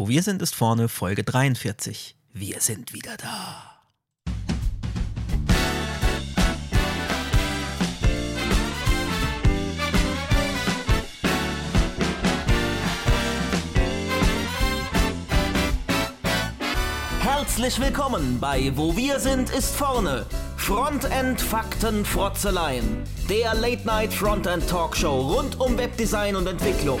Wo wir sind, ist vorne Folge 43. Wir sind wieder da. Herzlich willkommen bei Wo wir sind, ist vorne. Frontend Fakten Frotzeleien. Der Late Night Frontend Talkshow rund um Webdesign und Entwicklung.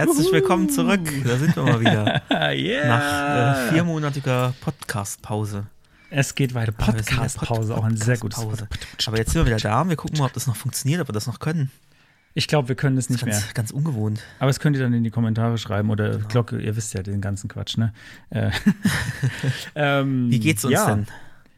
Herzlich willkommen zurück. Da sind wir mal wieder. yeah. Nach äh, viermonatiger Podcast-Pause. Es geht weiter. Podcast-Pause, auch ein sehr gutes Pause. Aber jetzt sind wir wieder da. Wir gucken mal, ob das noch funktioniert, ob wir das noch können. Ich glaube, wir können es nicht ganz, mehr. Ganz ungewohnt. Aber das könnt ihr dann in die Kommentare schreiben oder genau. Glocke, ihr wisst ja den ganzen Quatsch, ne? Äh, ähm, Wie geht's uns ja. denn?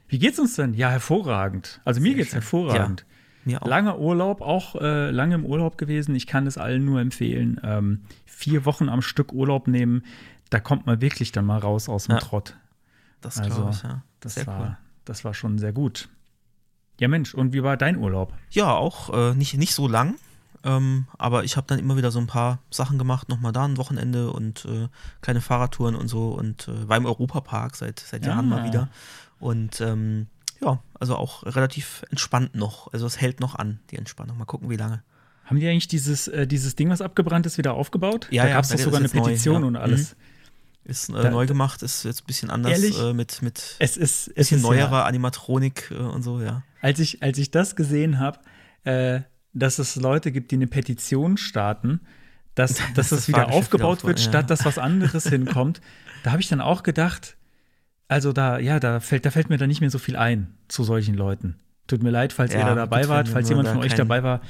Wie geht's uns denn? Ja, hervorragend. Also mir Sehr geht's schön. hervorragend. Ja. Mir auch. Langer Urlaub, auch äh, lange im Urlaub gewesen. Ich kann es allen nur empfehlen. Ähm, vier Wochen am Stück Urlaub nehmen, da kommt man wirklich dann mal raus aus dem ja. Trott. Das also, ich, ja. Das sehr war, cool. das war schon sehr gut. Ja, Mensch, und wie war dein Urlaub? Ja, auch äh, nicht, nicht so lang. Ähm, aber ich habe dann immer wieder so ein paar Sachen gemacht, nochmal da ein Wochenende und äh, kleine Fahrradtouren und so und äh, war im Europapark seit, seit Jahren ja. mal wieder. Und ähm, ja, also auch relativ entspannt noch. Also es hält noch an, die Entspannung. Mal gucken, wie lange. Haben die eigentlich dieses, äh, dieses Ding, was abgebrannt ist, wieder aufgebaut? Ja, da ja, gab es doch sogar eine Petition neu, ja. und alles. Mhm. Ist äh, da, neu gemacht, ist jetzt ein bisschen anders äh, mit, mit es ist, es bisschen ist, neuerer ja. Animatronik äh, und so, ja. Als ich, als ich das gesehen habe, äh, dass es Leute gibt, die eine Petition starten, dass, dass das, das wieder aufgebaut wird, ja. statt dass was anderes hinkommt, da habe ich dann auch gedacht, also da, ja, da fällt, da fällt mir dann nicht mehr so viel ein zu solchen Leuten. Tut mir leid, falls ja, ihr da dabei wart, falls jemand von euch dabei war.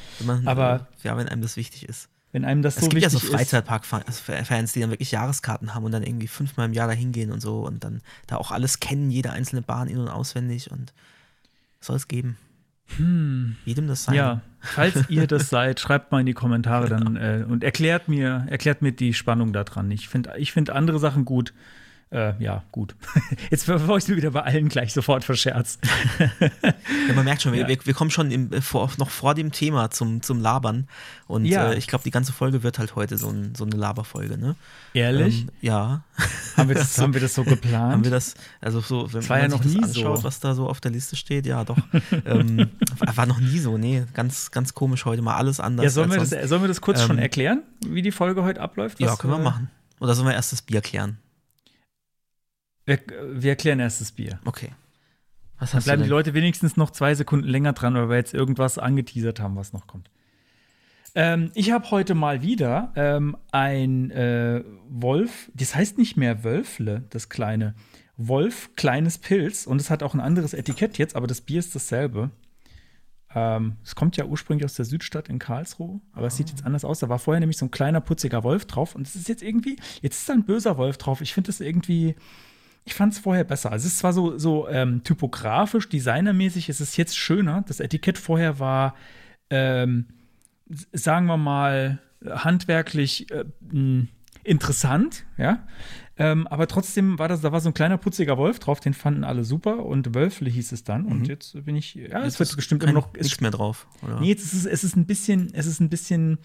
Aber ja, wenn einem das wichtig ist. Wenn einem das so wichtig ist. Es gibt ja so Freizeitpark-Fans, die dann wirklich Jahreskarten haben und dann irgendwie fünfmal im Jahr da hingehen und so und dann da auch alles kennen, jede einzelne Bahn in- und auswendig und soll es geben. Hm. Jedem das sein. Ja, falls ihr das seid, schreibt mal in die Kommentare dann äh, und erklärt mir, erklärt mir die Spannung daran. Ich finde ich find andere Sachen gut. Äh, ja, gut. Jetzt bevor ich wieder bei allen gleich sofort verscherzt. ja, man merkt schon, ja. wir, wir, kommen schon im, vor, noch vor dem Thema zum, zum Labern. Und ja. äh, ich glaube, die ganze Folge wird halt heute so, ein, so eine Laberfolge, ne? Ehrlich? Ähm, ja. Haben wir, das, haben wir das so geplant? haben wir das, also so, wenn man ja sich das anschaut, so. was da so auf der Liste steht, ja, doch. ähm, war noch nie so, nee, ganz, ganz komisch heute mal alles anders. Ja, sollen, wir das, sollen wir das kurz ähm, schon erklären, wie die Folge heute abläuft? ja, können wir machen. Oder sollen wir erst das Bier klären? Wir, wir erklären erst das Bier. Okay. Was Dann bleiben die Leute wenigstens noch zwei Sekunden länger dran, weil wir jetzt irgendwas angeteasert haben, was noch kommt. Ähm, ich habe heute mal wieder ähm, ein äh, Wolf, das heißt nicht mehr Wölfle, das kleine. Wolf, kleines Pilz und es hat auch ein anderes Etikett jetzt, aber das Bier ist dasselbe. Ähm, es kommt ja ursprünglich aus der Südstadt in Karlsruhe, aber es sieht jetzt anders aus. Da war vorher nämlich so ein kleiner, putziger Wolf drauf und es ist jetzt irgendwie, jetzt ist da ein böser Wolf drauf. Ich finde das irgendwie, ich fand es vorher besser. Also es ist zwar so, so ähm, typografisch, designermäßig, ist es jetzt schöner. Das Etikett vorher war, ähm, sagen wir mal, handwerklich äh, interessant, ja. Ähm, aber trotzdem war das, da war so ein kleiner putziger Wolf drauf, den fanden alle super und Wölfle hieß es dann. Mhm. Und jetzt bin ich, ja, es wird bestimmt immer noch. Nichts mehr drauf, oder? Nee, jetzt ist es, es ist ein bisschen, es ist ein bisschen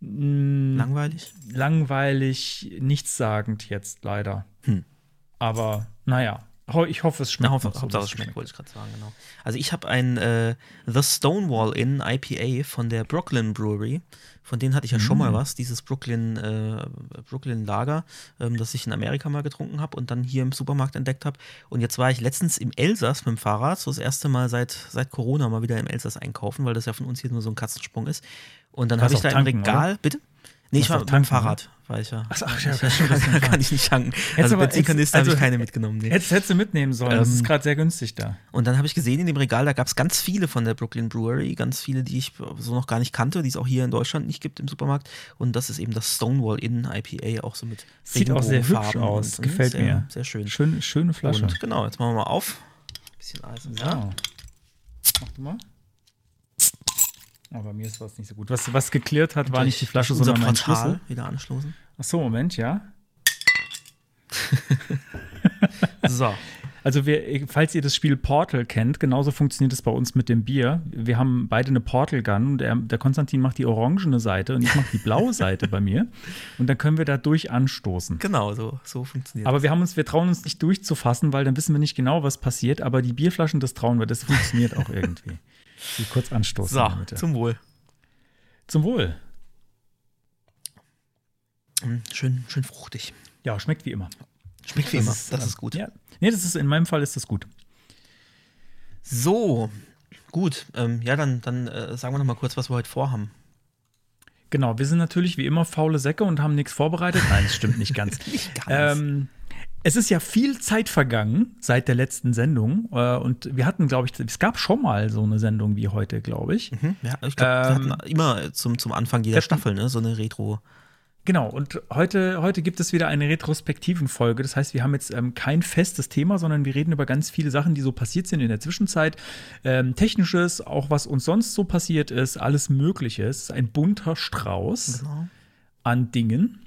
mh, langweilig. Langweilig, nichtssagend jetzt leider. Hm. Aber naja, ich hoffe, es schmeckt. Na, hoffe, so, es schmeckt, wollte ich gerade sagen, genau. Also ich habe ein äh, The Stonewall Inn IPA von der Brooklyn Brewery. Von denen hatte ich ja schon mal mm. was, dieses Brooklyn, äh, Brooklyn Lager, ähm, das ich in Amerika mal getrunken habe und dann hier im Supermarkt entdeckt habe. Und jetzt war ich letztens im Elsass mit dem Fahrrad, so das erste Mal seit, seit Corona mal wieder im Elsass einkaufen, weil das ja von uns hier nur so ein Katzensprung ist. Und dann habe ich da tanken, im Regal, oder? bitte? Nee, ich war mit dem Fahrrad, war ich ja. Ach, ach ja, ich, kann, kann ich nicht tanken. Also Benzinkanister also, habe ich keine mitgenommen. Nee. Hättest, hättest du mitnehmen sollen, ähm, das ist ähm, gerade sehr günstig da. Und dann habe ich gesehen in dem Regal, da gab es ganz viele von der Brooklyn Brewery, ganz viele, die ich so noch gar nicht kannte, die es auch hier in Deutschland nicht gibt im Supermarkt. Und das ist eben das Stonewall Inn IPA, auch so mit Sieht auch sehr hübsch aus, und, gefällt sehr, mir. Sehr schön. schön. Schöne Flasche. Und genau, jetzt machen wir mal auf. Bisschen Eis. Ja. Mach du mal. Aber mir ist was nicht so gut. Was, was geklärt hat, war nicht die Flasche, sondern mein Schlüssel. Wieder anschlossen. Ach so, Moment, ja. so. Also, wir, falls ihr das Spiel Portal kennt, genauso funktioniert es bei uns mit dem Bier. Wir haben beide eine Portal Gun. Der, der Konstantin macht die orangene Seite und ich mache die blaue Seite bei mir. Und dann können wir da durch anstoßen. Genau, so, so funktioniert Aber wir haben uns, wir trauen uns nicht durchzufassen, weil dann wissen wir nicht genau, was passiert. Aber die Bierflaschen, das trauen wir, das funktioniert auch irgendwie. Sie kurz anstoßen. So, zum Wohl. Zum Wohl. Mm, schön, schön fruchtig. Ja, schmeckt wie immer. Schmeckt wie das immer. Ist, das ist gut. Ja. Nee, das ist in meinem Fall ist das gut. So, gut. Ähm, ja, dann, dann äh, sagen wir noch mal kurz, was wir heute vorhaben. Genau, wir sind natürlich wie immer faule Säcke und haben nichts vorbereitet. Nein, das stimmt nicht ganz. nicht ganz. Ähm, es ist ja viel Zeit vergangen seit der letzten Sendung. Äh, und wir hatten, glaube ich, es gab schon mal so eine Sendung wie heute, glaube ich. Mhm, ja, ich glaube, ähm, wir hatten immer zum, zum Anfang jeder Staffel ne, so eine Retro- Genau, und heute, heute gibt es wieder eine retrospektiven Folge. Das heißt, wir haben jetzt ähm, kein festes Thema, sondern wir reden über ganz viele Sachen, die so passiert sind in der Zwischenzeit. Ähm, Technisches, auch was uns sonst so passiert ist, alles Mögliche. Es ist ein bunter Strauß genau. an Dingen.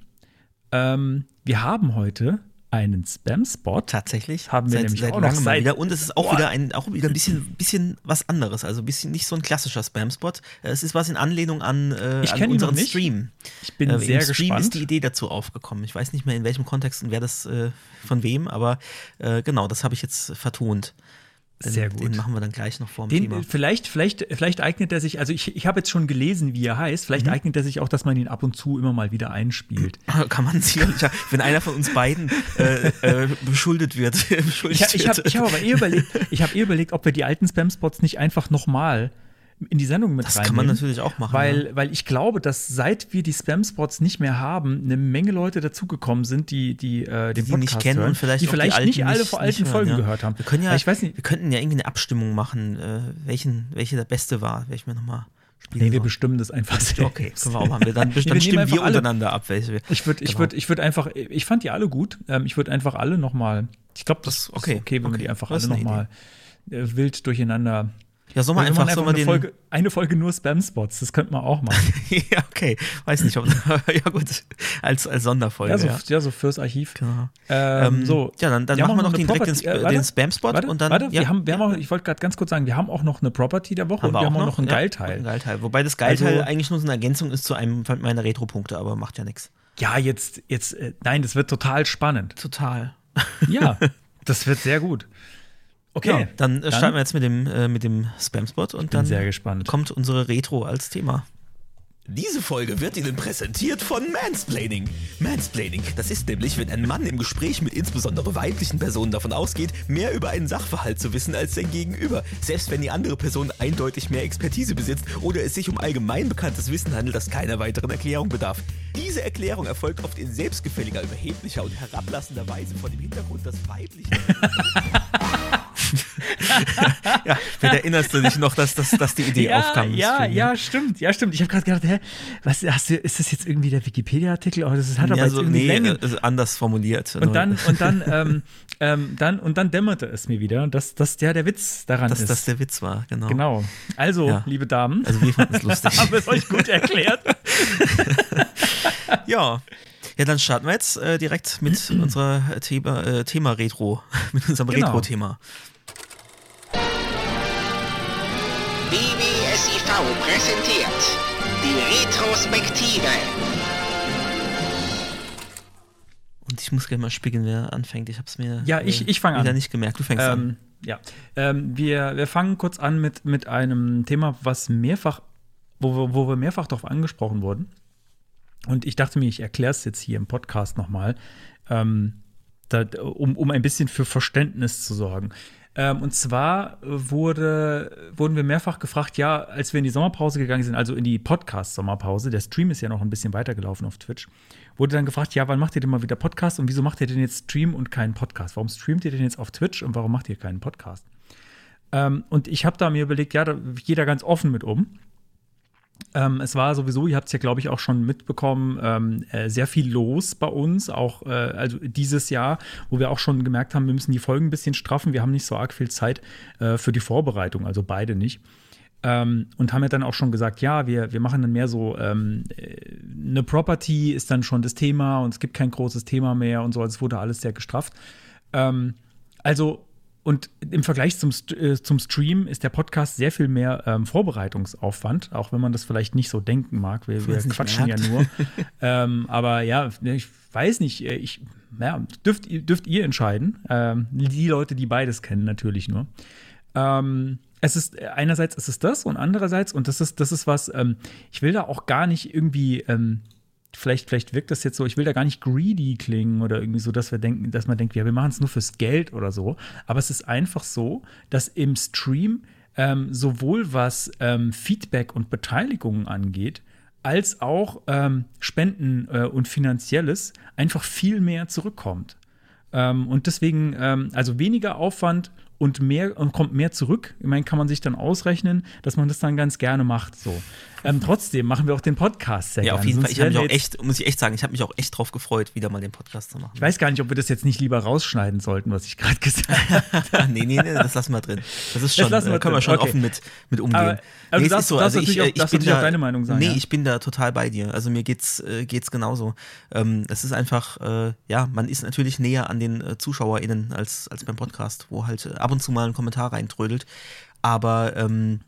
Ähm, wir haben heute einen Spam-Spot. Tatsächlich. Haben wir seit, nämlich seit auch noch seit wieder. Und es ist auch wieder ein, auch wieder ein bisschen, bisschen was anderes. Also ein bisschen nicht so ein klassischer Spam-Spot. Es ist was in Anlehnung an, äh, ich an unseren nicht. Stream. Ich bin äh, sehr Stream gespannt. ist die Idee dazu aufgekommen. Ich weiß nicht mehr in welchem Kontext und wer das äh, von wem, aber äh, genau, das habe ich jetzt vertont. Den, Sehr gut. Den machen wir dann gleich noch vor dem den, Thema. Vielleicht, vielleicht, vielleicht eignet er sich, also ich, ich habe jetzt schon gelesen, wie er heißt, vielleicht mhm. eignet er sich auch, dass man ihn ab und zu immer mal wieder einspielt. Kann man sicherlich, wenn einer von uns beiden äh, äh, beschuldet wird. ich ich habe hab aber eh überlegt, ich habe eh überlegt, ob wir die alten Spam-Spots nicht einfach nochmal in die Sendung mit Das kann man natürlich auch machen. Weil, ja. weil ich glaube, dass seit wir die Spam-Spots nicht mehr haben, eine Menge Leute dazugekommen sind, die, die äh, den die Podcast nicht kennen hören, und vielleicht, die vielleicht die nicht alle vor alten hören, Folgen ja. gehört haben. Wir können ja, ich weiß nicht, wir könnten ja irgendwie eine Abstimmung machen, äh, welchen, welche der beste war, welche wir nochmal spielen. Nee, wir bestimmen das einfach selbst. Okay, können wir auch machen. Wir dann, nee, dann stimmen wir untereinander ab, welche wir. Ich würde, ich genau. würde, ich würde einfach, ich fand die alle gut. Ähm, ich würde einfach alle nochmal, ich glaube, das, das okay, ist okay, wenn okay. wir die einfach alle nochmal äh, wild durcheinander ja, soll man einfach, einfach, soll man eine, Folge, eine Folge nur Spam-Spots, das könnte man auch machen. ja, okay. Weiß nicht, ob. ja, gut. Als, als Sonderfolge. Ja, so, ja. ja so fürs Archiv. Genau. Ähm, so. Ja, dann, dann machen wir noch den, direkt den, äh, den Spam-Spot und dann. Warte, ja, wir haben, wir haben auch, ich wollte gerade ganz kurz sagen, wir haben auch noch eine Property der Woche und wir haben auch noch, einen Geilteil. Geilteil. Wobei das Geilteil also, eigentlich nur so eine Ergänzung ist zu einem meiner Retro-Punkte, aber macht ja nichts. Ja, jetzt, jetzt, äh, nein, das wird total spannend. Total. Ja, das wird sehr gut. Okay, ja, dann, dann, starten wir jetzt mit dem, äh, mit dem Spam-Spot und dann sehr gespannt. kommt unsere Retro als Thema. Diese Folge wird Ihnen präsentiert von Mansplaining. Mansplaining, das ist nämlich, wenn ein Mann im Gespräch mit insbesondere weiblichen Personen davon ausgeht, mehr über einen Sachverhalt zu wissen als sein Gegenüber, selbst wenn die andere Person eindeutig mehr Expertise besitzt oder es sich um allgemein bekanntes Wissen handelt, das keiner weiteren Erklärung bedarf. Diese Erklärung erfolgt oft in selbstgefälliger, überheblicher und herablassender Weise vor dem Hintergrund, dass weibliche ja, vielleicht erinnerst du dich noch, dass, dass, dass die Idee ja, aufkam. Ja, ja, stimmt. Ja, stimmt. Ich habe gerade gedacht, hä, was, hast du, ist das jetzt irgendwie der Wikipedia-Artikel? Oh, das hat aber ja, so, nee, Länge. Äh, anders formuliert. Und dann, und dann, ähm, ähm, dann, und dann dämmerte es mir wieder, dass das ja der Witz daran dass ist. Dass das der Witz war, genau. Genau. Also, ja. liebe Damen. Also, wir fanden es lustig. haben wir es euch gut erklärt. ja. Ja, dann starten wir jetzt äh, direkt mit unserer Thema, äh, Thema Retro, mit unserem genau. Retro-Thema. Präsentiert die Retrospektive. Und ich muss gerne mal spiegeln, wer anfängt. Ich habe es mir ja, ich, ich fange an. nicht gemerkt. Du fängst ähm, an. Ja, ähm, wir, wir fangen kurz an mit, mit einem Thema, was mehrfach, wo, wir, wo wir mehrfach darauf angesprochen wurden. Und ich dachte mir, ich erkläre es jetzt hier im Podcast nochmal, ähm, um, um ein bisschen für Verständnis zu sorgen. Ähm, und zwar wurde, wurden wir mehrfach gefragt, ja, als wir in die Sommerpause gegangen sind, also in die Podcast-Sommerpause, der Stream ist ja noch ein bisschen weitergelaufen auf Twitch, wurde dann gefragt, ja, wann macht ihr denn mal wieder Podcast und wieso macht ihr denn jetzt Stream und keinen Podcast? Warum streamt ihr denn jetzt auf Twitch und warum macht ihr keinen Podcast? Ähm, und ich habe da mir überlegt, ja, da geht da ganz offen mit um. Ähm, es war sowieso, ihr habt es ja, glaube ich, auch schon mitbekommen, ähm, äh, sehr viel los bei uns, auch äh, also dieses Jahr, wo wir auch schon gemerkt haben, wir müssen die Folgen ein bisschen straffen. Wir haben nicht so arg viel Zeit äh, für die Vorbereitung, also beide nicht. Ähm, und haben ja dann auch schon gesagt, ja, wir, wir machen dann mehr so, ähm, äh, eine Property ist dann schon das Thema und es gibt kein großes Thema mehr und so, es wurde alles sehr gestrafft. Ähm, also und im Vergleich zum, äh, zum Stream ist der Podcast sehr viel mehr ähm, Vorbereitungsaufwand, auch wenn man das vielleicht nicht so denken mag. Wir, wir quatschen ja nur. ähm, aber ja, ich weiß nicht, äh, ich, ja, dürft, dürft ihr entscheiden. Ähm, die Leute, die beides kennen, natürlich nur. Ähm, es ist einerseits ist es das und andererseits, und das ist, das ist was, ähm, ich will da auch gar nicht irgendwie ähm, vielleicht, vielleicht wirkt das jetzt so, ich will da gar nicht greedy klingen oder irgendwie so, dass wir denken, dass man denkt, ja, wir machen es nur fürs Geld oder so. Aber es ist einfach so, dass im Stream ähm, sowohl was ähm, Feedback und Beteiligungen angeht, als auch ähm, Spenden äh, und Finanzielles einfach viel mehr zurückkommt. Ähm, und deswegen, ähm, also weniger Aufwand und mehr und kommt mehr zurück. Ich meine, kann man sich dann ausrechnen, dass man das dann ganz gerne macht. So. Ähm, trotzdem machen wir auch den Podcast sehr ja, auf jeden Fall. Ich habe mich auch echt, muss ich echt sagen, ich habe mich auch echt drauf gefreut, wieder mal den Podcast zu machen. Ich weiß gar nicht, ob wir das jetzt nicht lieber rausschneiden sollten, was ich gerade gesagt habe. nee, nee, nee, das lassen wir drin. Das ist schon, das da können wir schon okay. offen mit, mit umgehen. Aber, also nee, das, so. also ich, auch, ich bin da, auch deine Meinung sagen. Nee, ja? ich bin da total bei dir. Also mir geht's, äh, geht's genauso. Ähm, es ist einfach, äh, ja, man ist natürlich näher an den äh, ZuschauerInnen als, als beim Podcast, wo halt äh, ab und zu mal ein Kommentar reintrödelt. Aber ähm,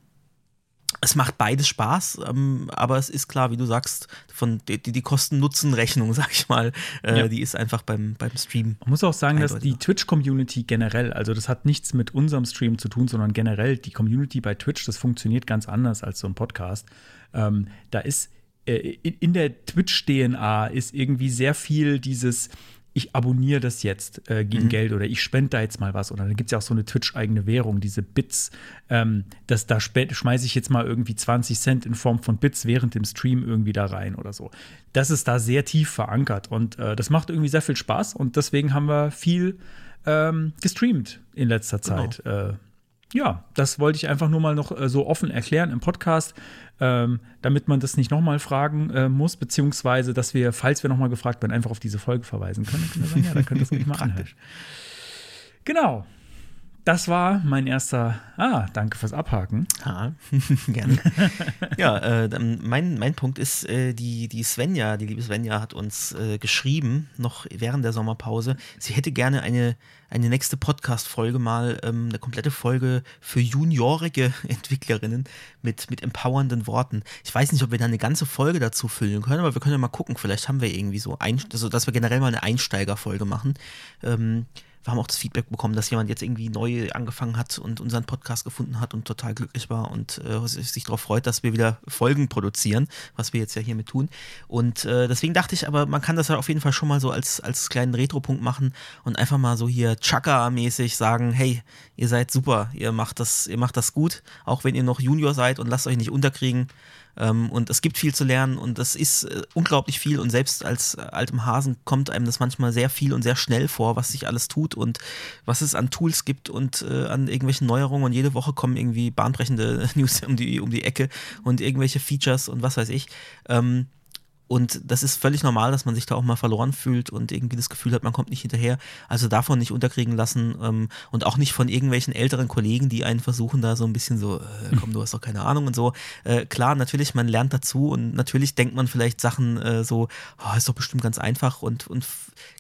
es macht beides Spaß, ähm, aber es ist klar, wie du sagst, von die, die Kosten-Nutzen-Rechnung, sag ich mal, äh, ja. die ist einfach beim, beim Stream. Man muss auch sagen, dass die Twitch-Community generell, also das hat nichts mit unserem Stream zu tun, sondern generell die Community bei Twitch, das funktioniert ganz anders als so ein Podcast. Ähm, da ist äh, in, in der Twitch-DNA ist irgendwie sehr viel dieses ich abonniere das jetzt äh, gegen mhm. Geld oder ich spende da jetzt mal was. Oder dann gibt es ja auch so eine Twitch-eigene Währung, diese Bits. Ähm, das, da schmeiße ich jetzt mal irgendwie 20 Cent in Form von Bits während dem Stream irgendwie da rein oder so. Das ist da sehr tief verankert und äh, das macht irgendwie sehr viel Spaß und deswegen haben wir viel ähm, gestreamt in letzter genau. Zeit. Äh, ja, das wollte ich einfach nur mal noch äh, so offen erklären im Podcast, ähm, damit man das nicht nochmal fragen äh, muss, beziehungsweise, dass wir, falls wir nochmal gefragt werden, einfach auf diese Folge verweisen können. Dann können sagen, ja, da könnt ihr das mal anhören. Genau. Das war mein erster. Ah, danke fürs Abhaken. Ah, gerne. ja, äh, mein, mein Punkt ist, äh, die, die Svenja, die liebe Svenja, hat uns äh, geschrieben, noch während der Sommerpause, sie hätte gerne eine, eine nächste Podcast-Folge mal, ähm, eine komplette Folge für juniorige Entwicklerinnen mit, mit empowernden Worten. Ich weiß nicht, ob wir da eine ganze Folge dazu füllen können, aber wir können ja mal gucken. Vielleicht haben wir irgendwie so, ein, also dass wir generell mal eine Einsteigerfolge machen. Ähm, wir haben auch das Feedback bekommen, dass jemand jetzt irgendwie neu angefangen hat und unseren Podcast gefunden hat und total glücklich war und äh, sich darauf freut, dass wir wieder Folgen produzieren, was wir jetzt ja hiermit tun. Und äh, deswegen dachte ich, aber man kann das ja auf jeden Fall schon mal so als, als kleinen Retro-Punkt machen und einfach mal so hier Chaka-mäßig sagen, hey, ihr seid super, ihr macht das, ihr macht das gut, auch wenn ihr noch Junior seid und lasst euch nicht unterkriegen. Ähm, und es gibt viel zu lernen und das ist äh, unglaublich viel. Und selbst als äh, altem Hasen kommt einem das manchmal sehr viel und sehr schnell vor, was sich alles tut und was es an Tools gibt und äh, an irgendwelchen Neuerungen. Und jede Woche kommen irgendwie bahnbrechende News um die, um die Ecke und irgendwelche Features und was weiß ich. Ähm, und das ist völlig normal, dass man sich da auch mal verloren fühlt und irgendwie das Gefühl hat, man kommt nicht hinterher. Also davon nicht unterkriegen lassen ähm, und auch nicht von irgendwelchen älteren Kollegen, die einen versuchen, da so ein bisschen so, äh, komm, du hast doch keine Ahnung und so. Äh, klar, natürlich, man lernt dazu und natürlich denkt man vielleicht Sachen äh, so, oh, ist doch bestimmt ganz einfach und, und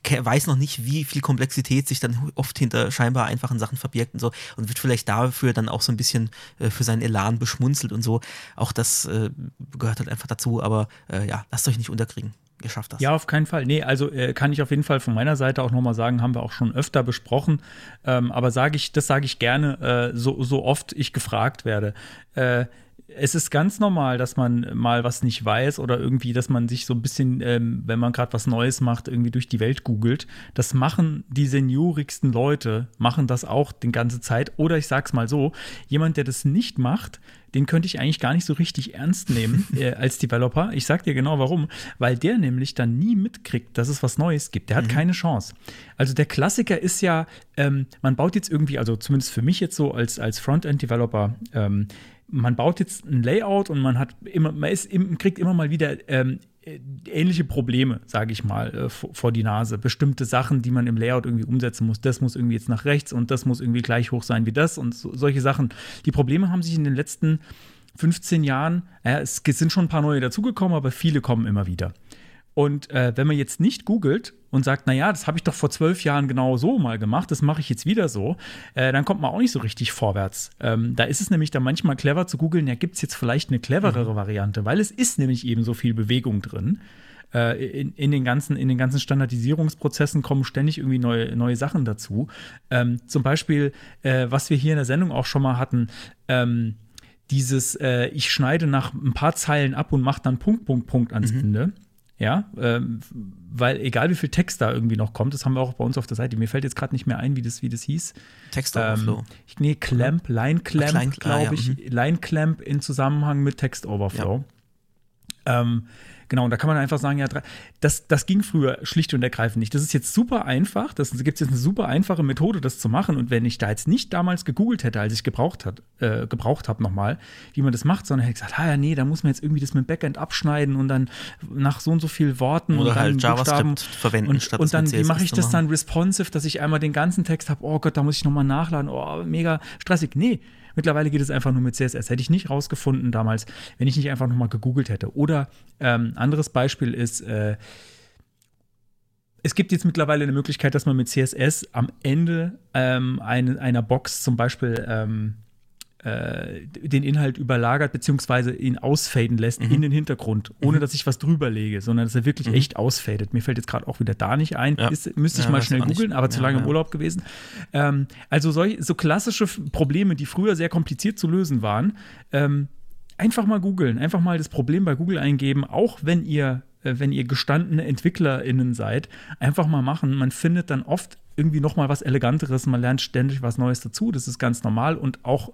weiß noch nicht, wie viel Komplexität sich dann oft hinter scheinbar einfachen Sachen verbirgt und so und wird vielleicht dafür dann auch so ein bisschen äh, für seinen Elan beschmunzelt und so. Auch das äh, gehört halt einfach dazu, aber äh, ja, lasst euch nicht unterkriegen. Ihr schafft das. Ja, auf keinen Fall. Nee, also äh, kann ich auf jeden Fall von meiner Seite auch nochmal sagen, haben wir auch schon öfter besprochen. Ähm, aber sage ich, das sage ich gerne, äh, so, so oft ich gefragt werde. Äh, es ist ganz normal, dass man mal was nicht weiß oder irgendwie, dass man sich so ein bisschen, ähm, wenn man gerade was Neues macht, irgendwie durch die Welt googelt. Das machen die seniorigsten Leute, machen das auch die ganze Zeit. Oder ich sag's mal so, jemand, der das nicht macht, den könnte ich eigentlich gar nicht so richtig ernst nehmen äh, als Developer. Ich sag dir genau warum. Weil der nämlich dann nie mitkriegt, dass es was Neues gibt. Der hat mhm. keine Chance. Also der Klassiker ist ja, ähm, man baut jetzt irgendwie, also zumindest für mich jetzt so als, als Frontend-Developer, ähm, man baut jetzt ein Layout und man hat immer, man ist, kriegt immer mal wieder ähm, ähnliche Probleme, sage ich mal, äh, vor die Nase. Bestimmte Sachen, die man im Layout irgendwie umsetzen muss. Das muss irgendwie jetzt nach rechts und das muss irgendwie gleich hoch sein wie das und so, solche Sachen. Die Probleme haben sich in den letzten 15 Jahren, äh, es sind schon ein paar neue dazugekommen, aber viele kommen immer wieder. Und äh, wenn man jetzt nicht googelt und sagt, naja, das habe ich doch vor zwölf Jahren genau so mal gemacht, das mache ich jetzt wieder so, äh, dann kommt man auch nicht so richtig vorwärts. Ähm, da ist es nämlich dann manchmal clever zu googeln, ja, gibt es jetzt vielleicht eine cleverere mhm. Variante, weil es ist nämlich eben so viel Bewegung drin. Äh, in, in, den ganzen, in den ganzen Standardisierungsprozessen kommen ständig irgendwie neue, neue Sachen dazu. Ähm, zum Beispiel, äh, was wir hier in der Sendung auch schon mal hatten, ähm, dieses, äh, ich schneide nach ein paar Zeilen ab und mache dann Punkt, Punkt, Punkt ans mhm. Ende. Ja, ähm, weil egal wie viel Text da irgendwie noch kommt, das haben wir auch bei uns auf der Seite. Mir fällt jetzt gerade nicht mehr ein, wie das, wie das hieß. Text Overflow. Ähm, nee, Clamp, Line Clamp, glaube ich. Ja, mhm. Line Clamp in Zusammenhang mit Text Overflow. Ja. Ähm, Genau, und da kann man einfach sagen, ja, das, das ging früher schlicht und ergreifend nicht. Das ist jetzt super einfach. Das gibt es jetzt eine super einfache Methode, das zu machen. Und wenn ich da jetzt nicht damals gegoogelt hätte, als ich gebraucht hat, äh, gebraucht habe nochmal, wie man das macht, sondern hätte gesagt, ah ja, nee, da muss man jetzt irgendwie das mit dem Backend abschneiden und dann nach so und so viel Worten Oder und dann halt JavaScript verwenden und, statt und dann wie mache ich das dann responsive, dass ich einmal den ganzen Text habe, oh Gott, da muss ich nochmal nachladen, oh, mega stressig. Nee, Mittlerweile geht es einfach nur mit CSS. Hätte ich nicht rausgefunden damals, wenn ich nicht einfach nochmal gegoogelt hätte. Oder ähm, anderes Beispiel ist, äh, es gibt jetzt mittlerweile eine Möglichkeit, dass man mit CSS am Ende ähm, eine, einer Box zum Beispiel ähm, äh, den Inhalt überlagert beziehungsweise ihn ausfaden lässt mhm. in den Hintergrund, ohne mhm. dass ich was drüber lege, sondern dass er wirklich mhm. echt ausfadet. Mir fällt jetzt gerade auch wieder da nicht ein. Ja. Ist, müsste ich ja, mal schnell googeln, aber zu lange im Urlaub gewesen. Ähm, also solch, so klassische Probleme, die früher sehr kompliziert zu lösen waren, ähm, einfach mal googeln, einfach mal das Problem bei Google eingeben, auch wenn ihr äh, wenn ihr gestandene EntwicklerInnen seid, einfach mal machen. Man findet dann oft irgendwie noch mal was Eleganteres, man lernt ständig was Neues dazu. Das ist ganz normal und auch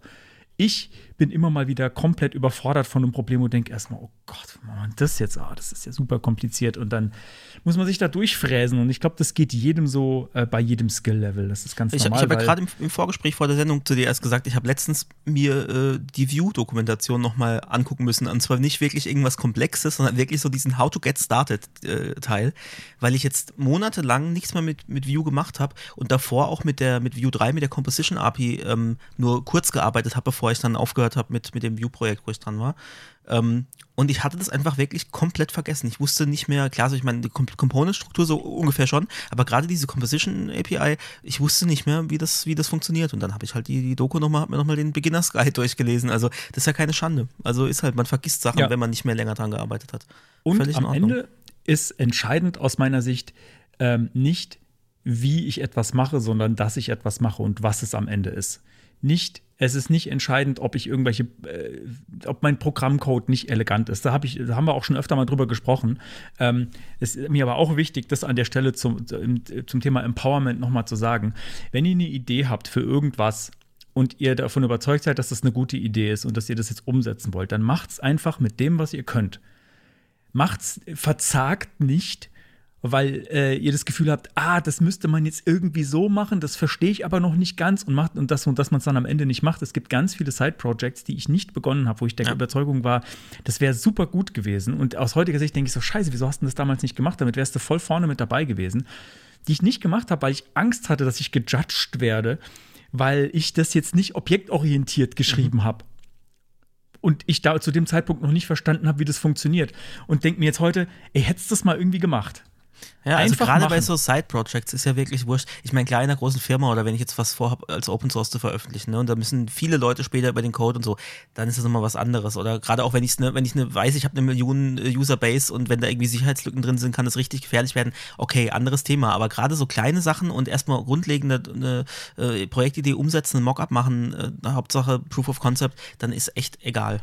ich bin immer mal wieder komplett überfordert von einem Problem und denke erstmal, oh Gott, man das jetzt, ah, das ist ja super kompliziert und dann muss man sich da durchfräsen und ich glaube, das geht jedem so äh, bei jedem Skill-Level. Das ist ganz ich, normal. Ich habe ja gerade im, im, Vorgespräch vor der Sendung zu dir erst gesagt, ich habe letztens mir äh, die View-Dokumentation nochmal angucken müssen und zwar nicht wirklich irgendwas Komplexes, sondern wirklich so diesen How to Get Started-Teil, äh, weil ich jetzt monatelang nichts mehr mit, mit View gemacht habe und davor auch mit der mit View 3, mit der Composition API ähm, nur kurz gearbeitet habe, bevor ich dann aufgehört habe mit, mit dem View-Projekt, wo ich dran war. Ähm, und ich hatte das einfach wirklich komplett vergessen. Ich wusste nicht mehr, klar, so ich meine, die Component-Struktur so ungefähr schon, aber gerade diese Composition API, ich wusste nicht mehr, wie das, wie das funktioniert. Und dann habe ich halt die, die Doku nochmal, hab mir nochmal den Beginners Guide durchgelesen. Also, das ist ja keine Schande. Also ist halt, man vergisst Sachen, ja. wenn man nicht mehr länger dran gearbeitet hat. Und Völlig am Ende ist entscheidend aus meiner Sicht ähm, nicht, wie ich etwas mache, sondern dass ich etwas mache und was es am Ende ist. Nicht es ist nicht entscheidend, ob ich irgendwelche, äh, ob mein Programmcode nicht elegant ist. Da, hab ich, da haben wir auch schon öfter mal drüber gesprochen. Ähm, es ist mir aber auch wichtig, das an der Stelle zum, zum Thema Empowerment nochmal zu sagen. Wenn ihr eine Idee habt für irgendwas und ihr davon überzeugt seid, dass das eine gute Idee ist und dass ihr das jetzt umsetzen wollt, dann macht es einfach mit dem, was ihr könnt. Macht's, verzagt nicht weil äh, ihr das Gefühl habt, ah, das müsste man jetzt irgendwie so machen, das verstehe ich aber noch nicht ganz und macht und das und dass man es dann am Ende nicht macht. Es gibt ganz viele Side-Projects, die ich nicht begonnen habe, wo ich der ja. Überzeugung war, das wäre super gut gewesen. Und aus heutiger Sicht denke ich so, scheiße, wieso hast du das damals nicht gemacht? Damit wärst du voll vorne mit dabei gewesen. Die ich nicht gemacht habe, weil ich Angst hatte, dass ich gejudged werde, weil ich das jetzt nicht objektorientiert geschrieben mhm. habe und ich da zu dem Zeitpunkt noch nicht verstanden habe, wie das funktioniert. Und denke mir jetzt heute, ey, hättest du das mal irgendwie gemacht? Ja, also gerade bei so Side-Projects ist ja wirklich wurscht. Ich meine, klar in einer großen Firma oder wenn ich jetzt was vorhabe, als Open Source zu veröffentlichen, ne, und da müssen viele Leute später über den Code und so, dann ist das nochmal was anderes. Oder gerade auch wenn ich ne, wenn ich ne, weiß, ich habe eine Million äh, User-Base und wenn da irgendwie Sicherheitslücken drin sind, kann das richtig gefährlich werden. Okay, anderes Thema. Aber gerade so kleine Sachen und erstmal grundlegende eine äh, Projektidee umsetzen, Mockup machen, äh, Hauptsache Proof of Concept, dann ist echt egal.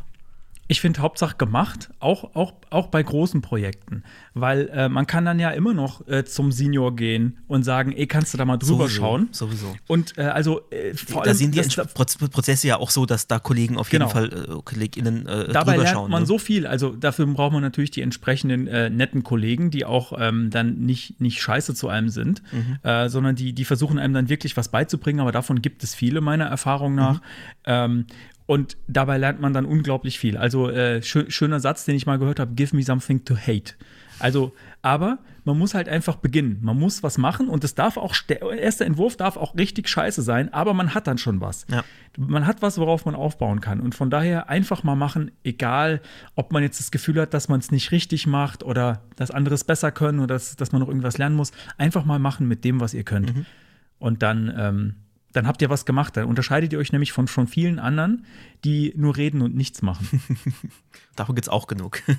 Ich finde Hauptsache gemacht, auch, auch, auch bei großen Projekten. Weil äh, man kann dann ja immer noch äh, zum Senior gehen und sagen, ey, kannst du da mal drüber Sowieso, schauen? Sowieso. Und äh, also äh, vor da allem, sind die das- Prozesse ja auch so, dass da Kollegen auf jeden Genau. Fall, äh, KollegInnen äh, Dabei drüber lernt schauen. man ne? so viel. Also dafür braucht man natürlich die entsprechenden äh, netten Kollegen, die auch ähm, dann nicht, nicht scheiße zu einem sind, Mhm. sondern die, die versuchen einem dann wirklich was beizubringen. Aber davon gibt es viele meiner Erfahrung nach. Mhm. Ähm, und dabei lernt man dann unglaublich viel. Also äh, schö schöner Satz, den ich mal gehört habe: Give me something to hate. Also, aber man muss halt einfach beginnen. Man muss was machen und es darf auch, der erste Entwurf darf auch richtig scheiße sein, aber man hat dann schon was. Ja. Man hat was, worauf man aufbauen kann. Und von daher einfach mal machen, egal, ob man jetzt das Gefühl hat, dass man es nicht richtig macht oder dass andere es besser können oder dass, dass man noch irgendwas lernen muss. Einfach mal machen mit dem, was ihr könnt. Und dann, ähm, dann habt ihr was gemacht. Dann unterscheidet ihr euch nämlich von, von vielen anderen, die nur reden und nichts machen. Davon gibt es auch genug.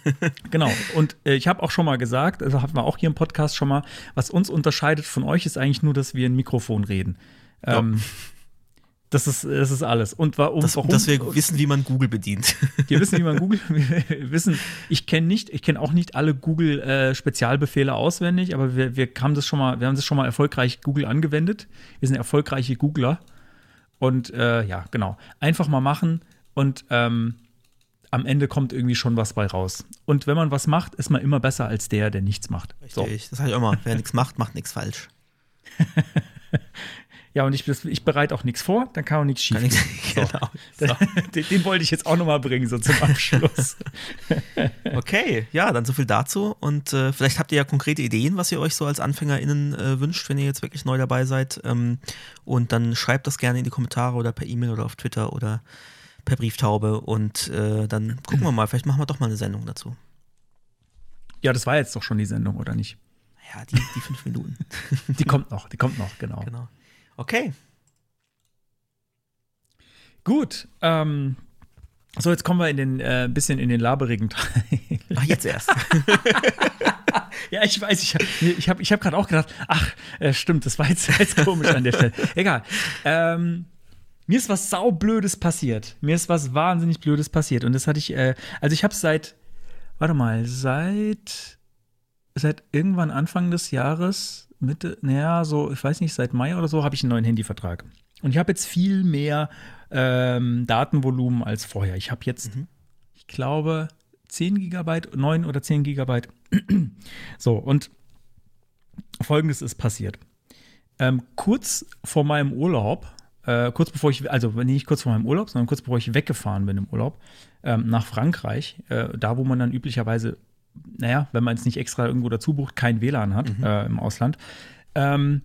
Genau. Und äh, ich habe auch schon mal gesagt, also hatten wir auch hier im Podcast schon mal, was uns unterscheidet von euch ist eigentlich nur, dass wir ein Mikrofon reden. Ja. Das ist, das ist alles. Und warum, Das, warum dass wir wissen, wie man Google bedient. wir wissen, wie man Google, wir wissen, ich kenne nicht, ich kenne auch nicht alle Google-Spezialbefehle auswendig, aber wir, wir haben das schon mal, wir haben das schon mal erfolgreich Google angewendet. Wir sind erfolgreiche Googler. Und äh, ja, genau. Einfach mal machen und ähm, am Ende kommt irgendwie schon was bei raus. Und wenn man was macht, ist man immer besser als der, der nichts macht. So. Richtig. Das sage ich immer. Wer nichts macht, macht nichts falsch. Ja, und ich, ich bereite auch nichts vor, dann kann auch nichts schief So. genau. Den, den wollte ich jetzt auch noch mal bringen, so zum Abschluss. Okay, ja, dann so viel dazu. Und äh, vielleicht habt ihr ja konkrete Ideen, was ihr euch so als AnfängerInnen äh, wünscht, wenn ihr jetzt wirklich neu dabei seid. Ähm, und dann schreibt das gerne in die Kommentare oder per E-Mail oder auf Twitter oder per Brieftaube. Und äh, dann gucken wir mal, vielleicht machen wir doch mal eine Sendung dazu. ja, das war jetzt doch schon die Sendung, oder nicht? Ja, die, die fünf Minuten. Die kommt noch, die kommt noch, genau. genau. Okay. Gut, ähm, so jetzt kommen wir in den äh, bisschen in den laberigen Teil. Ach, jetzt erst. ja, ich weiß, ich habe ich hab, ich hab gerade auch gedacht, ach, äh, stimmt, das war jetzt, jetzt komisch an der Stelle. Egal. Ähm, mir ist was saublödes passiert. Mir ist was wahnsinnig Blödes passiert. Und das hatte ich, äh, also ich habe seit, warte mal, seit, seit irgendwann Anfang des Jahres, Mitte, naja, so, ich weiß nicht, seit Mai oder so, habe ich einen neuen Handyvertrag. Und ich habe jetzt viel mehr ähm, Datenvolumen als vorher. Ich habe jetzt, ich glaube, 10 Gigabyte, 9 oder 10 Gigabyte. so, und folgendes ist passiert. Ähm, kurz vor meinem Urlaub, äh, kurz bevor ich, also nicht kurz vor meinem Urlaub, sondern kurz bevor ich weggefahren bin im Urlaub, ähm, nach Frankreich, äh, da wo man dann üblicherweise, naja, wenn man es nicht extra irgendwo dazu bucht, kein WLAN hat äh, im Ausland, ähm,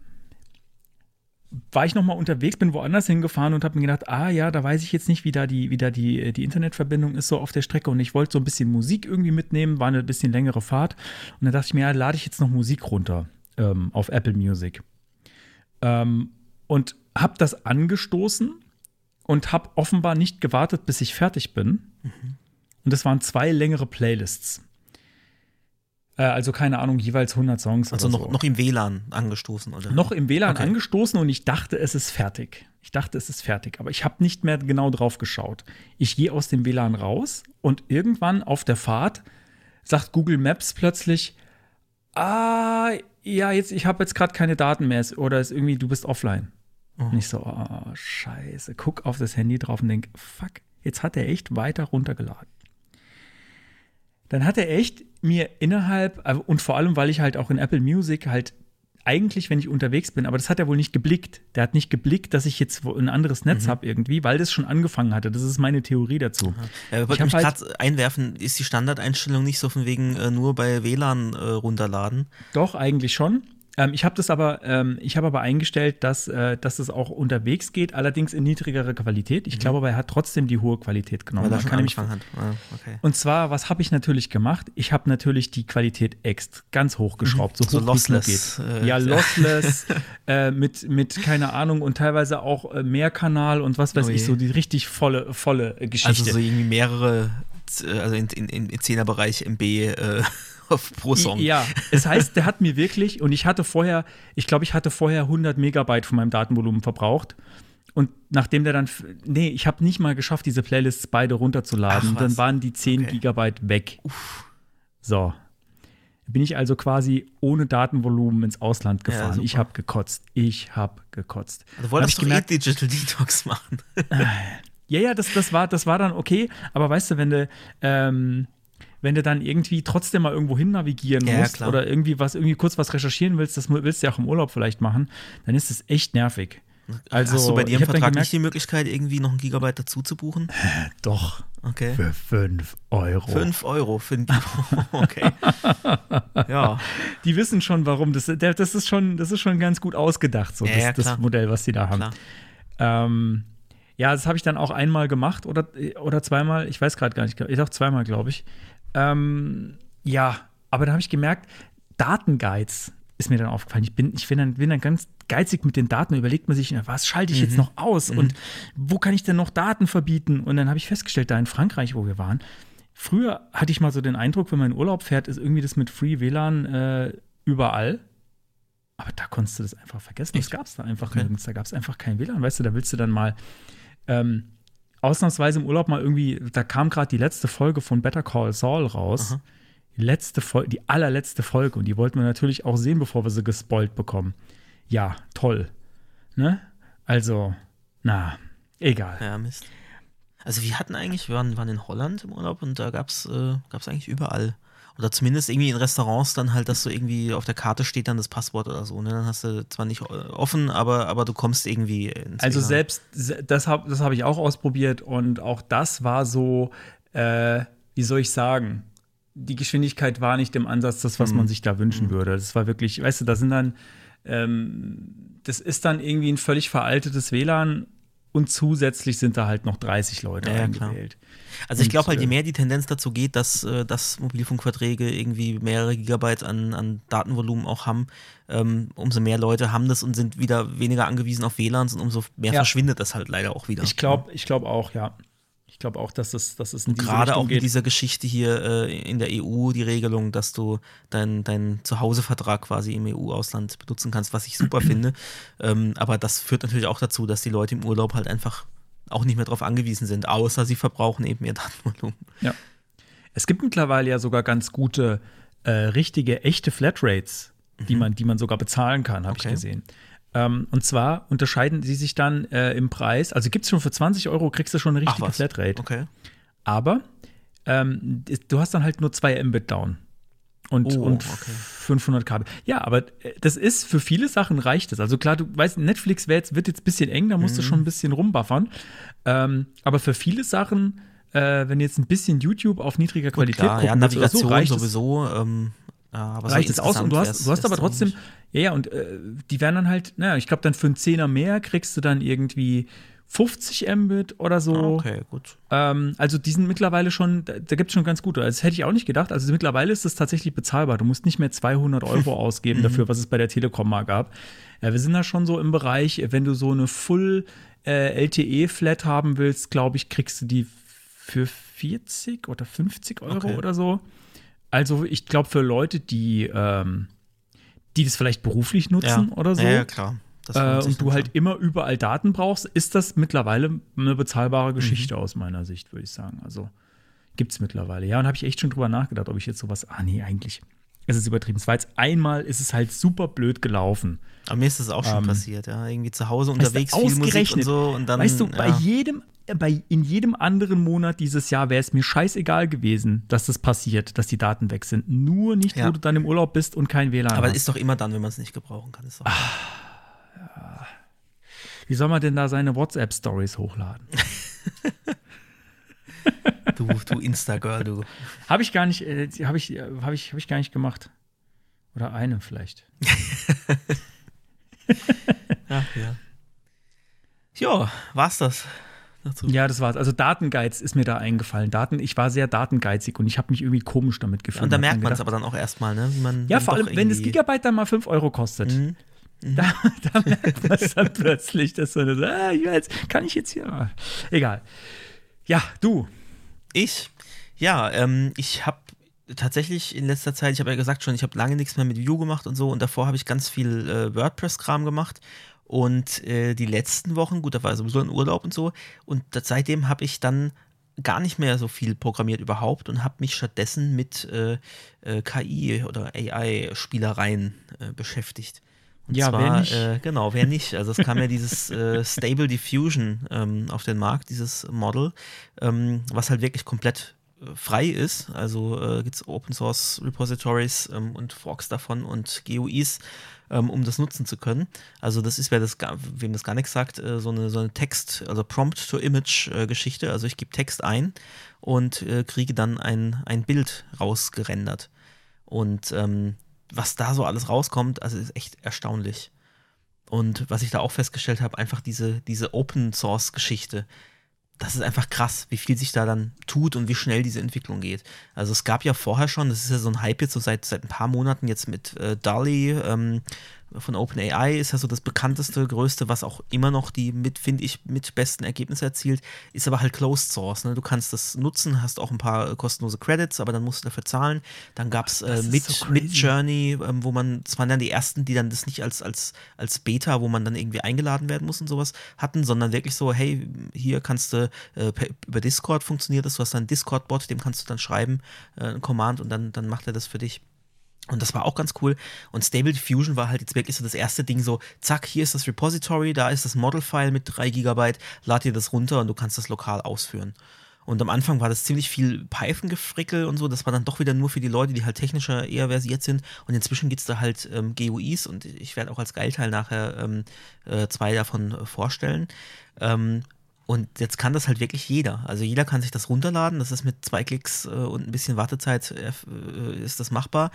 war ich noch mal unterwegs, bin woanders hingefahren und habe mir gedacht, ah ja, da weiß ich jetzt nicht, wie da die, wie da die, die Internetverbindung ist so auf der Strecke. Und ich wollte so ein bisschen Musik irgendwie mitnehmen, war eine bisschen längere Fahrt. Und dann dachte ich mir, ja, lade ich jetzt noch Musik runter ähm, auf Apple Music. Ähm, und habe das angestoßen und habe offenbar nicht gewartet, bis ich fertig bin. Und das waren zwei längere Playlists. Äh, also keine Ahnung, jeweils 100 Songs Also noch, so noch im WLAN angestoßen, oder? noch im WLAN Okay. angestoßen und ich dachte, es ist fertig. Ich dachte, es ist fertig, aber ich habe nicht mehr genau drauf geschaut. Ich gehe aus dem WLAN raus und irgendwann auf der Fahrt sagt Google Maps plötzlich, ah, ja, jetzt, ich habe jetzt gerade keine Daten mehr oder ist irgendwie, du bist offline. Und ich so, oh, scheiße, guck auf das Handy drauf und denk, fuck, jetzt hat er echt weiter runtergeladen. Dann hat er echt mir innerhalb, und vor allem, weil ich halt auch in Apple Music halt eigentlich, wenn ich unterwegs bin, aber das hat er wohl nicht geblickt. Der hat nicht geblickt, dass ich jetzt ein anderes Netz habe irgendwie, weil das schon angefangen hatte. Das ist meine Theorie dazu. Ja, ich wollte mich halt- gerade einwerfen, ist die Standardeinstellung nicht so von wegen äh, nur bei WLAN äh, runterladen? Doch, eigentlich schon. Ähm, ich habe das aber, ähm, ich habe aber eingestellt, dass, äh, dass es auch unterwegs geht, allerdings in niedrigerer Qualität. Ich glaube aber, er hat trotzdem die hohe Qualität genommen. Weil er kann nämlich- hat. Ah, okay. Und zwar, was habe ich natürlich gemacht? Ich habe natürlich die Qualität ext ganz hochgeschraubt, so, So hoch wie es nur lossless, geht. äh, ja, lossless, äh, mit, mit, keine Ahnung, und teilweise auch äh, Mehrkanal und was weiß Oh ich, so die richtig volle, volle äh, Geschichte. Also so irgendwie mehrere, äh, also in, in, in, im 10er-Bereich MB äh, pro Song. Ja, es heißt, der hat mir wirklich, und ich hatte vorher, ich glaube, ich hatte vorher 100 Megabyte von meinem Datenvolumen verbraucht. und nachdem der dann, nee, ich habe nicht mal geschafft, diese Playlists beide runterzuladen. Ach, dann waren die 10 Okay. Gigabyte weg. So. Bin ich also quasi ohne Datenvolumen ins Ausland Ja, gefahren. super. ich habe gekotzt. Ich habe gekotzt. Du Hab wolltest ich eh gemerkt, Digital Detox machen. ja, ja, das, das, war, das war dann okay. Aber weißt du, wenn du, ähm, wenn du dann irgendwie trotzdem mal irgendwo hin navigieren Ja, musst klar. oder irgendwie was, irgendwie kurz was recherchieren willst, das willst du ja auch im Urlaub vielleicht machen, dann ist das echt nervig. Also, Hast du bei dir im Vertrag gemerkt- nicht die Möglichkeit, irgendwie noch ein Gigabyte dazu zu buchen? Doch, Okay. für 5 Euro. 5 Euro für ein Gigabyte. Okay. ja. Die wissen schon, warum. Das, das, ist, schon, das ist schon ganz gut ausgedacht, so Ja, das, ja, das. Modell, was die da haben. Ähm, ja, das habe ich dann auch einmal gemacht oder, oder zweimal, ich weiß gerade gar nicht, ich glaube zweimal, glaube ich. Ähm, ja, aber da habe ich gemerkt, Datenguides ist mir dann aufgefallen. Ich bin, ich bin, dann, bin dann ganz geizig mit den Daten, überlegt man sich, na, was schalte ich jetzt Mhm. noch aus und wo kann ich denn noch Daten verbieten? Und dann habe ich festgestellt, da in Frankreich, wo wir waren, früher hatte ich mal so den Eindruck, wenn man in Urlaub fährt, ist irgendwie das mit Free WLAN äh, überall. Aber da konntest du das einfach vergessen. Das gab es da einfach Okay. nirgends. Da gab es einfach kein WLAN. Weißt du, da willst du dann mal ähm, ausnahmsweise im Urlaub mal irgendwie, da kam gerade die letzte Folge von Better Call Saul raus. Aha. Die letzte Folge, die allerletzte Folge. Und die wollten wir natürlich auch sehen, bevor wir sie gespoilt bekommen. Ja, toll. Ne? Also, na, egal. Ja, Mist. Also wir hatten eigentlich, wir waren, waren in Holland im Urlaub und da gab es äh, gab's eigentlich überall. Oder zumindest irgendwie in Restaurants dann halt, dass so irgendwie auf der Karte steht dann das Passwort oder so. Ne? Dann hast du zwar nicht äh, offen, aber, aber du kommst irgendwie ins Also WLAN. selbst, se- das habe das hab ich auch ausprobiert und auch das war so, äh, wie soll ich sagen, die Geschwindigkeit war nicht im Ansatz das, was man sich da wünschen würde. Das war wirklich, weißt du, da sind dann, ähm, das ist dann irgendwie ein völlig veraltetes WLAN und zusätzlich sind da halt noch 30 Leute Ja, ja, klar. Also ich glaube halt, je äh, mehr die Tendenz dazu geht, dass, äh, dass Mobilfunkverträge irgendwie mehrere Gigabyte an, an Datenvolumen auch haben, ähm, umso mehr Leute haben das und sind wieder weniger angewiesen auf WLANs und umso mehr Ja. verschwindet das halt leider auch wieder. Ich glaube, ich glaube auch, ja. Ich glaube auch, dass es, dass es in Gerade auch mit dieser Geschichte hier äh, in der EU, die Regelung, dass du deinen dein Zuhausevertrag quasi im EU-Ausland benutzen kannst, was ich super finde. Ähm, aber das führt natürlich auch dazu, dass die Leute im Urlaub halt einfach auch nicht mehr darauf angewiesen sind, außer sie verbrauchen eben ihr Datenvolumen. Ja. Es gibt mittlerweile ja sogar ganz gute, äh, richtige, echte Flatrates, die, man, die man sogar bezahlen kann, habe Mhm. Okay. ich gesehen. Ähm, und zwar unterscheiden sie sich dann äh, im Preis, also gibt es schon für 20 Euro, kriegst du schon eine richtige Flatrate. Okay. Aber ähm, du hast dann halt nur 2 Mbit down. Und, Oh, und okay. 500 KB. Ja, aber äh, das ist für viele Sachen reicht es. Also klar, du weißt, Netflix jetzt, wird jetzt ein bisschen eng, da musst Mhm. du schon ein bisschen rumbuffern. Ähm, aber für viele Sachen, äh, wenn jetzt ein bisschen YouTube auf niedriger Qualität Klar, ja, oder so, Navigation reicht es- sowieso. Ähm, aber reicht es aus und du hast, du hast aber trotzdem, ja, ja, und äh, die werden dann halt, naja, ich glaube, dann für einen Zehner mehr kriegst du dann irgendwie 50 Mbit oder so. Ah, Okay, gut. Ähm, also die sind mittlerweile schon, da, da gibt es schon ganz gute. Das hätte ich auch nicht gedacht. Also mittlerweile ist es tatsächlich bezahlbar. Du musst nicht mehr 200 Euro ausgeben dafür, was es bei der Telekom mal gab. Ja, wir sind da schon so im Bereich, wenn du so eine Full äh, LTE-Flat haben willst, glaube ich, kriegst du die für 40 oder 50 Euro Okay. oder so. Also ich glaube für Leute, die, ähm, die das vielleicht beruflich nutzen Ja. oder so. Ja, ja, klar. Äh, und du halt immer überall Daten brauchst, ist das mittlerweile eine bezahlbare Geschichte Mhm. aus meiner Sicht, würde ich sagen. Also gibt es mittlerweile. Ja, und habe ich echt schon drüber nachgedacht, ob ich jetzt sowas. Ah, nee, eigentlich. Es ist übertrieben. Es war jetzt einmal, ist es halt super blöd gelaufen. Aber mir ist das auch schon ähm, passiert, ja. Irgendwie zu Hause unterwegs, viel Musik und ausgerechnet, so und dann. weißt du, ja. bei jedem, äh, bei, in jedem anderen Monat dieses Jahr wäre es mir scheißegal gewesen, dass das passiert, dass die Daten weg sind. Nur nicht, Ja. wo du dann im Urlaub bist und kein WLAN Aber hast. ist doch immer dann, wenn man es nicht gebrauchen kann. Ist doch Wie soll man denn da seine WhatsApp-Stories hochladen? du, du Insta-Girl, du. Habe ich gar nicht, äh, habe ich, äh, habe ich, habe ich gar nicht gemacht. Oder eine vielleicht. Ach ja. Ja, war's das. Dazu. Ja, das war's. Also Datengeiz ist mir da eingefallen. Daten, ich war sehr datengeizig und ich habe mich irgendwie komisch damit gefühlt. Und da Hab merkt man es aber dann auch erstmal, ne? Wie man Ja, vor allem, wenn das Gigabyte dann mal 5 Euro kostet. Mhm. Da, da merkt man es dann plötzlich, dass so ah, jetzt kann ich jetzt hier. Egal. Ja, du. Ich? Ja, ähm, ich habe tatsächlich in letzter Zeit, ich habe ja gesagt schon, ich habe lange nichts mehr mit Vue gemacht und so und davor habe ich ganz viel äh, WordPress-Kram gemacht Und äh, die letzten Wochen, gut, da war sowieso ein Urlaub und so. Und seitdem habe ich dann gar nicht mehr so viel programmiert überhaupt und habe mich stattdessen mit äh, äh, KI oder AI-Spielereien äh, beschäftigt. Und ja, zwar, wer nicht? Äh, genau, wer nicht. Also es kam ja dieses äh, Stable Diffusion ähm, auf den Markt, dieses Model, ähm, was halt wirklich komplett äh, frei ist. Also äh, gibt es Open Source Repositories ähm, und Forks davon und GUIs, ähm, um das nutzen zu können. Also das ist, wer das wem das gar nichts sagt, äh, so eine, so eine Text, also Prompt-to-Image-Geschichte. also ich gebe Text ein und äh, kriege dann ein, ein Bild rausgerendert. Und ähm, was da so alles rauskommt, also ist echt erstaunlich. Und was ich da auch festgestellt habe, einfach diese, diese Open-Source-Geschichte das ist einfach krass, wie viel sich da dann tut und wie schnell diese Entwicklung geht. Also es gab ja vorher schon, das ist ja so ein Hype jetzt so seit, seit ein paar Monaten jetzt mit äh, DALI, ähm, von OpenAI ist ja so das bekannteste, größte, was auch immer noch die mit, finde ich, mit besten Ergebnisse erzielt, ist aber halt Closed Source. Ne? Du kannst das nutzen, hast auch ein paar kostenlose Credits, aber dann musst du dafür zahlen. Dann gab es äh, mit, so mit Journey, ähm, wo man, das waren dann die ersten, die dann das nicht als, als, als Beta, wo man dann irgendwie eingeladen werden muss und sowas hatten, sondern wirklich so, hey, hier kannst du äh, per, über Discord funktioniert das, du hast dann einen Discord-Bot, dem kannst du dann schreiben, äh, ein Command und dann, dann macht er das für dich. Und das war auch ganz cool. Und Stable Diffusion war halt jetzt wirklich so das erste Ding so, zack, hier ist das Repository, da ist das Model-File mit 3 GB, lad dir das runter und du kannst das lokal ausführen. Und am Anfang war das ziemlich viel Python-Gefrickel und so. Das war dann doch wieder nur für die Leute, die halt technischer eher versiert sind. Und inzwischen gibt es da halt ähm, GUIs und ich werde auch als Geilteil nachher ähm, äh, zwei davon äh, vorstellen. Ähm, und jetzt kann das halt wirklich jeder. Also jeder kann sich das runterladen. Das ist mit zwei Klicks äh, und ein bisschen Wartezeit äh, äh ist das machbar.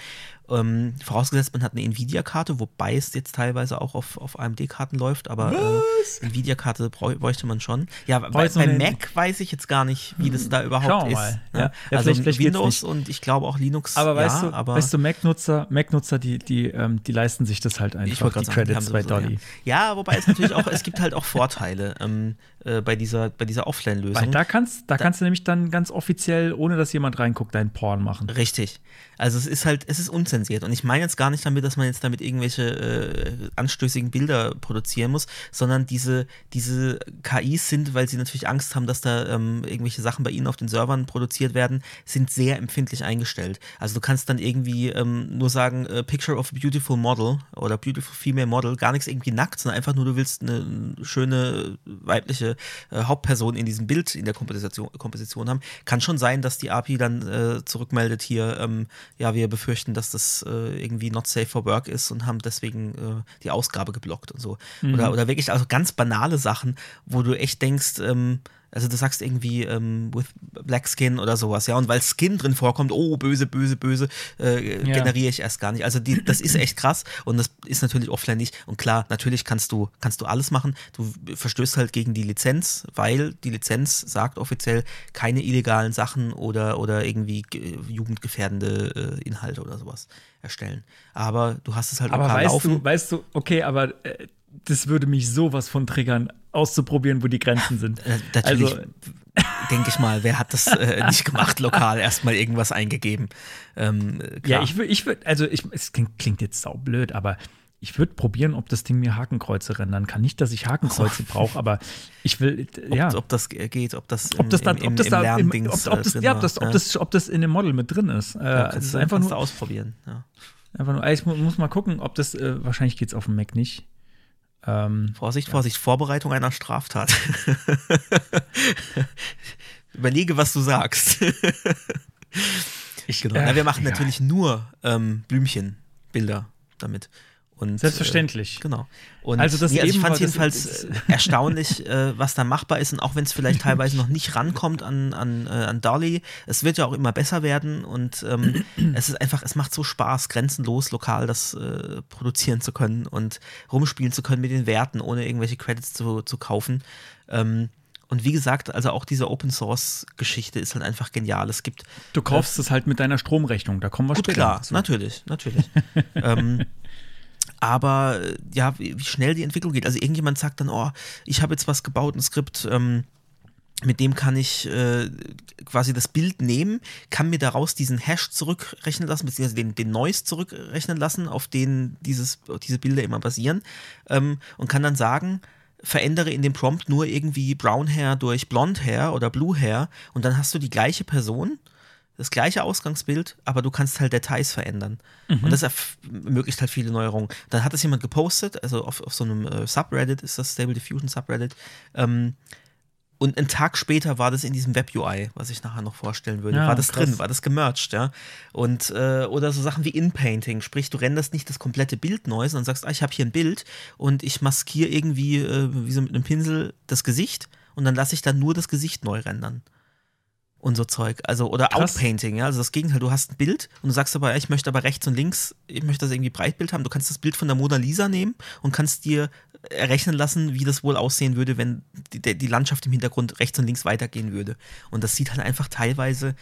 Ähm, vorausgesetzt, man hat eine Nvidia-Karte, wobei es jetzt teilweise auch auf, auf AMD-Karten läuft, aber äh, Nvidia-Karte bräuchte man schon. Ja, bei, bei Mac weiß ich jetzt gar nicht, wie das da überhaupt ist. Ne? Ja. Ja, also vielleicht, vielleicht Windows und ich glaube auch Linux. Aber weißt ja, du, aber weißt du Mac-Nutzer, Mac-Nutzer, die, die, ähm, die leisten sich das halt einfach, die sagen, Credits bei Dolly. Ja. wobei es natürlich auch, es gibt halt auch Vorteile ähm, äh, bei dieser, bei dieser Offline-Lösung. Da kannst, da, da kannst du nämlich dann ganz offiziell, ohne dass jemand reinguckt, deinen Porn machen. Richtig. Also es ist halt, es ist unzensiert. Und ich meine jetzt gar nicht damit, dass man jetzt damit irgendwelche äh, anstößigen Bilder produzieren muss, sondern diese, diese KIs sind, weil sie natürlich Angst haben, dass da ähm, irgendwelche Sachen bei ihnen auf den Servern produziert werden, sind sehr empfindlich eingestellt. Also du kannst dann irgendwie ähm, nur sagen, äh, Picture of a Beautiful Model oder Beautiful Female Model, gar nichts irgendwie nackt, sondern einfach nur, du willst eine schöne weibliche äh, Hauptperson in diesem Bild in der Komposition, Komposition haben. Kann schon sein, dass die API dann äh, zurückmeldet hier, ähm, ja, wir befürchten, dass das äh, irgendwie not safe for work ist und haben deswegen äh, die Ausgabe geblockt und so. Mhm. Oder, oder wirklich also ganz banale Sachen, wo du echt denkst, ähm, also du sagst irgendwie ähm, with black skin oder sowas, ja, und weil Skin drin vorkommt, oh, böse, böse, böse, äh, ja. generiere ich erst gar nicht. Also die, das ist echt krass und das ist natürlich offline nicht. Und klar, natürlich kannst du, kannst du alles machen. Du verstößt halt gegen die Lizenz, weil die Lizenz sagt offiziell keine illegalen Sachen oder, oder irgendwie jugendgefährdende äh, Inhalte oder sowas erstellen. Aber du hast es halt aber weißt laufen. Du, weißt du, okay, aber äh, das würde mich sowas von triggern, auszuprobieren, wo die Grenzen sind. Äh, natürlich, also, denke ich mal, wer hat das äh, nicht gemacht, lokal erstmal irgendwas eingegeben? Ähm, ja, ich würde, ich würd, also ich, es klingt, klingt jetzt saublöd, aber ich würde probieren, ob das Ding mir Hakenkreuze rendern kann. Nicht, dass ich Hakenkreuze oh. brauche, aber ich will, ja. Ob, ob, das geht, ob das, ob das dann, ob das da, im, ob, ob, das, ja, ob, das, in dem Model mit drin ist. Äh, ja, kannst, ist einfach nur ausprobieren. Ja. Einfach nur, ich muss mal gucken, ob das, äh, wahrscheinlich geht es auf dem Mac nicht. Ähm, Vorsicht, Vorsicht, Vorbereitung einer Straftat. Überlege, was du sagst. ich, genau. Äh, Na, wir machen ja. natürlich nur ähm, Blümchenbilder damit. Und, Selbstverständlich. Äh, genau. Und also das nee, also ich fand es jedenfalls erstaunlich, äh, was da machbar ist und auch wenn es vielleicht teilweise noch nicht rankommt an, an, äh, an Dolly, es wird ja auch immer besser werden und ähm, es ist einfach, es macht so Spaß, grenzenlos lokal das äh, produzieren zu können und rumspielen zu können mit den Werten, ohne irgendwelche Credits zu, zu kaufen. Ähm, und wie gesagt, also auch diese Open Source Geschichte ist halt einfach genial. Es gibt. Du kaufst äh, es halt mit deiner Stromrechnung, da kommen wir gut, später. Klar, natürlich, natürlich. ähm, aber äh, ja, wie, wie, schnell die Entwicklung geht. Also irgendjemand sagt dann, oh, ich habe jetzt was gebaut, ein Skript, ähm, mit dem kann ich äh, quasi das Bild nehmen, kann mir daraus diesen Hash zurückrechnen lassen, beziehungsweise den, den Noise zurückrechnen lassen, auf den dieses, diese Bilder immer basieren ähm, und kann dann sagen, verändere in dem Prompt nur irgendwie Brown Hair durch Blond Hair oder Blue Hair und dann hast du die gleiche Person, das gleiche Ausgangsbild, aber du kannst halt Details verändern. Mhm. Und das ermöglicht halt viele Neuerungen. Dann hat das jemand gepostet, also auf, auf so einem äh, Subreddit ist das Stable Diffusion Subreddit. Ähm, und einen Tag später war das in diesem Web-UI, was ich nachher noch vorstellen würde. Ja, war das krass. drin, war das gemerged, ja. Und, äh, oder so Sachen wie In-Painting, sprich, du renderst nicht das komplette Bild neu, sondern sagst, ah, ich habe hier ein Bild und ich maskiere irgendwie, äh, wie so mit einem Pinsel, das Gesicht und dann lasse ich dann nur das Gesicht neu rendern und so Zeug. Also, oder Krass. Outpainting, ja. Also das Gegenteil, du hast ein Bild und du sagst aber, ich möchte aber rechts und links, ich möchte das irgendwie Breitbild haben. Du kannst das Bild von der Mona Lisa nehmen und kannst dir errechnen lassen, wie das wohl aussehen würde, wenn die, die Landschaft im Hintergrund rechts und links weitergehen würde. Und das sieht halt einfach teilweise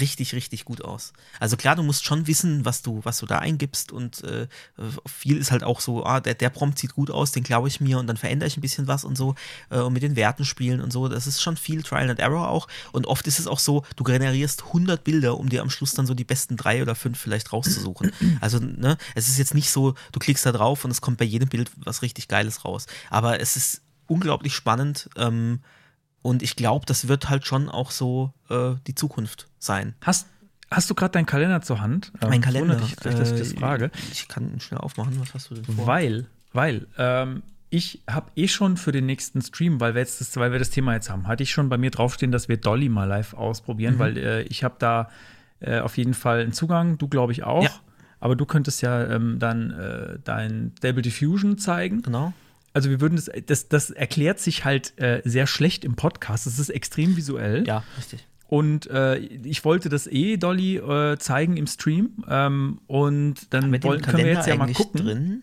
richtig, richtig gut aus. Also klar, du musst schon wissen, was du, was du da eingibst und äh, viel ist halt auch so, ah, der, der Prompt sieht gut aus, den glaube ich mir und dann verändere ich ein bisschen was und so äh, und mit den Werten spielen und so. Das ist schon viel Trial and Error auch und oft ist es auch so, du generierst 100 Bilder, um dir am Schluss dann so die besten drei oder fünf vielleicht rauszusuchen. Also, ne, es ist jetzt nicht so, du klickst da drauf und es kommt bei jedem Bild was richtig Geiles raus. Aber es ist unglaublich spannend, ähm, und ich glaube, das wird halt schon auch so äh, die Zukunft sein. Hast, hast du gerade deinen Kalender zur Hand? Mein ähm, Kalender. Ich, dass ich das äh, frage. Ich kann ihn schnell aufmachen. Was hast du denn vor? Weil, weil, ähm, ich habe eh schon für den nächsten Stream, weil wir, jetzt das, weil wir das Thema jetzt haben, hatte ich schon bei mir draufstehen, dass wir Dolly mal live ausprobieren, mhm. weil äh, ich habe da äh, auf jeden Fall einen Zugang, du glaube ich auch. Ja. Aber du könntest ja ähm, dann äh, dein Stable Diffusion zeigen. Genau also wir würden das, das, das erklärt sich halt äh, sehr schlecht im Podcast. Das ist extrem visuell. Ja, richtig. Und äh, ich wollte das eh Dolly äh, zeigen im Stream. Ähm, und dann wollen, können wir jetzt ja mal gucken. Drin?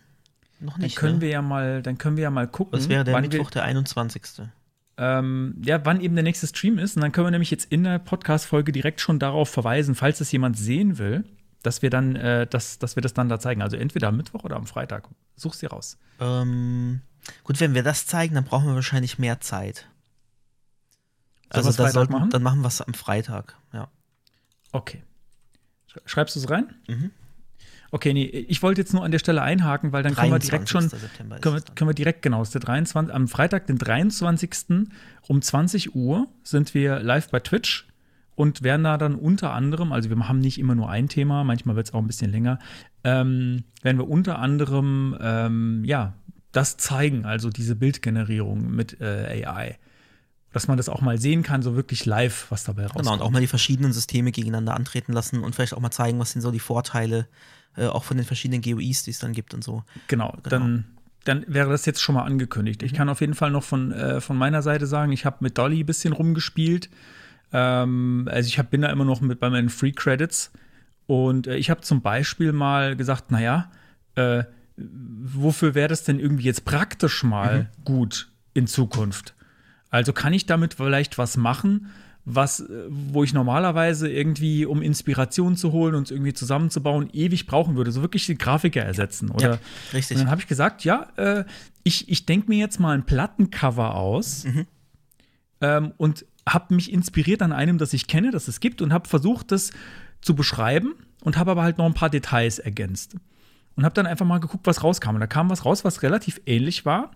Noch nicht. Dann können ne? wir ja mal, dann können wir ja mal gucken. Das wäre der Mittwoch, wir, der 21. Ähm, ja, wann eben der nächste Stream ist. Und dann können wir nämlich jetzt in der Podcast-Folge direkt schon darauf verweisen, falls das jemand sehen will, dass wir dann, äh, dass, dass wir das dann da zeigen. Also entweder am Mittwoch oder am Freitag. Such sie raus. Ähm, Gut, wenn wir das zeigen, dann brauchen wir wahrscheinlich mehr Zeit. Also das sollten, machen? dann machen wir es am Freitag, ja. Okay. Schreibst du es rein? Mhm. Okay, nee, ich wollte jetzt nur an der Stelle einhaken, weil dann können wir direkt schon, können wir, können wir, direkt, genau, ist der 23, am Freitag, den 23. um 20 Uhr sind wir live bei Twitch und werden da dann unter anderem, also wir haben nicht immer nur ein Thema, manchmal wird es auch ein bisschen länger, ähm, werden wir unter anderem, ähm, ja, das zeigen, also diese Bildgenerierung mit äh, AI. Dass man das auch mal sehen kann, so wirklich live, was dabei rauskommt. Genau, und auch mal die verschiedenen Systeme gegeneinander antreten lassen und vielleicht auch mal zeigen, was sind so die Vorteile äh, auch von den verschiedenen GUIs, die es dann gibt und so. Genau, genau. dann dann wäre das jetzt schon mal angekündigt. Ich mhm. kann auf jeden Fall noch von, äh, von meiner Seite sagen, ich habe mit Dolly ein bisschen rumgespielt. Ähm, also ich hab, bin da immer noch mit bei meinen Free Credits. Und äh, ich habe zum Beispiel mal gesagt, naja, äh, wofür wäre das denn irgendwie jetzt praktisch mal mhm. gut in Zukunft? Also kann ich damit vielleicht was machen, was, wo ich normalerweise irgendwie, um Inspiration zu holen und irgendwie zusammenzubauen, ewig brauchen würde. So wirklich die Grafiker ersetzen. Oder? Ja, richtig. Und dann habe ich gesagt, ja, äh, ich, ich denke mir jetzt mal ein Plattencover aus mhm. ähm, und habe mich inspiriert an einem, das ich kenne, das es gibt und habe versucht, das zu beschreiben und habe aber halt noch ein paar Details ergänzt und habe dann einfach mal geguckt, was rauskam. Und da kam was raus, was relativ ähnlich war.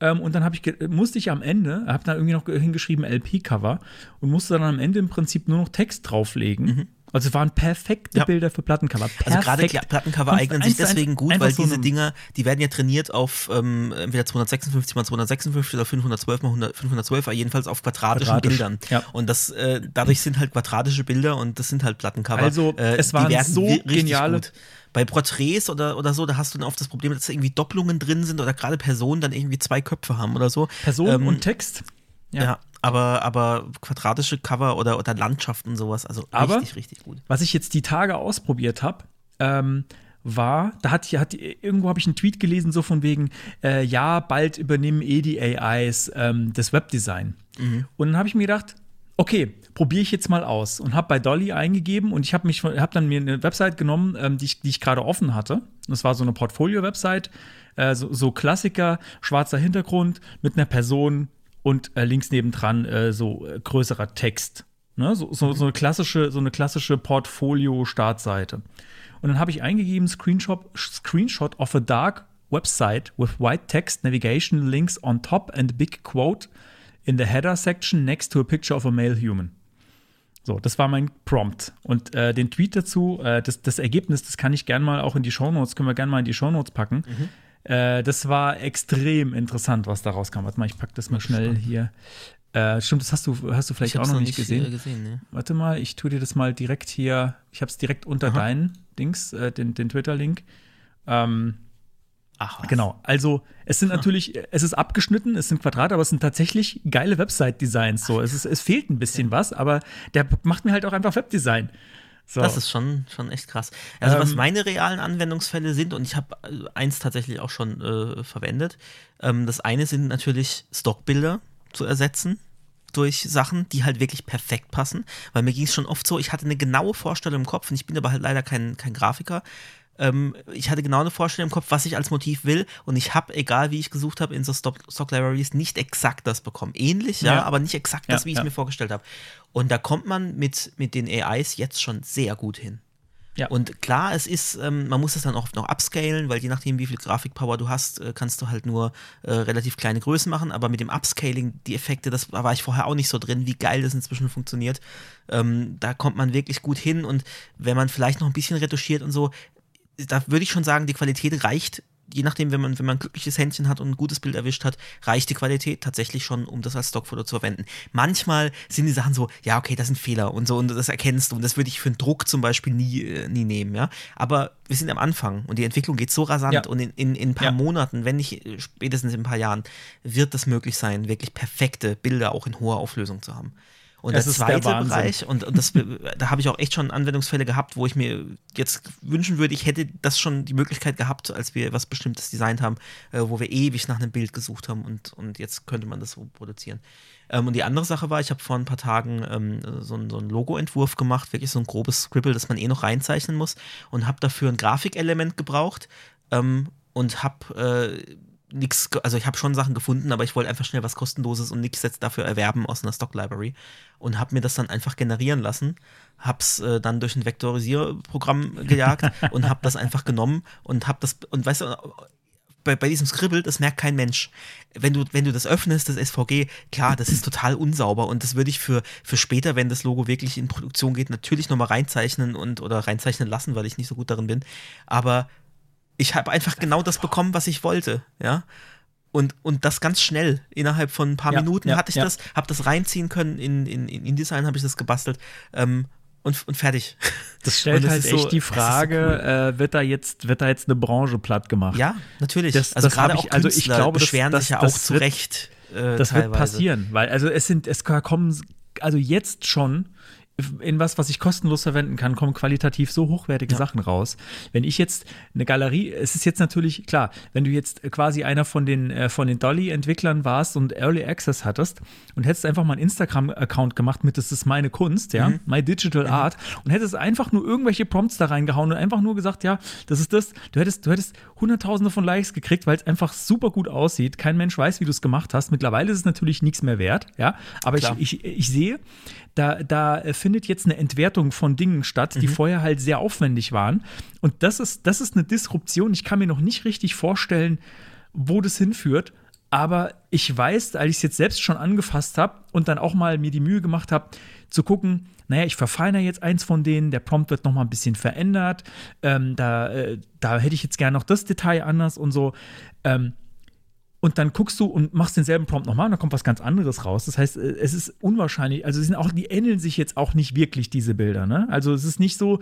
Ähm, und dann ich, musste ich am Ende, habe da irgendwie noch hingeschrieben LP-Cover und musste dann am Ende im Prinzip nur noch Text drauflegen. Mhm. Also es waren perfekte ja. Bilder für Plattencover. Perfekt. Also gerade Plattencover eignen sich deswegen gut, weil so diese Dinger, die werden ja trainiert auf ähm, entweder 256 mal 256 oder 512 mal 100, 512, jedenfalls auf quadratischen Quadratisch. Bildern. Ja. Und das äh, dadurch sind halt quadratische Bilder und das sind halt Plattencover. Also äh, es waren so geniale gut bei Porträts oder, oder so, da hast du dann oft das Problem, dass da irgendwie Doppelungen drin sind oder gerade Personen dann irgendwie zwei Köpfe haben oder so. Personen ähm, und Text. Ja. ja, aber, aber quadratische Cover oder, oder Landschaften sowas, also aber, richtig, richtig gut. Was ich jetzt die Tage ausprobiert habe, ähm, war, da hat, hat irgendwo habe ich einen Tweet gelesen, so von wegen, äh, ja, bald übernehmen eh die AIs ähm, das Webdesign. Mhm. Und dann habe ich mir gedacht, okay, probiere ich jetzt mal aus und habe bei Dolly eingegeben und ich habe mich habe dann mir eine Website genommen, ähm, die ich, die ich gerade offen hatte. Das war so eine Portfolio-Website, äh, so, so, Klassiker, schwarzer Hintergrund mit einer Person und äh, links nebendran äh, so äh, größerer Text. Ne? So, so, so, eine klassische, so klassische Portfolio-Startseite. Und dann habe ich eingegeben Screenshot, Screenshot of a dark website with white text navigation links on top and big quote in the header section next to a picture of a male human. So, das war mein Prompt. Und äh, den Tweet dazu, äh, das, das Ergebnis, das kann ich gerne mal auch in die Shownotes, können wir gerne mal in die Shownotes packen. Mhm. Äh, das war extrem interessant, was da rauskam. Warte mal, ich packe das mal schnell hier. Äh, stimmt, das hast du, hast du vielleicht auch noch, noch nicht gesehen. gesehen ne? Warte mal, ich tue dir das mal direkt hier. Ich habe es direkt unter Aha. deinen Dings, äh, den, den Twitter-Link. Ähm, Ach, was. Genau. Also, es sind natürlich, es ist abgeschnitten, es sind Quadrate, aber es sind tatsächlich geile Website-Designs. So, es, ist, es fehlt ein bisschen ja. was, aber der macht mir halt auch einfach Webdesign. So. Das ist schon, schon echt krass. Also, ähm, was meine realen Anwendungsfälle sind, und ich habe äh, eins tatsächlich auch schon äh, verwendet, ähm, das eine sind natürlich Stockbilder zu ersetzen durch Sachen, die halt wirklich perfekt passen. Weil mir ging es schon oft so, ich hatte eine genaue Vorstellung im Kopf und ich bin aber halt leider kein, kein Grafiker. Ähm, ich hatte genau eine Vorstellung im Kopf, was ich als Motiv will und ich habe, egal wie ich gesucht habe in so Stock, Libraries, nicht exakt das bekommen. Ähnlich, ja, ja aber nicht exakt ja, das, wie ich es mir vorgestellt habe. Und da kommt man mit, mit den AIs jetzt schon sehr gut hin. Ja. Und klar, es ist, ähm, man muss es dann auch noch upscalen, weil je nachdem, wie viel Grafikpower du hast, äh, kannst du halt nur äh, relativ kleine Größen machen. Aber mit dem Upscaling, die Effekte, das war ich vorher auch nicht so drin, wie geil das inzwischen funktioniert. Ähm, da kommt man wirklich gut hin. Und wenn man vielleicht noch ein bisschen retuschiert und so, da würde ich schon sagen, die Qualität reicht je nachdem, wenn man, wenn man ein glückliches Händchen hat und ein gutes Bild erwischt hat, reicht die Qualität tatsächlich schon, um das als Stockfoto zu verwenden. Manchmal sind die Sachen so, ja, okay, das sind Fehler und so, und das erkennst du, und das würde ich für einen Druck zum Beispiel nie, äh, nie nehmen, ja. Aber wir sind am Anfang und die Entwicklung geht so rasant ja. und in, in, in ein paar ja. Monaten, wenn nicht äh, spätestens in ein paar Jahren, wird das möglich sein, wirklich perfekte Bilder auch in hoher Auflösung zu haben. Und das der zweite der Bereich, und, und das, da habe ich auch echt schon Anwendungsfälle gehabt, wo ich mir jetzt wünschen würde, ich hätte das schon die Möglichkeit gehabt, als wir was Bestimmtes designt haben, äh, wo wir ewig nach einem Bild gesucht haben und, und jetzt könnte man das so produzieren. Ähm, und die andere Sache war, ich habe vor ein paar Tagen ähm, so, ein, so einen Logo-Entwurf gemacht, wirklich so ein grobes Scribble, das man eh noch reinzeichnen muss und habe dafür ein Grafikelement gebraucht ähm, und habe äh, nichts, also ich habe schon Sachen gefunden, aber ich wollte einfach schnell was kostenloses und nichts jetzt dafür erwerben aus einer Stock Library und habe mir das dann einfach generieren lassen, hab's äh, dann durch ein Vektorisierprogramm gejagt und habe das einfach genommen und habe das und weißt du bei, bei diesem Scribble, das merkt kein Mensch. Wenn du, wenn du das öffnest, das SVG, klar, das ist total unsauber und das würde ich für, für später, wenn das Logo wirklich in Produktion geht, natürlich nochmal reinzeichnen und oder reinzeichnen lassen, weil ich nicht so gut darin bin. Aber ich habe einfach genau das bekommen, was ich wollte, ja. Und, und das ganz schnell, innerhalb von ein paar ja, Minuten ja, hatte ich ja. das, habe das reinziehen können, in, in, in InDesign habe ich das gebastelt ähm, und, und fertig. Das stellt das halt echt so, die Frage, so cool. äh, wird, da jetzt, wird da jetzt eine Branche platt gemacht? Ja, natürlich. Das, also gerade auch also ich glaube, beschweren das, sich ja auch zu Recht. Äh, das teilweise. wird passieren, weil also es sind, es kommen also jetzt schon in was, was ich kostenlos verwenden kann, kommen qualitativ so hochwertige ja. Sachen raus. Wenn ich jetzt eine Galerie, es ist jetzt natürlich klar, wenn du jetzt quasi einer von den, äh, von den Dolly-Entwicklern warst und Early Access hattest und hättest einfach mal einen Instagram-Account gemacht mit, das ist meine Kunst, ja, mhm. My Digital mhm. Art und hättest einfach nur irgendwelche Prompts da reingehauen und einfach nur gesagt, ja, das ist das, du hättest, du hättest hunderttausende von Likes gekriegt, weil es einfach super gut aussieht. Kein Mensch weiß, wie du es gemacht hast. Mittlerweile ist es natürlich nichts mehr wert, ja, aber ich, ich, ich sehe, da, da findet jetzt eine Entwertung von Dingen statt, die mhm. vorher halt sehr aufwendig waren. Und das ist, das ist eine Disruption. Ich kann mir noch nicht richtig vorstellen, wo das hinführt. Aber ich weiß, als ich es jetzt selbst schon angefasst habe und dann auch mal mir die Mühe gemacht habe, zu gucken, naja, ich verfeinere jetzt eins von denen, der Prompt wird noch mal ein bisschen verändert, ähm, da, äh, da hätte ich jetzt gerne noch das Detail anders und so. Ähm, und dann guckst du und machst denselben Prompt nochmal und dann kommt was ganz anderes raus. Das heißt, äh, es ist unwahrscheinlich, also sind auch, die ähneln sich jetzt auch nicht wirklich, diese Bilder, ne? Also es ist nicht so,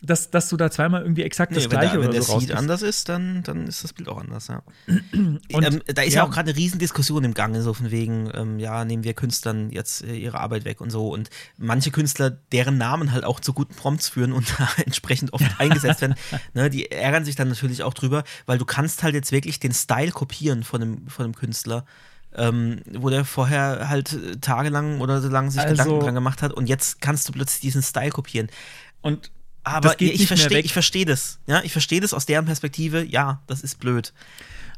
dass, dass du da zweimal irgendwie exakt das nee, gleiche wenn da, wenn so der Seed anders ist, dann, dann ist das Bild auch anders, ja. Und, ähm, da ist ja, ja auch gerade eine Riesendiskussion im Gange, so von wegen, ähm, ja, nehmen wir Künstlern jetzt äh, ihre Arbeit weg und so. Und manche Künstler, deren Namen halt auch zu guten Prompts führen und da entsprechend oft eingesetzt werden, ne, die ärgern sich dann natürlich auch drüber, weil du kannst halt jetzt wirklich den Style kopieren von einem, von einem Künstler. Ähm, wo der vorher halt tagelang oder so lange sich also, Gedanken dran gemacht hat und jetzt kannst du plötzlich diesen Style kopieren. Und Aber ich verstehe ich versteh das. Ja, ich verstehe das aus deren Perspektive. Ja, das ist blöd.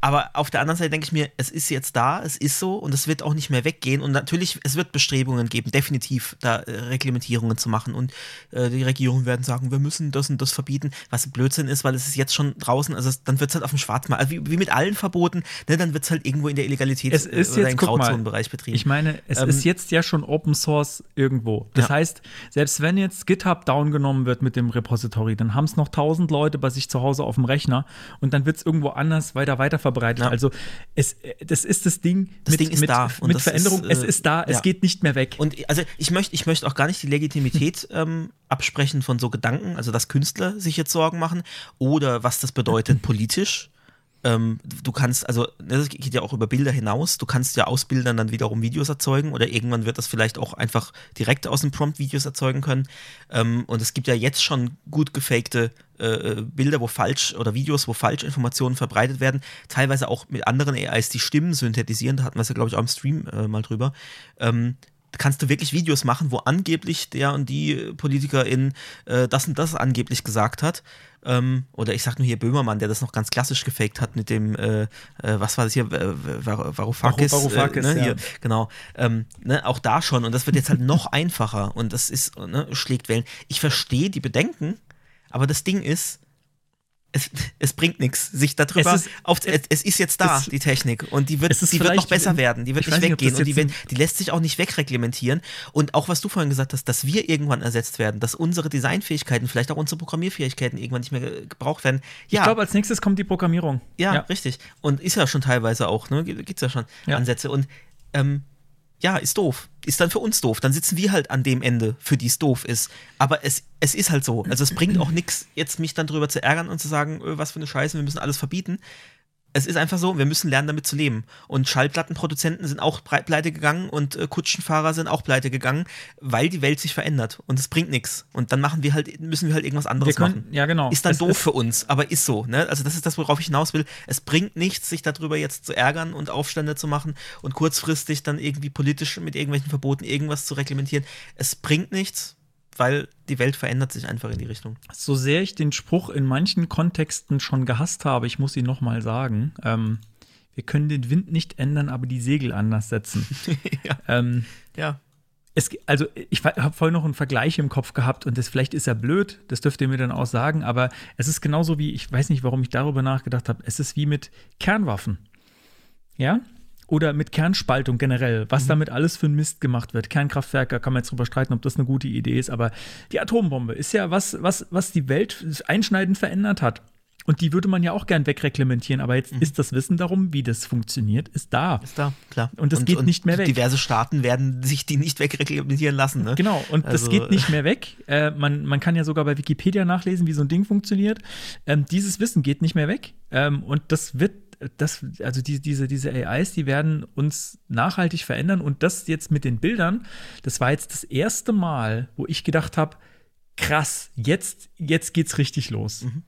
Aber auf der anderen Seite denke ich mir, es ist jetzt da, es ist so und es wird auch nicht mehr weggehen. Und natürlich, es wird Bestrebungen geben, definitiv da äh, Reglementierungen zu machen. Und äh, die Regierungen werden sagen, wir müssen das und das verbieten, was Blödsinn ist, weil es ist jetzt schon draußen, also es, dann wird es halt auf dem Schwarzmarkt, also wie, wie mit allen Verboten, ne, dann wird es halt irgendwo in der Illegalität es ist oder jetzt, im Grauzonenbereich betrieben. Ich meine, es ähm, ist jetzt ja schon Open Source irgendwo. Das ja. heißt, selbst wenn jetzt GitHub down genommen wird mit dem Repository, dann haben es noch tausend Leute bei sich zu Hause auf dem Rechner und dann wird es irgendwo anders weiter weiter verbreitet. Ja. Also es, das ist das Ding das mit, Ding ist mit, da. mit Veränderung. Ist, es ist da, es ja. geht nicht mehr weg. Und also ich möchte ich möcht auch gar nicht die Legitimität ähm, absprechen von so Gedanken, also dass Künstler sich jetzt Sorgen machen oder was das bedeutet politisch ähm, du kannst, also ne, das geht ja auch über Bilder hinaus, du kannst ja aus Bildern dann wiederum Videos erzeugen oder irgendwann wird das vielleicht auch einfach direkt aus dem Prompt Videos erzeugen können. Ähm, und es gibt ja jetzt schon gut gefakte äh, Bilder, wo falsch oder Videos, wo Falschinformationen verbreitet werden, teilweise auch mit anderen AIs, die Stimmen synthetisieren, da hatten wir es ja, glaube ich, auch im Stream äh, mal drüber. Ähm, kannst du wirklich Videos machen, wo angeblich der und die Politikerin äh, das und das angeblich gesagt hat. Ähm, oder ich sag nur hier Böhmermann, der das noch ganz klassisch gefaked hat mit dem, äh, äh, was war das hier, Varoufakis. Varoufakis, äh, ne, ja. genau. Ähm, ne, auch da schon. Und das wird jetzt halt noch einfacher und das ist, ne, schlägt Wellen. Ich verstehe die Bedenken, aber das Ding ist, es, es, bringt nichts, sich darüber es ist, auf, es, es, ist jetzt da, die Technik. Und die wird, die wird noch besser werden, die wird nicht weggehen und die, wird, die lässt sich auch nicht wegreglementieren. Und auch was du vorhin gesagt hast, dass wir irgendwann ersetzt werden, dass unsere Designfähigkeiten, vielleicht auch unsere Programmierfähigkeiten irgendwann nicht mehr gebraucht werden. Ja. Ich glaube, als nächstes kommt die Programmierung. Ja, ja, richtig. Und ist ja schon teilweise auch, ne? Gibt es ja schon ja. Ansätze. Und ähm, ja, ist doof. Ist dann für uns doof. Dann sitzen wir halt an dem Ende, für die es doof ist. Aber es, es ist halt so. Also es bringt auch nichts, jetzt mich dann drüber zu ärgern und zu sagen, öh, was für eine Scheiße, wir müssen alles verbieten es ist einfach so, wir müssen lernen, damit zu leben. Und Schallplattenproduzenten sind auch pleite gegangen und äh, Kutschenfahrer sind auch pleite gegangen, weil die Welt sich verändert und es bringt nichts. Und dann machen wir halt, müssen wir halt irgendwas anderes können, machen. Ja, genau. Ist dann es doof ist für uns, aber ist so. Ne? Also das ist das, worauf ich hinaus will. Es bringt nichts, sich darüber jetzt zu ärgern und Aufstände zu machen und kurzfristig dann irgendwie politisch mit irgendwelchen Verboten irgendwas zu reglementieren. Es bringt nichts weil die Welt verändert sich einfach in die Richtung. So sehr ich den Spruch in manchen Kontexten schon gehasst habe, ich muss ihn nochmal sagen. Ähm, wir können den Wind nicht ändern, aber die Segel anders setzen. ja. Ähm, ja. Es, also ich habe vorhin noch einen Vergleich im Kopf gehabt und das vielleicht ist er blöd, das dürft ihr mir dann auch sagen, aber es ist genauso wie, ich weiß nicht, warum ich darüber nachgedacht habe, es ist wie mit Kernwaffen. Ja, oder mit Kernspaltung generell, was mhm. damit alles für ein Mist gemacht wird. Kernkraftwerke, kann man jetzt drüber streiten, ob das eine gute Idee ist, aber die Atombombe ist ja was, was, was die Welt einschneidend verändert hat. Und die würde man ja auch gern wegreglementieren, aber jetzt mhm. ist das Wissen darum, wie das funktioniert, ist da. Ist da, klar. Und das geht und nicht mehr weg. Diverse Staaten werden sich die nicht wegreglementieren lassen. Ne? Genau, und also, das geht nicht mehr weg. Äh, man, man kann ja sogar bei Wikipedia nachlesen, wie so ein Ding funktioniert. Ähm, dieses Wissen geht nicht mehr weg. Ähm, und das wird das, also die, diese, diese AIs, die werden uns nachhaltig verändern. Und das jetzt mit den Bildern, das war jetzt das erste Mal, wo ich gedacht habe, krass, jetzt, jetzt geht's richtig los. Mhm.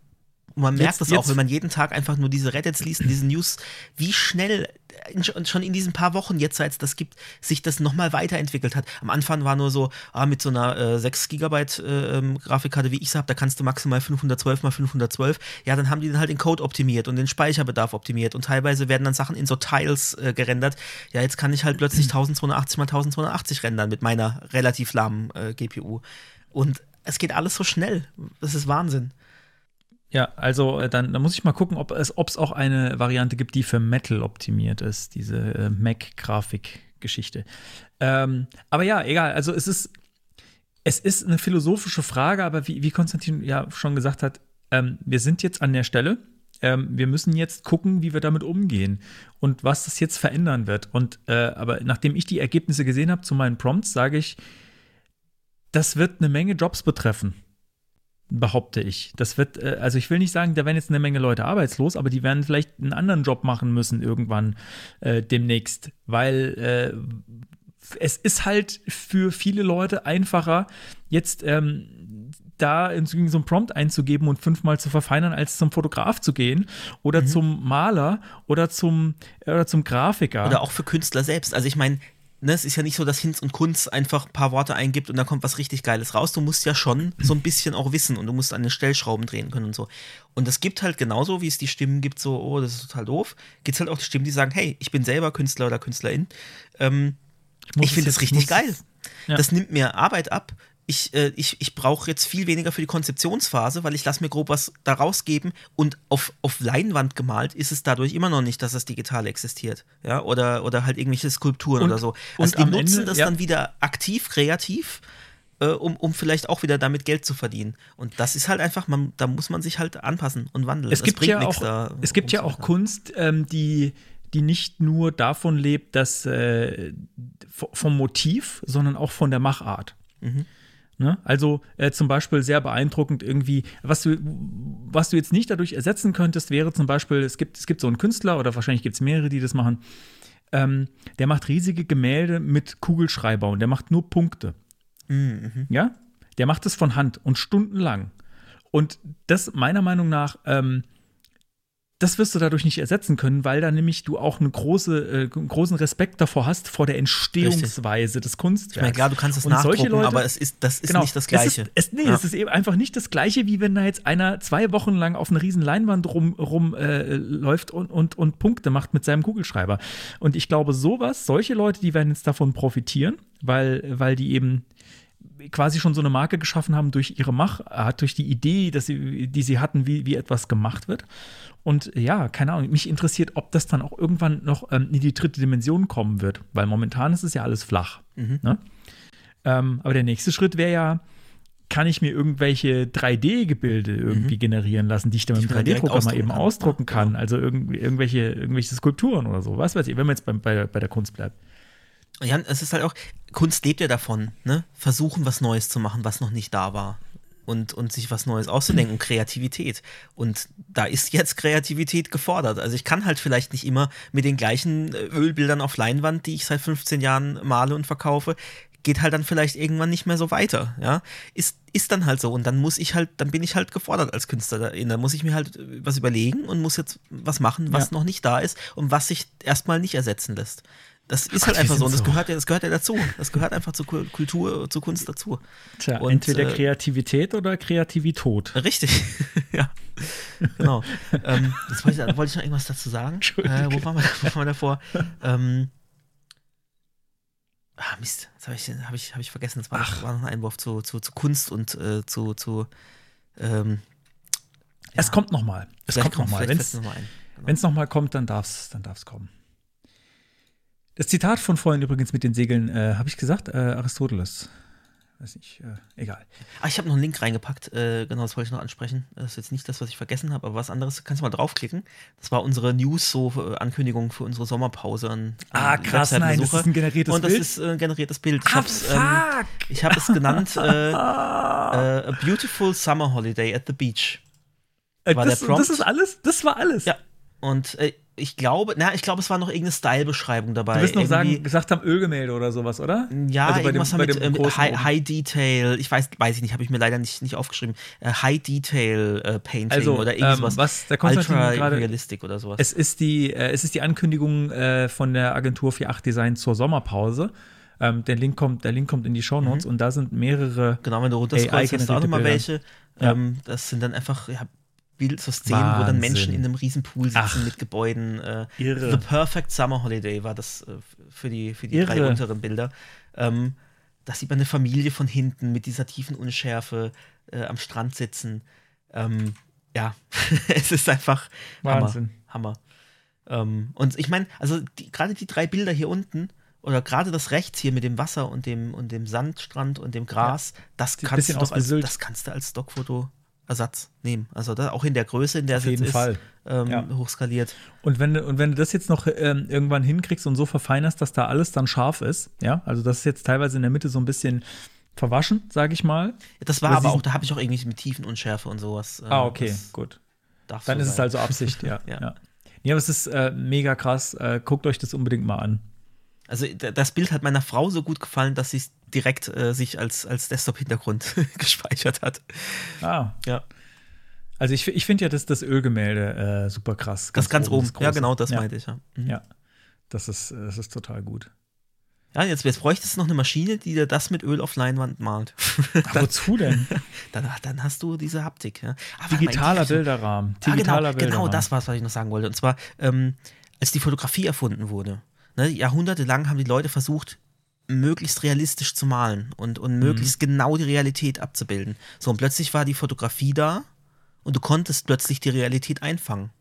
Und man merkt jetzt, das auch, wenn man jeden Tag einfach nur diese Reddits liest, diese News, wie schnell in, schon in diesen paar Wochen jetzt, seit es das gibt, sich das nochmal weiterentwickelt hat. Am Anfang war nur so, ah, mit so einer äh, 6 Gigabyte äh, ähm, Grafikkarte, wie ich sie habe, da kannst du maximal 512 mal 512. Ja, dann haben die dann halt den Code optimiert und den Speicherbedarf optimiert und teilweise werden dann Sachen in so Tiles äh, gerendert. Ja, jetzt kann ich halt plötzlich 1280 mal 1280 rendern mit meiner relativ lahmen äh, GPU. Und es geht alles so schnell. Das ist Wahnsinn. Ja, also äh, dann, dann muss ich mal gucken, ob es ob's auch eine Variante gibt, die für Metal optimiert ist, diese äh, Mac-Grafik-Geschichte. Ähm, aber ja, egal. Also es ist, es ist eine philosophische Frage, aber wie, wie Konstantin ja schon gesagt hat, ähm, wir sind jetzt an der Stelle. Ähm, wir müssen jetzt gucken, wie wir damit umgehen und was das jetzt verändern wird. Und äh, aber nachdem ich die Ergebnisse gesehen habe zu meinen Prompts, sage ich, das wird eine Menge Jobs betreffen behaupte ich. Das wird, äh, also ich will nicht sagen, da werden jetzt eine Menge Leute arbeitslos, aber die werden vielleicht einen anderen Job machen müssen irgendwann äh, demnächst, weil äh, es ist halt für viele Leute einfacher, jetzt ähm, da in so einen Prompt einzugeben und fünfmal zu verfeinern, als zum Fotograf zu gehen oder mhm. zum Maler oder zum, oder zum Grafiker. Oder auch für Künstler selbst. Also ich meine, ne, es ist ja nicht so, dass Hinz und Kunz einfach ein paar Worte eingibt und da kommt was richtig Geiles raus. Du musst ja schon so ein bisschen auch wissen und du musst an den Stellschrauben drehen können und so. Und es gibt halt genauso, wie es die Stimmen gibt, so, oh, das ist total doof, gibt es halt auch die Stimmen, die sagen, hey, ich bin selber Künstler oder Künstlerin. Ähm, ich, ich finde das richtig geil. Ja. Das nimmt mir Arbeit ab ich, äh, ich, ich brauche jetzt viel weniger für die Konzeptionsphase, weil ich lasse mir grob was daraus geben und auf, auf Leinwand gemalt ist es dadurch immer noch nicht, dass das digital existiert. Ja, oder, oder halt irgendwelche Skulpturen und, oder so. Also die nutzen Ende, das ja. dann wieder aktiv, kreativ, äh, um, um vielleicht auch wieder damit Geld zu verdienen. Und das ist halt einfach, man, da muss man sich halt anpassen und wandeln. Es gibt ja auch, da, es gibt ja auch Kunst, ähm, die die nicht nur davon lebt, dass äh, vom Motiv, sondern auch von der Machart. Mhm. Ne? Also äh, zum Beispiel sehr beeindruckend irgendwie, was du, was du jetzt nicht dadurch ersetzen könntest, wäre zum Beispiel, es gibt, es gibt so einen Künstler oder wahrscheinlich gibt es mehrere, die das machen, ähm, der macht riesige Gemälde mit Kugelschreiber und der macht nur Punkte. Mhm. Ja? Der macht es von Hand und stundenlang. Und das meiner Meinung nach ähm, das wirst du dadurch nicht ersetzen können, weil da nämlich du auch eine große, äh, großen Respekt davor hast, vor der Entstehungsweise Richtig. des Kunstwerks. Ich meine, klar, du kannst es nachdrucken, Leute, aber es ist, das ist genau, nicht das Gleiche. Es ist, es, nee, ja. es ist eben einfach nicht das Gleiche, wie wenn da jetzt einer zwei Wochen lang auf einer riesen Leinwand rumläuft rum, äh, und, und, und Punkte macht mit seinem Kugelschreiber. Und ich glaube, sowas, solche Leute, die werden jetzt davon profitieren, weil, weil die eben quasi schon so eine Marke geschaffen haben durch ihre Machart, durch die Idee, dass sie, die sie hatten, wie, wie etwas gemacht wird. Und ja, keine Ahnung, mich interessiert, ob das dann auch irgendwann noch ähm, in die dritte Dimension kommen wird, weil momentan ist es ja alles flach. Mhm. Ne? Ähm, aber der nächste Schritt wäre ja, kann ich mir irgendwelche 3D-Gebilde irgendwie mhm. generieren lassen, die ich dann mit dem 3D-Drucker mal eben kann. ausdrucken ja, kann. Genau. Also irg irgendwelche, irgendwelche Skulpturen oder so. Was weiß ich, wenn man jetzt bei, bei, bei der Kunst bleibt. Ja, es ist halt auch, Kunst lebt ja davon, ne? Versuchen, was Neues zu machen, was noch nicht da war und, und sich was Neues auszudenken, Kreativität. Und da ist jetzt Kreativität gefordert. Also ich kann halt vielleicht nicht immer mit den gleichen äh, Ölbildern auf Leinwand, die ich seit 15 Jahren male und verkaufe, geht halt dann vielleicht irgendwann nicht mehr so weiter, ja. Ist, ist dann halt so. Und dann muss ich halt, dann bin ich halt gefordert als Künstlerin. Dann muss ich mir halt äh, was überlegen und muss jetzt was machen, was ja. noch nicht da ist und was sich erstmal nicht ersetzen lässt. Das ist halt einfach so und das gehört ja, das gehört ja dazu. Das gehört einfach zur Kultur, zur Kunst dazu. Tja, und, entweder äh, Kreativität oder Kreativität. Richtig, ja. Genau. ähm, jetzt wollte ich, wollte ich noch irgendwas dazu sagen. Äh, wo waren wir, wo waren wir davor? Ähm, ah, Mist, das habe ich, hab ich, hab ich vergessen. Das war, Ach. war noch ein Einwurf zu, zu, zu Kunst und äh, zu, zu ähm, Es kommt noch mal. Es kommt noch mal. Wenn es noch, genau. noch mal kommt, dann darf es dann darf's kommen. Das Zitat von vorhin übrigens mit den Segeln, äh, habe ich gesagt, äh, Aristoteles. Weiß nicht, äh, egal. Ah, ich habe noch einen Link reingepackt, äh, genau, das wollte ich noch ansprechen. Das ist jetzt nicht das, was ich vergessen habe, aber was anderes, kannst du mal draufklicken. Das war unsere News, so äh, Ankündigung für unsere Sommerpause. An, ah, krass, nein, das ist ein generiertes Bild. Und das ist ein generiertes Bild. Ich ah, ähm, ich habe es genannt äh, äh, A Beautiful Summer Holiday at the Beach. War das, das ist alles? Das war alles? Ja. Und äh, ich glaube, na, ich glaube, es war noch irgendeine Style-Beschreibung dabei. Du wirst noch sagen, gesagt haben Ölgemälde oder sowas, oder? Ja, also irgendwas dem, mit ähm, High, High, Detail, ich weiß, weiß ich nicht, habe ich mir leider nicht, nicht aufgeschrieben. Uh, High Detail uh, Painting also, oder irgendwas. Ähm, was der Ultra Realistic oder sowas. Es ist die, äh, es ist die Ankündigung äh, von der Agentur 48 Design zur Sommerpause. Ähm, der, Link kommt, der Link kommt in die Show Notes mhm. und da sind mehrere. Genau, wenn du runterscrollst, hast du auch nochmal welche. Ja. Ähm, das sind dann einfach ja, Bild, so Szenen, Wahnsinn. wo dann Menschen in einem Riesenpool sitzen Ach, mit Gebäuden. Äh, irre. The Perfect Summer Holiday war das äh, für die, für die drei unteren Bilder. Ähm, da sieht man eine Familie von hinten mit dieser tiefen Unschärfe äh, am Strand sitzen. Ähm, ja, es ist einfach Wahnsinn. Hammer. Hammer. Ähm, und ich meine, also gerade die drei Bilder hier unten, oder gerade das rechts hier mit dem Wasser und dem, und dem Sandstrand und dem Gras, ja, das, kannst du doch als, das kannst du als Stockfoto Ersatz nehmen. Also da, auch in der Größe, in der Auf es jeden Fall. ist, ähm, ja. hochskaliert. Und wenn, du, und wenn du das jetzt noch ähm, irgendwann hinkriegst und so verfeinerst, dass da alles dann scharf ist, ja, also das ist jetzt teilweise in der Mitte so ein bisschen verwaschen, sage ich mal. Das war aber auch, da habe ich auch irgendwie mit Tiefenunschärfe und sowas. Äh, ah, okay, gut. Dann so ist sein. es also Absicht, ja. ja. ja. Ja, aber es ist äh, mega krass. Äh, guckt euch das unbedingt mal an. Also das Bild hat meiner Frau so gut gefallen, dass sie es direkt äh, sich als, als Desktop-Hintergrund gespeichert hat. Ah. Ja. Also ich, ich finde ja das, das Ölgemälde äh, super krass. Ganz das ganz oben. oben. Ja, genau, das ja. meinte ich, ja. Mhm. Ja. Das ist, das ist total gut. Ja, jetzt, jetzt bräuchtest du noch eine Maschine, die dir das mit Öl auf Leinwand malt. Ach, wozu denn? dann, dann hast du diese Haptik. Ja. Digitaler Bilderrahmen. Digitaler ja, genau, Bilderrahmen. genau das war es, was ich noch sagen wollte. Und zwar, ähm, als die Fotografie erfunden wurde, ne, jahrhundertelang haben die Leute versucht, möglichst realistisch zu malen und, und möglichst Mhm. genau die Realität abzubilden. So, und plötzlich war die Fotografie da und du konntest plötzlich die Realität einfangen.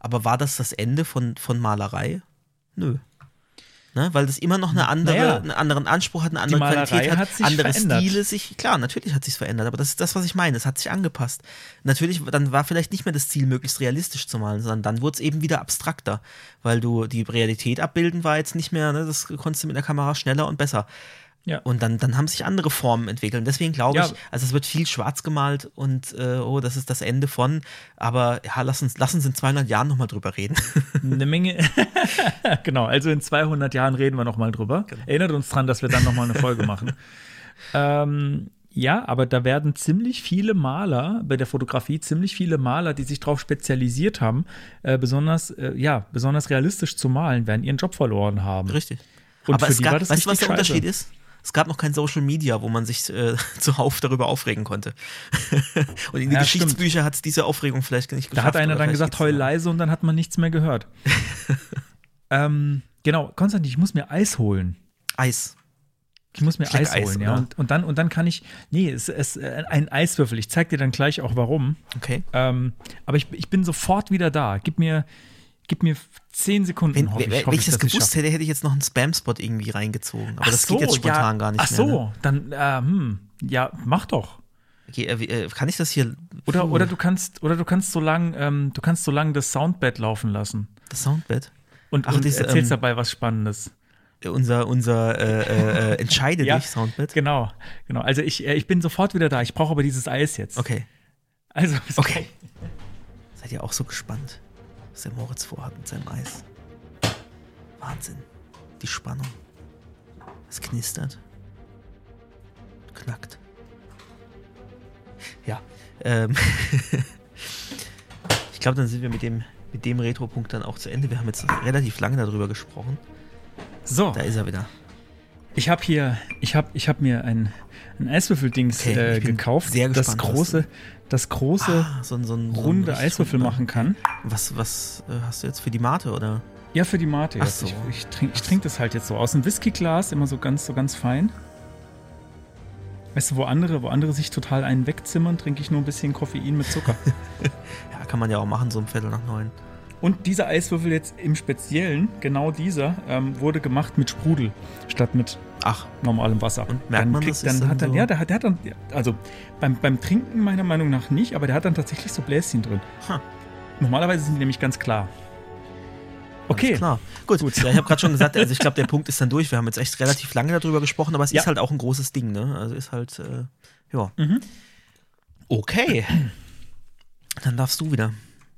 Aber war das das Ende von, von Malerei? Nö. Ne? Weil das immer noch eine andere, Naja. einen anderen Anspruch hat, eine andere Qualität hat, hat sich andere verändert. Stile sich. Klar, natürlich hat sich verändert, aber das ist das, was ich meine. Es hat sich angepasst. Natürlich, dann war vielleicht nicht mehr das Ziel, möglichst realistisch zu malen, sondern dann wurde es eben wieder abstrakter, weil du die Realität abbilden war jetzt nicht mehr, ne, das konntest du mit der Kamera schneller und besser. Ja. Und dann, dann haben sich andere Formen entwickelt. Und deswegen glaube Ja. ich, also es wird viel schwarz gemalt und äh, oh, das ist das Ende von. Aber ja, lass uns, lass uns in 200 Jahren nochmal drüber reden. Eine Menge. genau, also in 200 Jahren reden wir noch mal drüber. Genau. Erinnert uns dran, dass wir dann noch mal eine Folge machen. ähm, ja, aber da werden ziemlich viele Maler, bei der Fotografie, ziemlich viele Maler, die sich darauf spezialisiert haben, äh, besonders, äh, ja, besonders realistisch zu malen, werden ihren Job verloren haben. Richtig. Und aber für es die gab, war das weißt du, was der. Unterschied ist? Es gab noch kein Social Media, wo man sich äh, zuhauf darüber aufregen konnte. und in die Ja, Geschichtsbücher hat es diese Aufregung vielleicht nicht Da geschafft. hat einer dann gesagt, heul leise und dann hat man nichts mehr gehört. ähm, genau, Konstantin, ich muss mir Eis holen. Eis. Ich muss mir Eis Schleckeis, holen, ja. oder? Und, und, dann, und dann kann ich, nee, es ist äh, ein Eiswürfel. Ich zeig dir dann gleich auch warum. Okay. Ähm, aber ich, ich bin sofort wieder da. Gib mir, gib mir zehn Sekunden. Wenn, hoffe wenn, ich, wenn hoffe ich das dass ich's gewusst hätte, hätte ich jetzt noch einen Spam-Spot irgendwie reingezogen. Aber Ach das so, geht jetzt spontan ja, gar nicht Ach mehr. so, Ne? dann, äh, hm, ja, mach doch. Okay, äh, äh, kann ich das hier. Oder, oder du kannst, oder du kannst so lang, ähm, du kannst so lang das Soundbed laufen lassen. Das Soundbed. Und, Ach, und diese, erzählst ähm, dabei was Spannendes. Unser, unser äh, äh, äh, Entscheide Ja. dich Soundbed. Genau, genau. Also ich, äh, ich bin sofort wieder da. Ich brauche aber dieses Eis jetzt. Okay. Also, bis Okay. Seid ihr auch so gespannt, was der Moritz vorhat mit seinem Eis? Wahnsinn. Die Spannung. Es knistert. Knackt. Ja. Ähm ich glaube, dann sind wir mit dem, mit dem Retro-Punkt dann auch zu Ende. Wir haben jetzt relativ lange darüber gesprochen. So, Da ist er wieder. Ich habe hier, ich habe ich hab mir ein, ein Eiswürfeldings Okay, äh, gekauft, sehr das gespannt, was große, das große Ah, so, ein- so ein so ein runde Eiswürfel machen kann. Was, was äh, hast du jetzt für die Mate, oder? Ja, für die Mate Ach jetzt. so. Ich, ich trinke ich trink das halt jetzt so aus einem Whiskyglas, immer so ganz, so ganz fein. Weißt du, wo andere, wo andere sich total einen wegzimmern, trinke ich nur ein bisschen Koffein mit Zucker. Ja, kann man ja auch machen, so um Viertel nach neun. Und dieser Eiswürfel jetzt im Speziellen, genau dieser, ähm, wurde gemacht mit Sprudel statt mit Ach, normalem Wasser. Und merkt dann man, kriegt, das dann hat dann, so- ja, der hat, der hat dann, also beim, beim Trinken meiner Meinung nach nicht, aber der hat dann tatsächlich so Bläschen drin. Ha. Normalerweise sind die nämlich ganz klar. Okay, Alles klar. Gut, Gut. Ja, ich habe gerade schon gesagt, also ich glaube, der Punkt ist dann durch. Wir haben jetzt echt relativ lange darüber gesprochen, aber es Ja. ist halt auch ein großes Ding, ne? Also ist halt, äh, ja. Mhm. Okay. Dann darfst du wieder.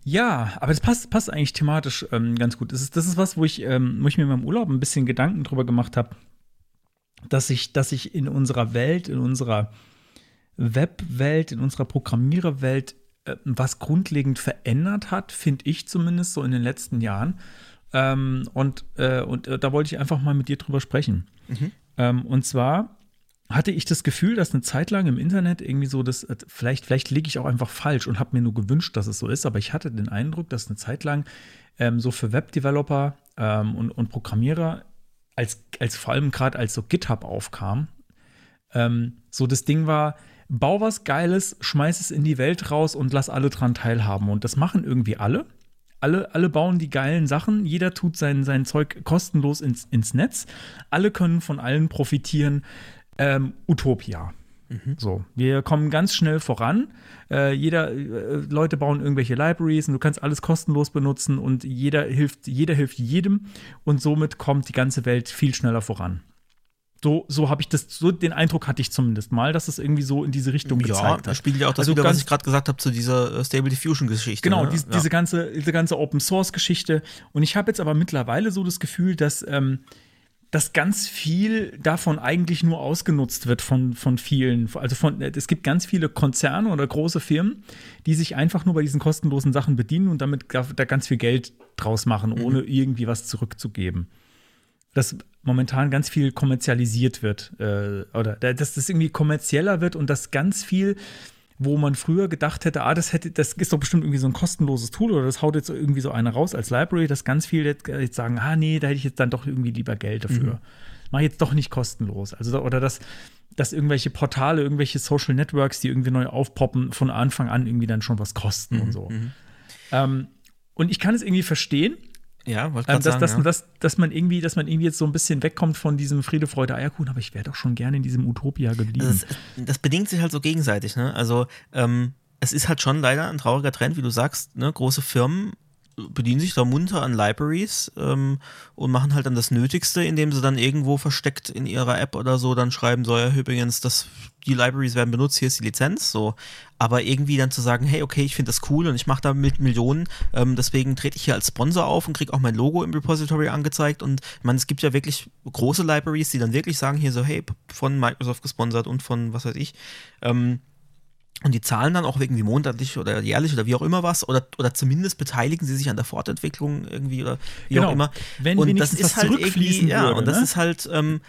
Ja, aber das passt, passt eigentlich thematisch ähm, ganz gut. Das ist, das ist was, wo ich, ähm, wo ich mir in meinem Urlaub ein bisschen Gedanken drüber gemacht habe, dass ich, dass ich in unserer Welt, in unserer Webwelt, in unserer Programmiererwelt äh, was grundlegend verändert hat, finde ich zumindest so in den letzten Jahren. Ähm, und äh, und äh, da wollte ich einfach mal mit dir drüber sprechen. Mhm. Ähm, und zwar hatte ich das Gefühl, dass eine Zeit lang im Internet irgendwie so das, äh, vielleicht, vielleicht liege ich auch einfach falsch und habe mir nur gewünscht, dass es so ist, aber ich hatte den Eindruck, dass eine Zeit lang ähm, so für Webdeveloper ähm, und, und Programmierer, als, als vor allem gerade als so GitHub aufkam, ähm, so das Ding war, bau was Geiles, schmeiß es in die Welt raus und lass alle dran teilhaben. Und das machen irgendwie alle. Alle, alle bauen die geilen Sachen, jeder tut sein, sein Zeug kostenlos ins, ins Netz. Alle können von allen profitieren. Ähm, Utopia. So, wir kommen ganz schnell voran. Äh, jeder, äh, Leute bauen irgendwelche Libraries und du kannst alles kostenlos benutzen und jeder hilft, jeder hilft jedem und somit kommt die ganze Welt viel schneller voran. So, so habe ich das, so den Eindruck hatte ich zumindest mal, dass es irgendwie so in diese Richtung Ja, gezeigt da hat. spiegelt ja auch das Also wieder, was ganz- ich gerade gesagt habe zu dieser äh, Stable Diffusion Geschichte. Genau, ne? dies, ja. diese, ganze, diese ganze Open Source Geschichte. Und ich habe jetzt aber mittlerweile so das Gefühl, dass, ähm, dass ganz viel davon eigentlich nur ausgenutzt wird von, von vielen. Also von, es gibt ganz viele Konzerne oder große Firmen, die sich einfach nur bei diesen kostenlosen Sachen bedienen und damit da ganz viel Geld draus machen, ohne irgendwie was zurückzugeben. dass momentan ganz viel kommerzialisiert wird äh, oder dass das irgendwie kommerzieller wird und dass ganz viel wo man früher gedacht hätte, ah, das hätte, das ist doch bestimmt irgendwie so ein kostenloses Tool oder das haut jetzt irgendwie so einer raus als Library, dass ganz viele jetzt, jetzt sagen, ah, nee, da hätte ich jetzt dann doch irgendwie lieber Geld dafür. Mhm. Mach jetzt doch nicht kostenlos. Also, oder dass, dass irgendwelche Portale, irgendwelche Social Networks, die irgendwie neu aufpoppen, von Anfang an irgendwie dann schon was kosten mhm. und so. Mhm. Ähm, und ich kann es irgendwie verstehen, ja, wollte ähm, dass, sagen, dass, ja. dass, dass, man irgendwie, dass man irgendwie jetzt so ein bisschen wegkommt von diesem Friede, Freude, Eierkuchen, aber ich wäre doch schon gerne in diesem Utopia geblieben. Das, das bedingt sich halt so gegenseitig, ne? Also, ähm, es ist halt schon leider ein trauriger Trend, wie du sagst, ne? Große Firmen bedienen sich da munter an Libraries ähm, und machen halt dann das Nötigste, indem sie dann irgendwo versteckt in ihrer App oder so dann schreiben, so ja übrigens, das, die Libraries werden benutzt, hier ist die Lizenz, so. Aber irgendwie dann zu sagen, hey, okay, ich finde das cool und ich mache damit Millionen, ähm, deswegen trete ich hier als Sponsor auf und kriege auch mein Logo im Repository angezeigt und ich meine, es gibt ja wirklich große Libraries, die dann wirklich sagen hier so, hey, von Microsoft gesponsert und von was weiß ich, ähm, und die zahlen dann auch irgendwie monatlich oder jährlich oder wie auch immer was oder, oder zumindest beteiligen sie sich an der Fortentwicklung irgendwie oder wie genau. auch immer. Wenn und das ist halt irgendwie, ja, würde, und das ne? ist halt ähm,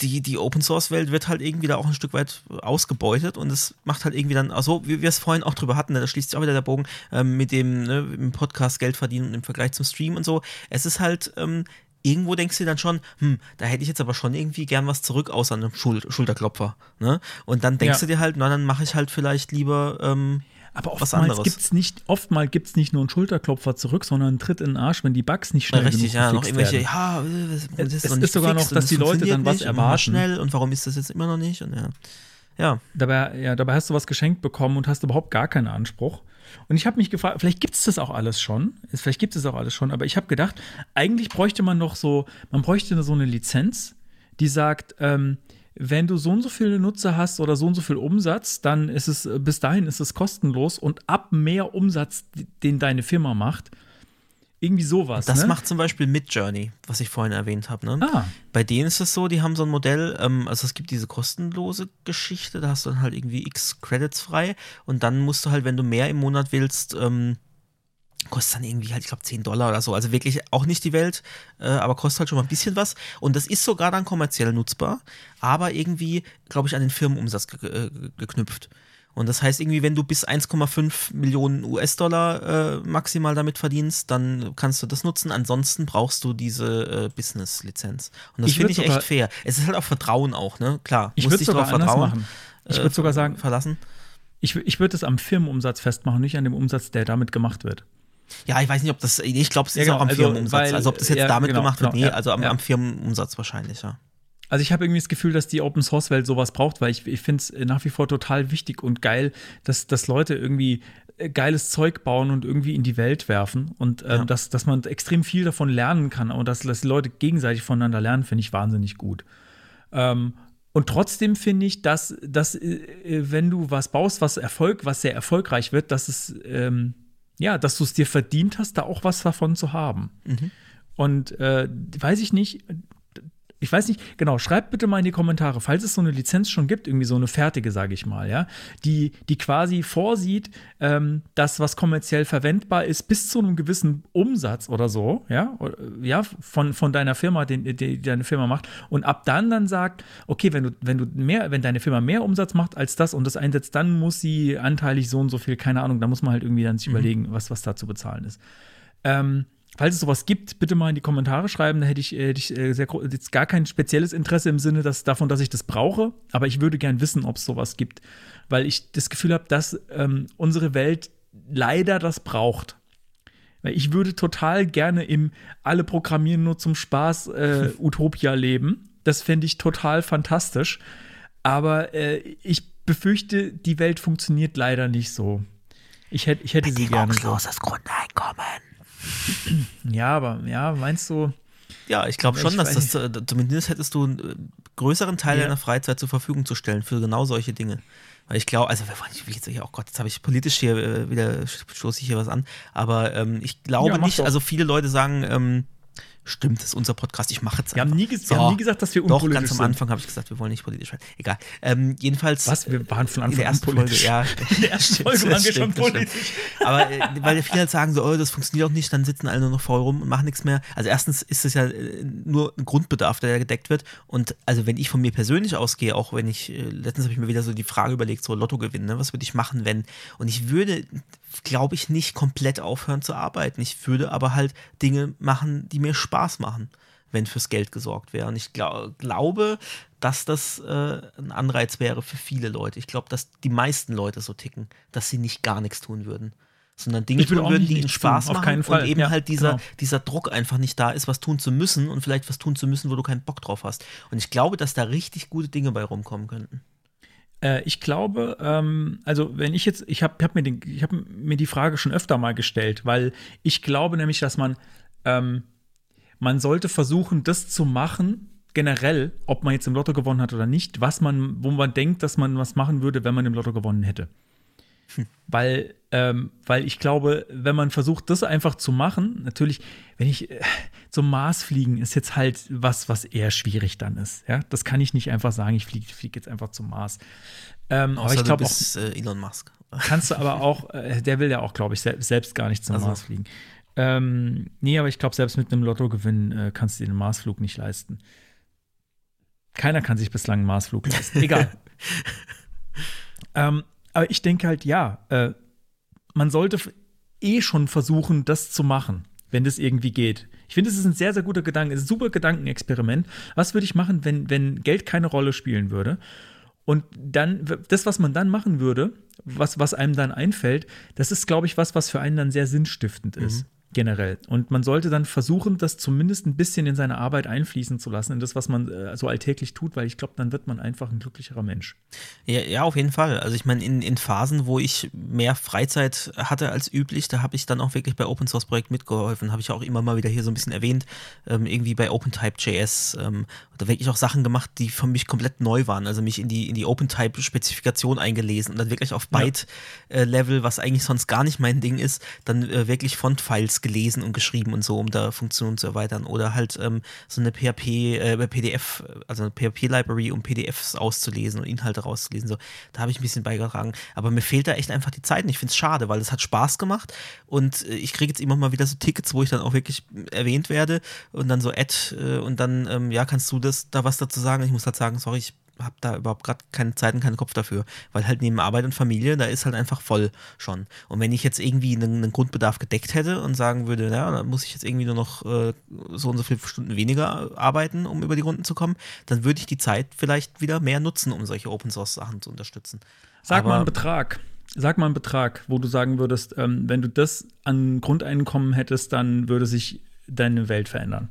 die, die Open Source Welt wird halt irgendwie da auch ein Stück weit ausgebeutet und es macht halt irgendwie dann, also wie wir es vorhin auch drüber hatten, ne, da schließt sich auch wieder der Bogen ähm, mit dem ne, im Podcast Geld verdienen im Vergleich zum Stream und so. Es ist halt ähm, irgendwo denkst du dann schon, hm, da hätte ich jetzt aber schon irgendwie gern was zurück außer einem Schul Schulterklopfer. Ne? Und dann denkst ja. du dir halt, na, dann mache ich halt vielleicht lieber ähm, aber oftmals gibt es nicht, oftmals gibt's nicht nur einen Schulterklopfer zurück, sondern einen Tritt in den Arsch, wenn die Bugs nicht schnell ja, Richtig, ja, noch irgendwelche, werden. ja, das ist, es ist sogar noch, dass die Leute dann was erwarten. schnell und warum ist das jetzt immer noch nicht? Und ja. Ja. Dabei, ja, dabei hast du was geschenkt bekommen und hast überhaupt gar keinen Anspruch. Und ich habe mich gefragt, vielleicht gibt es das auch alles schon. Vielleicht gibt es auch alles schon, aber ich habe gedacht, eigentlich bräuchte man noch so, man bräuchte so eine Lizenz, die sagt, ähm, wenn du so und so viele Nutzer hast oder so und so viel Umsatz, dann ist es, bis dahin ist es kostenlos und ab mehr Umsatz, den deine Firma macht, irgendwie sowas. Das ne? macht zum Beispiel Midjourney, was ich vorhin erwähnt habe. Ne? Ah. Bei denen ist es so, die haben so ein Modell, ähm, also es gibt diese kostenlose Geschichte, da hast du dann halt irgendwie x Credits frei und dann musst du halt, wenn du mehr im Monat willst, ähm, kostet dann irgendwie halt, ich glaube, 10 Dollar oder so. Also wirklich auch nicht die Welt, äh, aber kostet halt schon mal ein bisschen was. Und das ist sogar dann kommerziell nutzbar, aber irgendwie, glaube ich, an den Firmenumsatz ge ge geknüpft. Und das heißt irgendwie, wenn du bis 1,5 Millionen US-Dollar äh, maximal damit verdienst, dann kannst du das nutzen. Ansonsten brauchst du diese äh, Business-Lizenz. Und das finde ich echt fair. Es ist halt auch Vertrauen auch, ne? Klar, ich würde sogar vertrauen. Machen. Ich würde äh, sogar sagen, verlassen. Ich, ich würde es am Firmenumsatz festmachen, nicht an dem Umsatz, der damit gemacht wird. Ja, ich weiß nicht, ob das, ich glaube, es ist ja, genau, auch am also, Firmenumsatz. Weil, also ob das jetzt ja, damit genau, gemacht wird, genau, nee, also am, am Firmenumsatz wahrscheinlich, ja. Also ich habe irgendwie das Gefühl, dass die Open Source Welt sowas braucht, weil ich, ich finde es nach wie vor total wichtig und geil, dass, dass Leute irgendwie äh, geiles Zeug bauen und irgendwie in die Welt werfen und ähm, ja. dass, dass man extrem viel davon lernen kann und dass, dass Leute gegenseitig voneinander lernen, finde ich wahnsinnig gut. Ähm, und trotzdem finde ich, dass, dass äh, wenn du was baust, was Erfolg, was sehr erfolgreich wird, dass es ähm, ja, dass du es dir verdient hast, da auch was davon zu haben. Mhm. Und äh, weiß ich nicht, ich weiß nicht, genau, schreibt bitte mal in die Kommentare, falls es so eine Lizenz schon gibt, irgendwie so eine fertige, sage ich mal, ja, die, die quasi vorsieht, ähm, dass was kommerziell verwendbar ist bis zu einem gewissen Umsatz oder so, ja, ja, von, von deiner Firma, den, die, die deine Firma macht, und ab dann dann sagt, okay, wenn du, wenn du mehr, wenn deine Firma mehr Umsatz macht als das und das einsetzt, dann muss sie anteilig so und so viel, keine Ahnung, da muss man halt irgendwie dann sich mhm. überlegen, was, was da zu bezahlen ist. Ähm, Falls es sowas gibt, bitte mal in die Kommentare schreiben. Da hätte ich, hätte ich äh, sehr, jetzt gar kein spezielles Interesse im Sinne dass, davon, dass ich das brauche. Aber ich würde gern wissen, ob es sowas gibt. Weil ich das Gefühl habe, dass ähm, unsere Welt leider das braucht. Weil ich würde total gerne im alle programmieren nur zum Spaß äh, Utopia leben. Das fände ich total fantastisch. Aber äh, ich befürchte, die Welt funktioniert leider nicht so. Ich hätte, ich hätte sie gerne so. Grundeinkommen. Ja, aber ja, meinst du? Ja, ich glaube schon, dass das zumindest hättest du einen äh, größeren Teil ja. deiner Freizeit zur Verfügung zu stellen für genau solche Dinge. Weil ich glaube, also ich will jetzt hier, oh Gott, jetzt habe ich politisch hier äh, wieder stoße ich hier was an, aber ähm, ich glaube ja, nicht, doch. also viele Leute sagen, ähm, Stimmt, das ist unser Podcast. Ich mache jetzt wir haben, nie so. wir haben nie gesagt, dass wir unpolitisch. Doch, ganz am Anfang habe ich gesagt, wir wollen nicht politisch werden. Egal. Ähm, jedenfalls. Was? Wir waren von Anfang an ersten Folge, ja. In der ersten Folge waren wir schon politisch. Aber äh, weil viele halt sagen so, oh, das funktioniert auch nicht, dann sitzen alle nur noch faul rum und machen nichts mehr. Also erstens ist es ja äh, nur ein Grundbedarf, der gedeckt wird. Und also wenn ich von mir persönlich ausgehe, auch wenn ich, äh, letztens habe ich mir wieder so die Frage überlegt, so Lotto gewinnen, ne? was würde ich machen, wenn? Und ich würde glaube ich, nicht komplett aufhören zu arbeiten. Ich würde aber halt Dinge machen, die mir Spaß machen, wenn fürs Geld gesorgt wäre. Und ich glaub, glaube, dass das äh, ein Anreiz wäre für viele Leute. Ich glaube, dass die meisten Leute so ticken, dass sie nicht gar nichts tun würden. Sondern Dinge tun würden, die ihnen Spaß tun, machen und eben ja, halt dieser, genau. dieser Druck einfach nicht da ist, was tun zu müssen und vielleicht was tun zu müssen, wo du keinen Bock drauf hast. Und ich glaube, dass da richtig gute Dinge bei rumkommen könnten. Äh, ich glaube, ähm, also wenn ich jetzt, ich habe hab mir, hab mir die Frage schon öfter mal gestellt, weil ich glaube nämlich, dass man, ähm, man sollte versuchen, das zu machen, generell, ob man jetzt im Lotto gewonnen hat oder nicht, was man, wo man denkt, dass man was machen würde, wenn man im Lotto gewonnen hätte. Hm. Weil, ähm, weil ich glaube, wenn man versucht, das einfach zu machen, natürlich, wenn ich äh, zum Mars fliegen, ist jetzt halt was, was eher schwierig dann ist. Ja, das kann ich nicht einfach sagen, ich fliege flieg jetzt einfach zum Mars. Ähm, aber ich glaube auch, äh, Elon Musk. Kannst du aber auch, äh, der will ja auch, glaube ich, se selbst gar nicht zum also. Mars fliegen. Ähm, nee, aber ich glaube, selbst mit einem Lottogewinn äh, kannst du dir den Marsflug nicht leisten. Keiner kann sich bislang einen Marsflug leisten. Egal. ähm, aber ich denke halt, ja, äh, man sollte eh schon versuchen, das zu machen, wenn das irgendwie geht. Ich finde, es ist ein sehr, sehr guter Gedanke, ein super Gedankenexperiment. Was würde ich machen, wenn, wenn Geld keine Rolle spielen würde? Und dann, das, was man dann machen würde, was, was einem dann einfällt, das ist, glaube ich, was, was für einen dann sehr sinnstiftend ist. Mhm generell. Und man sollte dann versuchen, das zumindest ein bisschen in seine Arbeit einfließen zu lassen, in das, was man äh, so alltäglich tut, weil ich glaube, dann wird man einfach ein glücklicherer Mensch. Ja, ja auf jeden Fall. Also ich meine, in, in Phasen, wo ich mehr Freizeit hatte als üblich, da habe ich dann auch wirklich bei Open Source Projekt mitgeholfen, habe ich auch immer mal wieder hier so ein bisschen erwähnt, ähm, irgendwie bei OpenType.js. Ähm, da wirklich auch Sachen gemacht, die für mich komplett neu waren. Also mich in die, in die OpenType-Spezifikation eingelesen und dann wirklich auf Byte-Level, ja. äh, was eigentlich sonst gar nicht mein Ding ist, dann äh, wirklich Font-Files gelesen und geschrieben und so, um da Funktionen zu erweitern. Oder halt ähm, so eine PHP, äh, PDF, also eine PHP-Library, um PDFs auszulesen und Inhalte rauszulesen. So, da habe ich ein bisschen beigetragen. Aber mir fehlt da echt einfach die Zeit und ich finde es schade, weil es hat Spaß gemacht und äh, ich kriege jetzt immer mal wieder so Tickets, wo ich dann auch wirklich erwähnt werde und dann so Ad äh, und dann, ähm, ja, kannst du das da was dazu sagen? Ich muss halt sagen, sorry, ich habe da überhaupt gerade keine Zeit und keinen Kopf dafür, weil halt neben Arbeit und Familie, da ist halt einfach voll schon. Und wenn ich jetzt irgendwie einen, einen Grundbedarf gedeckt hätte und sagen würde, ja, dann muss ich jetzt irgendwie nur noch äh, so und so viele Stunden weniger arbeiten, um über die Runden zu kommen, dann würde ich die Zeit vielleicht wieder mehr nutzen, um solche Open Source Sachen zu unterstützen. Sag Aber, mal einen Betrag. Sag mal einen Betrag, wo du sagen würdest, ähm, wenn du das an Grundeinkommen hättest, dann würde sich deine Welt verändern.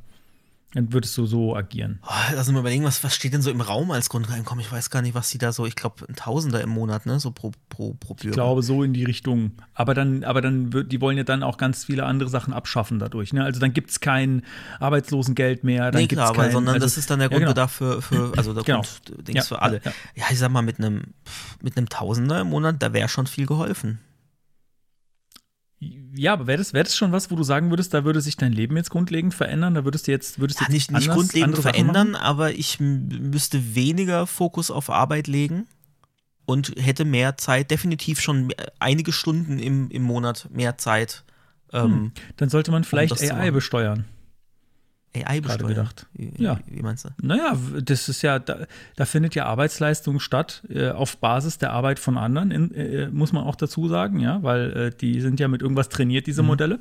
Dann würdest du so agieren. Oh, lass uns mal überlegen, was, was steht denn so im Raum als Grundeinkommen? Ich weiß gar nicht, was die da so, ich glaube, ein Tausender im Monat, ne? So pro, pro, pro Bürger. Ich glaube, so in die Richtung. Aber dann, aber dann wird, die wollen ja dann auch ganz viele andere Sachen abschaffen dadurch. Ne? Also dann gibt es kein Arbeitslosengeld mehr. Dann nee, klar, kein, sondern also, das ist dann der Grundbedarf ja, genau. für, für, also der genau. Grunddings ja, für alle. Ja, ja, ich sag mal, mit einem mit einem Tausender im Monat, da wäre schon viel geholfen. Ja, aber wäre das, wär das schon was, wo du sagen würdest, da würde sich dein Leben jetzt grundlegend verändern? Da würdest du jetzt, würdest ja, jetzt nicht, nicht grundlegend verändern, aber ich müsste weniger Fokus auf Arbeit legen und hätte mehr Zeit, definitiv schon einige Stunden im, im Monat mehr Zeit. Ähm, hm, dann sollte man vielleicht um AI besteuern. AI besteuern. gedacht. Wie, ja. Wie meinst du? Naja, das ist ja, da, da findet ja Arbeitsleistung statt äh, auf Basis der Arbeit von anderen, in, äh, muss man auch dazu sagen, ja, weil äh, die sind ja mit irgendwas trainiert, diese mhm. Modelle.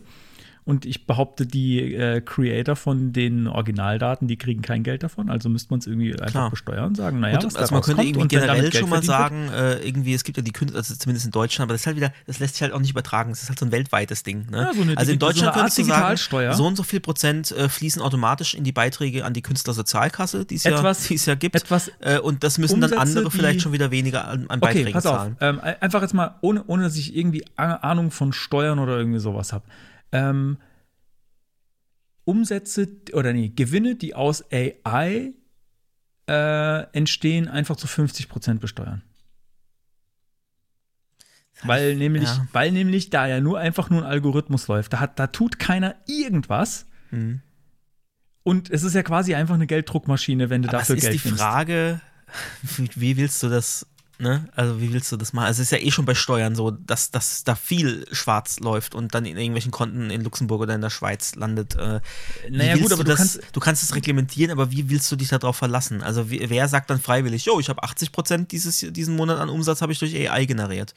Und ich behaupte, die äh, Creator von den Originaldaten, die kriegen kein Geld davon. Also müsste man es irgendwie einfach Klar. besteuern und sagen, naja, und, also man könnte irgendwie generell schon mal sagen, äh, irgendwie, es gibt ja die Künstler, also zumindest in Deutschland, aber das ist halt wieder, das lässt sich halt auch nicht übertragen. Das ist halt so ein weltweites Ding. Ne? Ja, so eine, also in Deutschland so könntest du sagen, so und so viel Prozent äh, fließen automatisch in die Beiträge an die Künstlersozialkasse, die es ja, ja gibt. Etwas äh, und das müssen Umsätze, dann andere vielleicht schon wieder weniger an, an Beiträgen okay, pass zahlen. Auf. Ähm, einfach jetzt mal, ohne, ohne dass ich irgendwie Ahnung von Steuern oder irgendwie sowas habe. Ähm, Umsätze oder nee, Gewinne, die aus AI äh, entstehen, einfach zu 50 Prozent besteuern. Weil nämlich, ja. weil nämlich da ja nur einfach nur ein Algorithmus läuft. Da, hat, da tut keiner irgendwas. Mhm. Und es ist ja quasi einfach eine Gelddruckmaschine, wenn du Aber dafür es ist Geld die Frage, wie, wie willst du das, ne? Also wie willst du das machen? Also es ist ja eh schon bei Steuern so, dass, dass da viel schwarz läuft und dann in irgendwelchen Konten in Luxemburg oder in der Schweiz landet. Äh, Naja, gut, aber du, das, kannst- du kannst es reglementieren, aber wie willst du dich darauf verlassen? Also wie, wer sagt dann freiwillig, jo, ich habe 80 Prozent dieses diesen Monat an Umsatz habe ich durch AI generiert.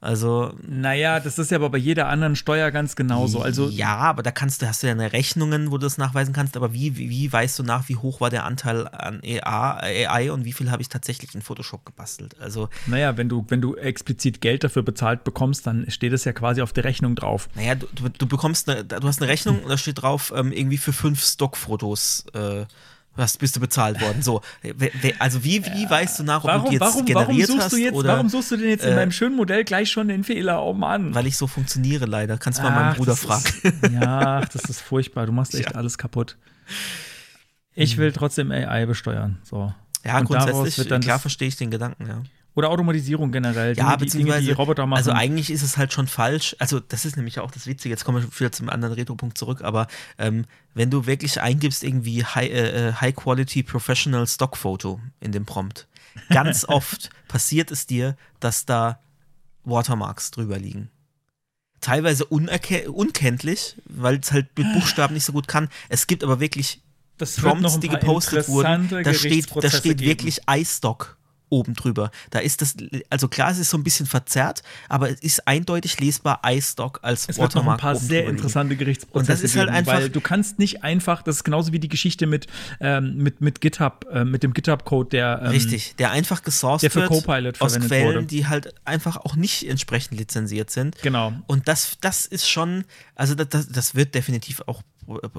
Also Naja, das ist ja aber bei jeder anderen Steuer ganz genauso. Also ja, aber da kannst du, hast du ja eine Rechnungen, wo du das nachweisen kannst, aber wie, wie, wie weißt du nach, wie hoch war der Anteil an AI, AI und wie viel habe ich tatsächlich in Photoshop gebastelt? Also, Naja, wenn du, wenn du explizit Geld dafür bezahlt bekommst, dann steht es ja quasi auf der Rechnung drauf. naja, du, du, du bekommst eine, du hast eine Rechnung und da steht drauf, ähm, irgendwie für fünf Stockfotos äh, hast, bist du bezahlt worden. So, also wie, wie weißt du nach, ob du Warum, die jetzt warum, warum generiert suchst hast du jetzt, oder warum suchst du denn jetzt in äh, meinem schönen Modell gleich schon den Fehler? Oh Mann. weil ich so funktioniere leider. Kannst du mal meinen Bruder fragen. Ist, ja, ach, das ist furchtbar. Du machst echt Ja. alles kaputt. Ich will trotzdem AI besteuern. So. Ja, Und grundsätzlich, wird dann klar verstehe ich den Gedanken, ja. Oder Automatisierung generell. Ja, die, Dinge, die beziehungsweise, Roboter machen. also eigentlich ist es halt schon falsch. Also das ist nämlich auch das Witzige. Jetzt kommen wir wieder zum anderen Retro-Punkt zurück. Aber ähm, wenn du wirklich eingibst irgendwie High, äh, High Quality Professional Stock Photo in dem Prompt, ganz oft passiert es dir, dass da Watermarks drüber liegen. Teilweise unkenntlich, weil es halt mit Buchstaben nicht so gut kann. Es gibt aber wirklich das Prompts, die gepostet wurden, da steht, da steht wirklich iStock oben drüber. Da ist das, also klar, es ist so ein bisschen verzerrt, aber es ist eindeutig lesbar iStock als Es wird noch ein Watermark paar sehr interessante Gerichtsprozesse Und das ist halt geben, einfach- weil du kannst nicht einfach, das ist genauso wie die Geschichte mit, ähm, mit, mit GitHub, äh, mit dem GitHub-Code, der ähm, Richtig, der einfach gesourced der für wird Copilot aus Quellen, wurde. die halt einfach auch nicht entsprechend lizenziert sind. Genau. Und das, das ist schon, also das, das, wird definitiv auch,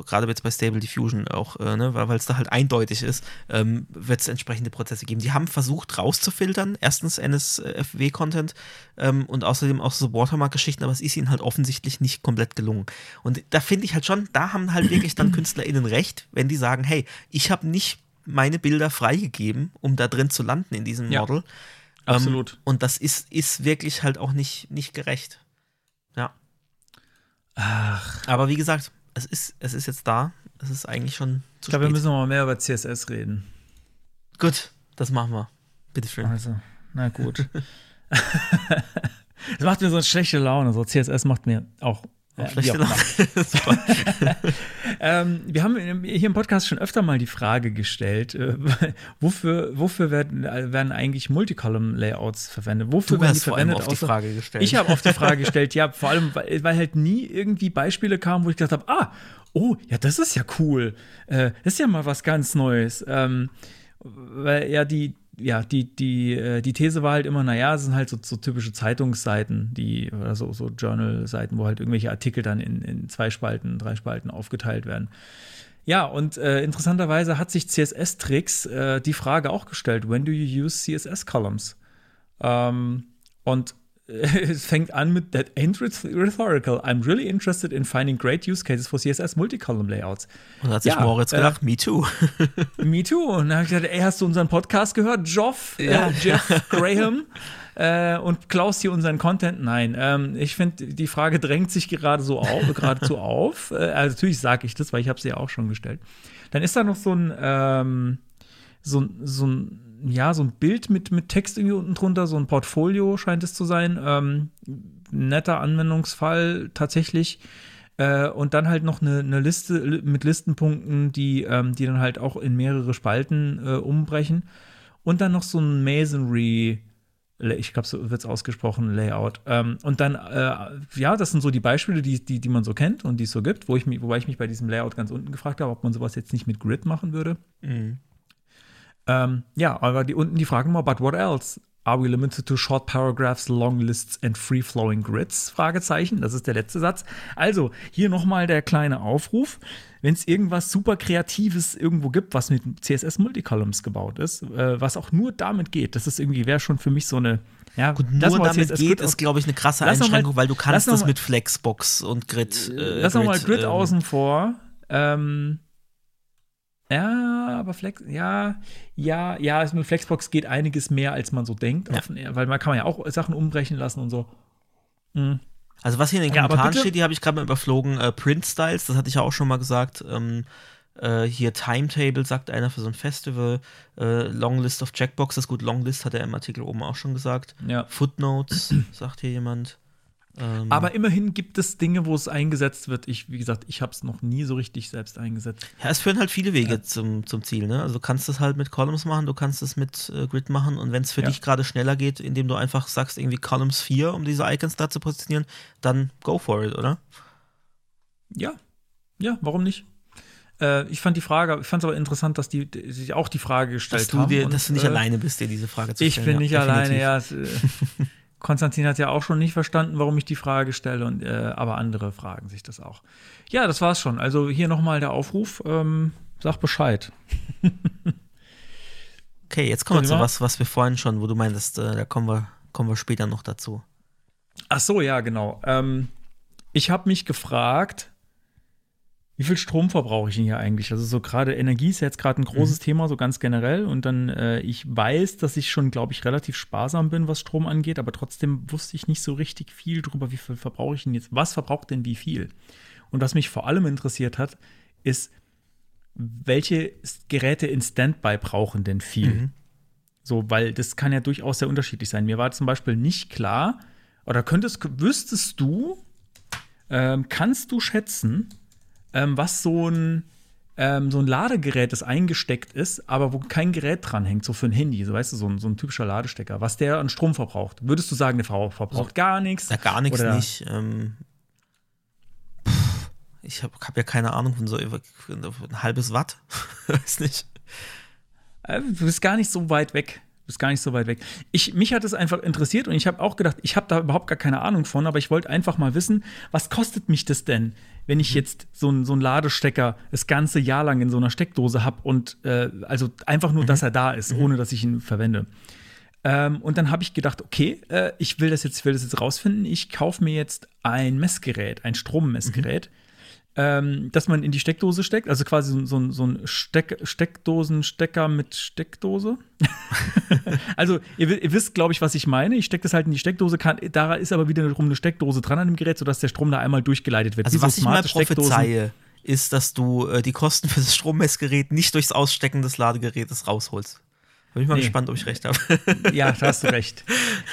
gerade jetzt bei Stable Diffusion auch, äh, ne, weil es da halt eindeutig ist, ähm, wird es entsprechende Prozesse geben. Die haben versucht rauszufiltern, erstens NSFW-Content ähm, und außerdem auch so Watermark-Geschichten, aber es ist ihnen halt offensichtlich nicht komplett gelungen. Und da finde ich halt schon, da haben halt wirklich dann KünstlerInnen recht, wenn die sagen, hey, ich habe nicht meine Bilder freigegeben, um da drin zu landen in diesem Ja, Model. absolut. Ähm, und das ist, ist wirklich halt auch nicht, nicht gerecht. Ja. Ach, Aber wie gesagt, es ist, es ist jetzt da. Es ist eigentlich schon zu ich glaube, wir müssen noch mal mehr über CSS reden. Gut, das machen wir. Bitteschön. Also, na gut. Das macht mir so eine schlechte Laune. So CSS macht mir auch. Äh, Schlechte. Ähm, wir haben hier im Podcast schon öfter mal die Frage gestellt, äh, wofür, wofür werden, werden eigentlich Multicolumn-Layouts verwendet? Wofür Du werden hast vor allem auf die Frage gestellt. Ich habe auf die Frage gestellt, ja, vor allem, weil, weil halt nie irgendwie Beispiele kamen, wo ich gedacht habe, ah, oh, ja, das ist ja cool. Äh, das ist ja mal was ganz Neues. Ähm, weil ja die, ja, die, die, äh, die These war halt immer, naja, es sind halt so, so typische Zeitungsseiten, die, oder so, so Journal-Seiten, wo halt irgendwelche Artikel dann in, in zwei Spalten, drei Spalten aufgeteilt werden. Ja, und äh, interessanterweise hat sich CSS-Tricks äh, die Frage auch gestellt, when do you use CSS-Columns? Ähm, und es fängt an mit That ain't rhetorical. I'm really interested in finding great use cases for CSS multicolumn layouts. Und hat sich Ja, Moritz äh, gedacht, me too. Me too. Und dann habe ich gesagt, ey, hast du unseren Podcast gehört? Joff, Ja. äh, Jeff Graham äh, und Klaus hier unseren Content? Nein. Ähm, ich finde, die Frage drängt sich gerade so auf, geradezu auf. Äh, also natürlich sage ich das, weil ich habe sie ja auch schon gestellt. Dann ist da noch so ein, ähm, so, ein- so ein, ja, so ein Bild mit, mit Text irgendwie unten drunter, so ein Portfolio scheint es zu sein. Ähm, netter Anwendungsfall tatsächlich. Äh, und dann halt noch eine, eine Liste li- mit Listenpunkten, die, ähm, die dann halt auch in mehrere Spalten äh, umbrechen. Und dann noch so ein Masonry, ich glaube, so wird es ausgesprochen, Layout. Ähm, und dann, äh, ja, das sind so die Beispiele, die, die, die man so kennt und die es so gibt, wo ich mich, wobei ich mich bei diesem Layout ganz unten gefragt habe, ob man sowas jetzt nicht mit Grid machen würde. Mhm. Ähm, ja, aber die unten die Fragen mal, but what else? Are we limited to short paragraphs, long lists and free-flowing grids? Fragezeichen. Das ist der letzte Satz. Also, hier nochmal der kleine Aufruf. Wenn es irgendwas super Kreatives irgendwo gibt, was mit CSS Multicolumns gebaut ist, äh, was auch nur damit geht, das ist irgendwie, wäre schon für mich so eine, ja, Gut, nur damit CSS geht, Grid ist, glaube ich, eine krasse Lass noch mal- Einschränkung, weil du kannst das mal- mit Flexbox und Grid. Äh, Lass noch mal Grid ähm, außen vor. Ähm, ja, aber Flex, ja, ja, ja, es- mit Flexbox geht einiges mehr, als man so denkt. Ja. Weil man kann man ja auch Sachen umbrechen lassen und so. Mhm. Also was hier in den Ja, Kommentaren bitte- steht, die habe ich gerade mal überflogen. Äh, Print Styles, das hatte ich ja auch schon mal gesagt. Ähm, Äh, hier Timetable, sagt einer für so ein Festival. Äh, Long List of Checkboxes. Gut, Long List hat er im Artikel oben auch schon gesagt. Ja. Footnotes, sagt hier jemand. Ähm, Aber immerhin gibt es Dinge, wo es eingesetzt wird. Ich, wie gesagt, ich habe es noch nie so richtig selbst eingesetzt. Ja, es führen halt viele Wege ja. zum, zum Ziel. Ne? Also du kannst es halt mit Columns machen, du kannst es mit äh, Grid machen und wenn es für ja. dich gerade schneller geht, indem du einfach sagst, irgendwie Columns 4, um diese Icons da zu positionieren, dann go for it, oder? Ja, ja, warum nicht? Äh, ich fand die Frage, ich fand es aber interessant, dass die, sich auch die Frage gestellt dass du haben. Dir, und, dass du nicht äh, alleine bist, dir diese Frage zu stellen. Ich bin nicht ja, alleine, ja. Konstantin hat ja auch schon nicht verstanden, warum ich die Frage stelle, und, äh, aber andere fragen sich das auch. Ja, das war's schon. Also hier nochmal der Aufruf, ähm, sag Bescheid. okay, jetzt kommen wir zu was, was wir vorhin schon, wo du meintest, äh, da kommen wir, kommen wir später noch dazu. Ach so, ja, genau. Ähm, ich habe mich gefragt, wie viel Strom verbrauche ich denn hier eigentlich? Also so gerade Energie ist jetzt gerade ein großes mhm. Thema, so ganz generell. Und dann, äh, ich weiß, dass ich schon, glaube ich, relativ sparsam bin, was Strom angeht, aber trotzdem wusste ich nicht so richtig viel drüber, wie viel verbrauche ich denn jetzt, was verbraucht denn wie viel? Und was mich vor allem interessiert hat, ist, welche Geräte in Standby brauchen denn viel? Mhm. So, weil das kann ja durchaus sehr unterschiedlich sein. Mir war zum Beispiel nicht klar, oder könntest, wüsstest du, ähm, kannst du schätzen, ähm, was so ein, ähm, so ein Ladegerät, das eingesteckt ist, aber wo kein Gerät dran hängt, so für ein Handy, so weißt du, so ein, so ein typischer Ladestecker, was der an Strom verbraucht. Würdest du sagen, der verbraucht also, gar nichts? Ja, gar nichts nicht. Ähm, ich habe hab ja keine Ahnung von so ein halbes Watt. Weiß nicht. Äh, du bist gar nicht so weit weg bist gar nicht so weit weg. Ich, mich hat es einfach interessiert und ich habe auch gedacht, ich habe da überhaupt gar keine Ahnung von, aber ich wollte einfach mal wissen, was kostet mich das denn, wenn ich mhm. jetzt so, ein, so einen Ladestecker das ganze Jahr lang in so einer Steckdose habe und äh, also einfach nur, mhm. dass er da ist, mhm. ohne dass ich ihn verwende. Ähm, und dann habe ich gedacht, okay, äh, ich will das jetzt, ich will das jetzt rausfinden. Ich kaufe mir jetzt ein Messgerät, ein Strommessgerät. Mhm ähm, dass man in die Steckdose steckt, also quasi so, so, so ein Steck, Steckdosenstecker mit Steckdose. also ihr, ihr wisst, glaube ich, was ich meine. Ich stecke das halt in die Steckdose, kann, da ist aber wiederum eine Steckdose dran an dem Gerät, sodass der Strom da einmal durchgeleitet wird. Also Wie was so ich mal prophezeie, ist, dass du äh, die Kosten für das Strommessgerät nicht durchs Ausstecken des Ladegerätes rausholst. Bin ich mal nee. gespannt, ob ich recht habe. ja, da hast du recht.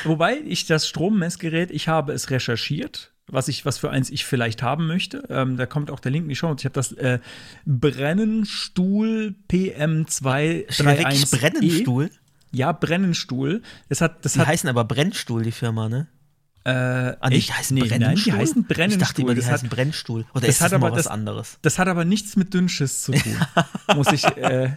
Wobei ich das Strommessgerät, ich habe es recherchiert was ich, was für eins ich vielleicht haben möchte. Ähm, da kommt auch der Link in die Show. Ich habe das äh, Brennenstuhl PM231 Brennenstuhl? Ja, Brennenstuhl. Das hat, das die hat, heißen aber Brennstuhl, die Firma, ne? Äh, ah, die heißen nee, Brennenstuhl? Nein, die heißen Brennenstuhl. Ich dachte immer, die das heißen hat, Brennstuhl. Oder das ist das aber was das, anderes? Das hat aber nichts mit Dünnschiss zu tun. muss ich, äh,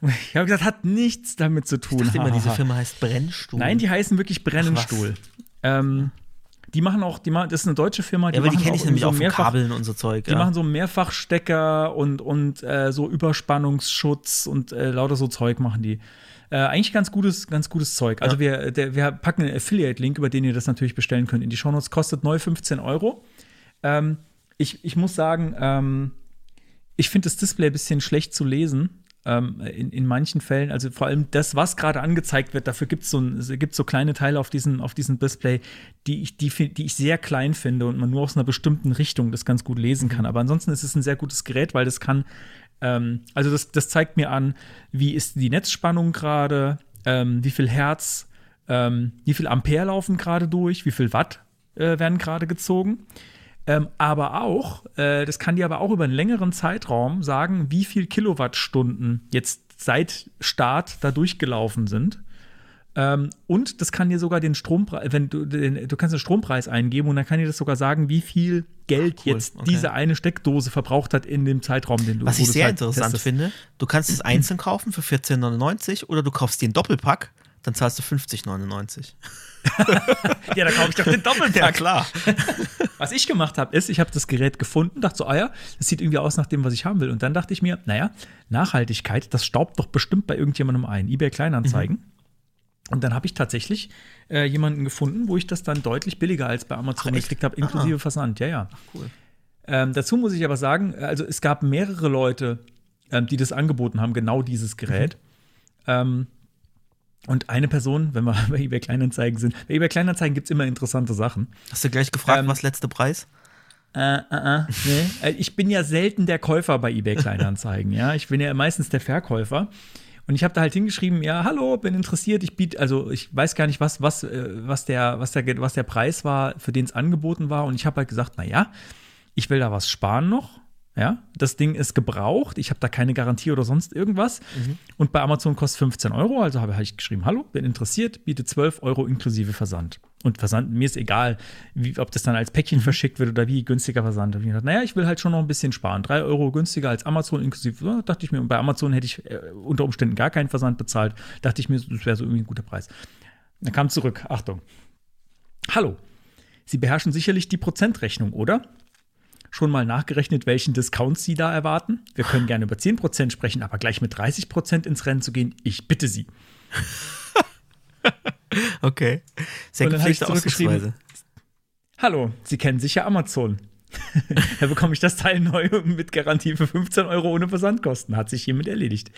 ich habe gesagt, hat nichts damit zu tun. Ich dachte immer, diese Firma heißt Brennstuhl. Nein, die heißen wirklich Brennenstuhl. Ähm, die machen auch, die machen, das ist eine deutsche Firma, die ja, aber die kenne ich nämlich so auch von mehrfach, Kabeln und so Zeug. Die ja. machen so Mehrfachstecker und, und äh, so Überspannungsschutz und äh, lauter so Zeug machen die. Äh, eigentlich ganz gutes, ganz gutes Zeug. Also ja. wir, der, wir packen einen Affiliate-Link, über den ihr das natürlich bestellen könnt in die Shownotes. Kostet neu 15 Euro. Ähm, ich, ich muss sagen, ähm, ich finde das Display ein bisschen schlecht zu lesen ähm, in, in manchen Fällen, also vor allem das, was gerade angezeigt wird, dafür gibt so es so kleine Teile auf diesem auf diesem Display, die ich, die, die ich sehr klein finde und man nur aus einer bestimmten Richtung das ganz gut lesen kann. Mhm. Aber ansonsten ist es ein sehr gutes Gerät, weil das kann, ähm, also das, das zeigt mir an, wie ist die Netzspannung gerade, ähm, wie viel Hertz, ähm, wie viel Ampere laufen gerade durch, wie viel Watt äh, werden gerade gezogen. Ähm, aber auch, äh, das kann dir aber auch über einen längeren Zeitraum sagen, wie viel Kilowattstunden jetzt seit Start da durchgelaufen sind. Ähm, und das kann dir sogar den Strompreis, wenn du den, du kannst den Strompreis eingeben und dann kann dir das sogar sagen, wie viel Geld Ach, cool. jetzt okay. diese eine Steckdose verbraucht hat in dem Zeitraum, den du Was ich sehr halt interessant testest. finde, du kannst es einzeln kaufen für 14,99 oder du kaufst den Doppelpack, dann zahlst du 50,99. ja, da kaufe ich doch den Doppelpack. Ja, klar. Was ich gemacht habe, ist, ich habe das Gerät gefunden, dachte so, ah ja, das sieht irgendwie aus nach dem, was ich haben will. Und dann dachte ich mir, naja, Nachhaltigkeit, das staubt doch bestimmt bei irgendjemandem ein. eBay Kleinanzeigen. Mhm. Und dann habe ich tatsächlich äh, jemanden gefunden, wo ich das dann deutlich billiger als bei Amazon Ach, gekriegt habe, inklusive Aha. Versand. Ja, ja. Ach, cool. Ähm, dazu muss ich aber sagen, also es gab mehrere Leute, ähm, die das angeboten haben, genau dieses Gerät. Mhm. Ähm, und eine Person, wenn wir bei eBay Kleinanzeigen sind, bei eBay Kleinanzeigen gibt es immer interessante Sachen. Hast du gleich gefragt, ähm, was letzte Preis? äh, äh, äh, nee. Äh, ich bin ja selten der Käufer bei eBay Kleinanzeigen, ja. Ich bin ja meistens der Verkäufer. Und ich habe da halt hingeschrieben, ja, hallo, bin interessiert, ich biete, also ich weiß gar nicht, was, was, äh, was, der, was, der, was der Preis war, für den es angeboten war. Und ich habe halt gesagt, na ja, ich will da was sparen noch. Ja, das Ding ist gebraucht. Ich habe da keine Garantie oder sonst irgendwas. Mhm. Und bei Amazon kostet 15 Euro. Also habe ich geschrieben: Hallo, bin interessiert, biete 12 Euro inklusive Versand. Und Versand, mir ist egal, wie, ob das dann als Päckchen mhm. verschickt wird oder wie günstiger Versand. Und ich dachte, naja, ich will halt schon noch ein bisschen sparen. 3 Euro günstiger als Amazon inklusive. Ja, dachte ich mir, und bei Amazon hätte ich äh, unter Umständen gar keinen Versand bezahlt. Dachte ich mir, das wäre so irgendwie ein guter Preis. Dann kam zurück: Achtung. Hallo, Sie beherrschen sicherlich die Prozentrechnung, oder? Schon mal nachgerechnet, welchen Discount Sie da erwarten? Wir können gerne über 10% sprechen, aber gleich mit 30% ins Rennen zu gehen, ich bitte Sie. okay. Sehr gepflegte Ausdrucksweise. Hallo, Sie kennen sicher Amazon. da bekomme ich das Teil neu mit Garantie für 15 Euro ohne Versandkosten. Hat sich hiermit erledigt.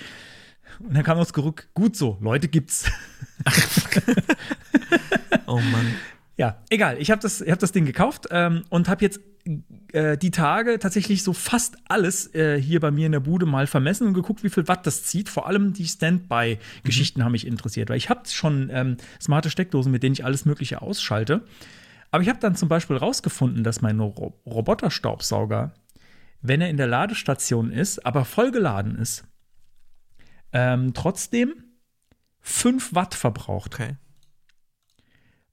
Und dann kam noch zurück, gut so, Leute gibt's. oh Mann. Ja, egal. Ich habe das, hab das Ding gekauft ähm, und habe jetzt äh, die Tage tatsächlich so fast alles äh, hier bei mir in der Bude mal vermessen und geguckt, wie viel Watt das zieht. Vor allem die Standby-Geschichten mhm. haben mich interessiert, weil ich habe schon ähm, smarte Steckdosen, mit denen ich alles Mögliche ausschalte. Aber ich habe dann zum Beispiel rausgefunden, dass mein Ro Roboterstaubsauger, wenn er in der Ladestation ist, aber vollgeladen ist, ähm, trotzdem 5 Watt verbraucht. Okay.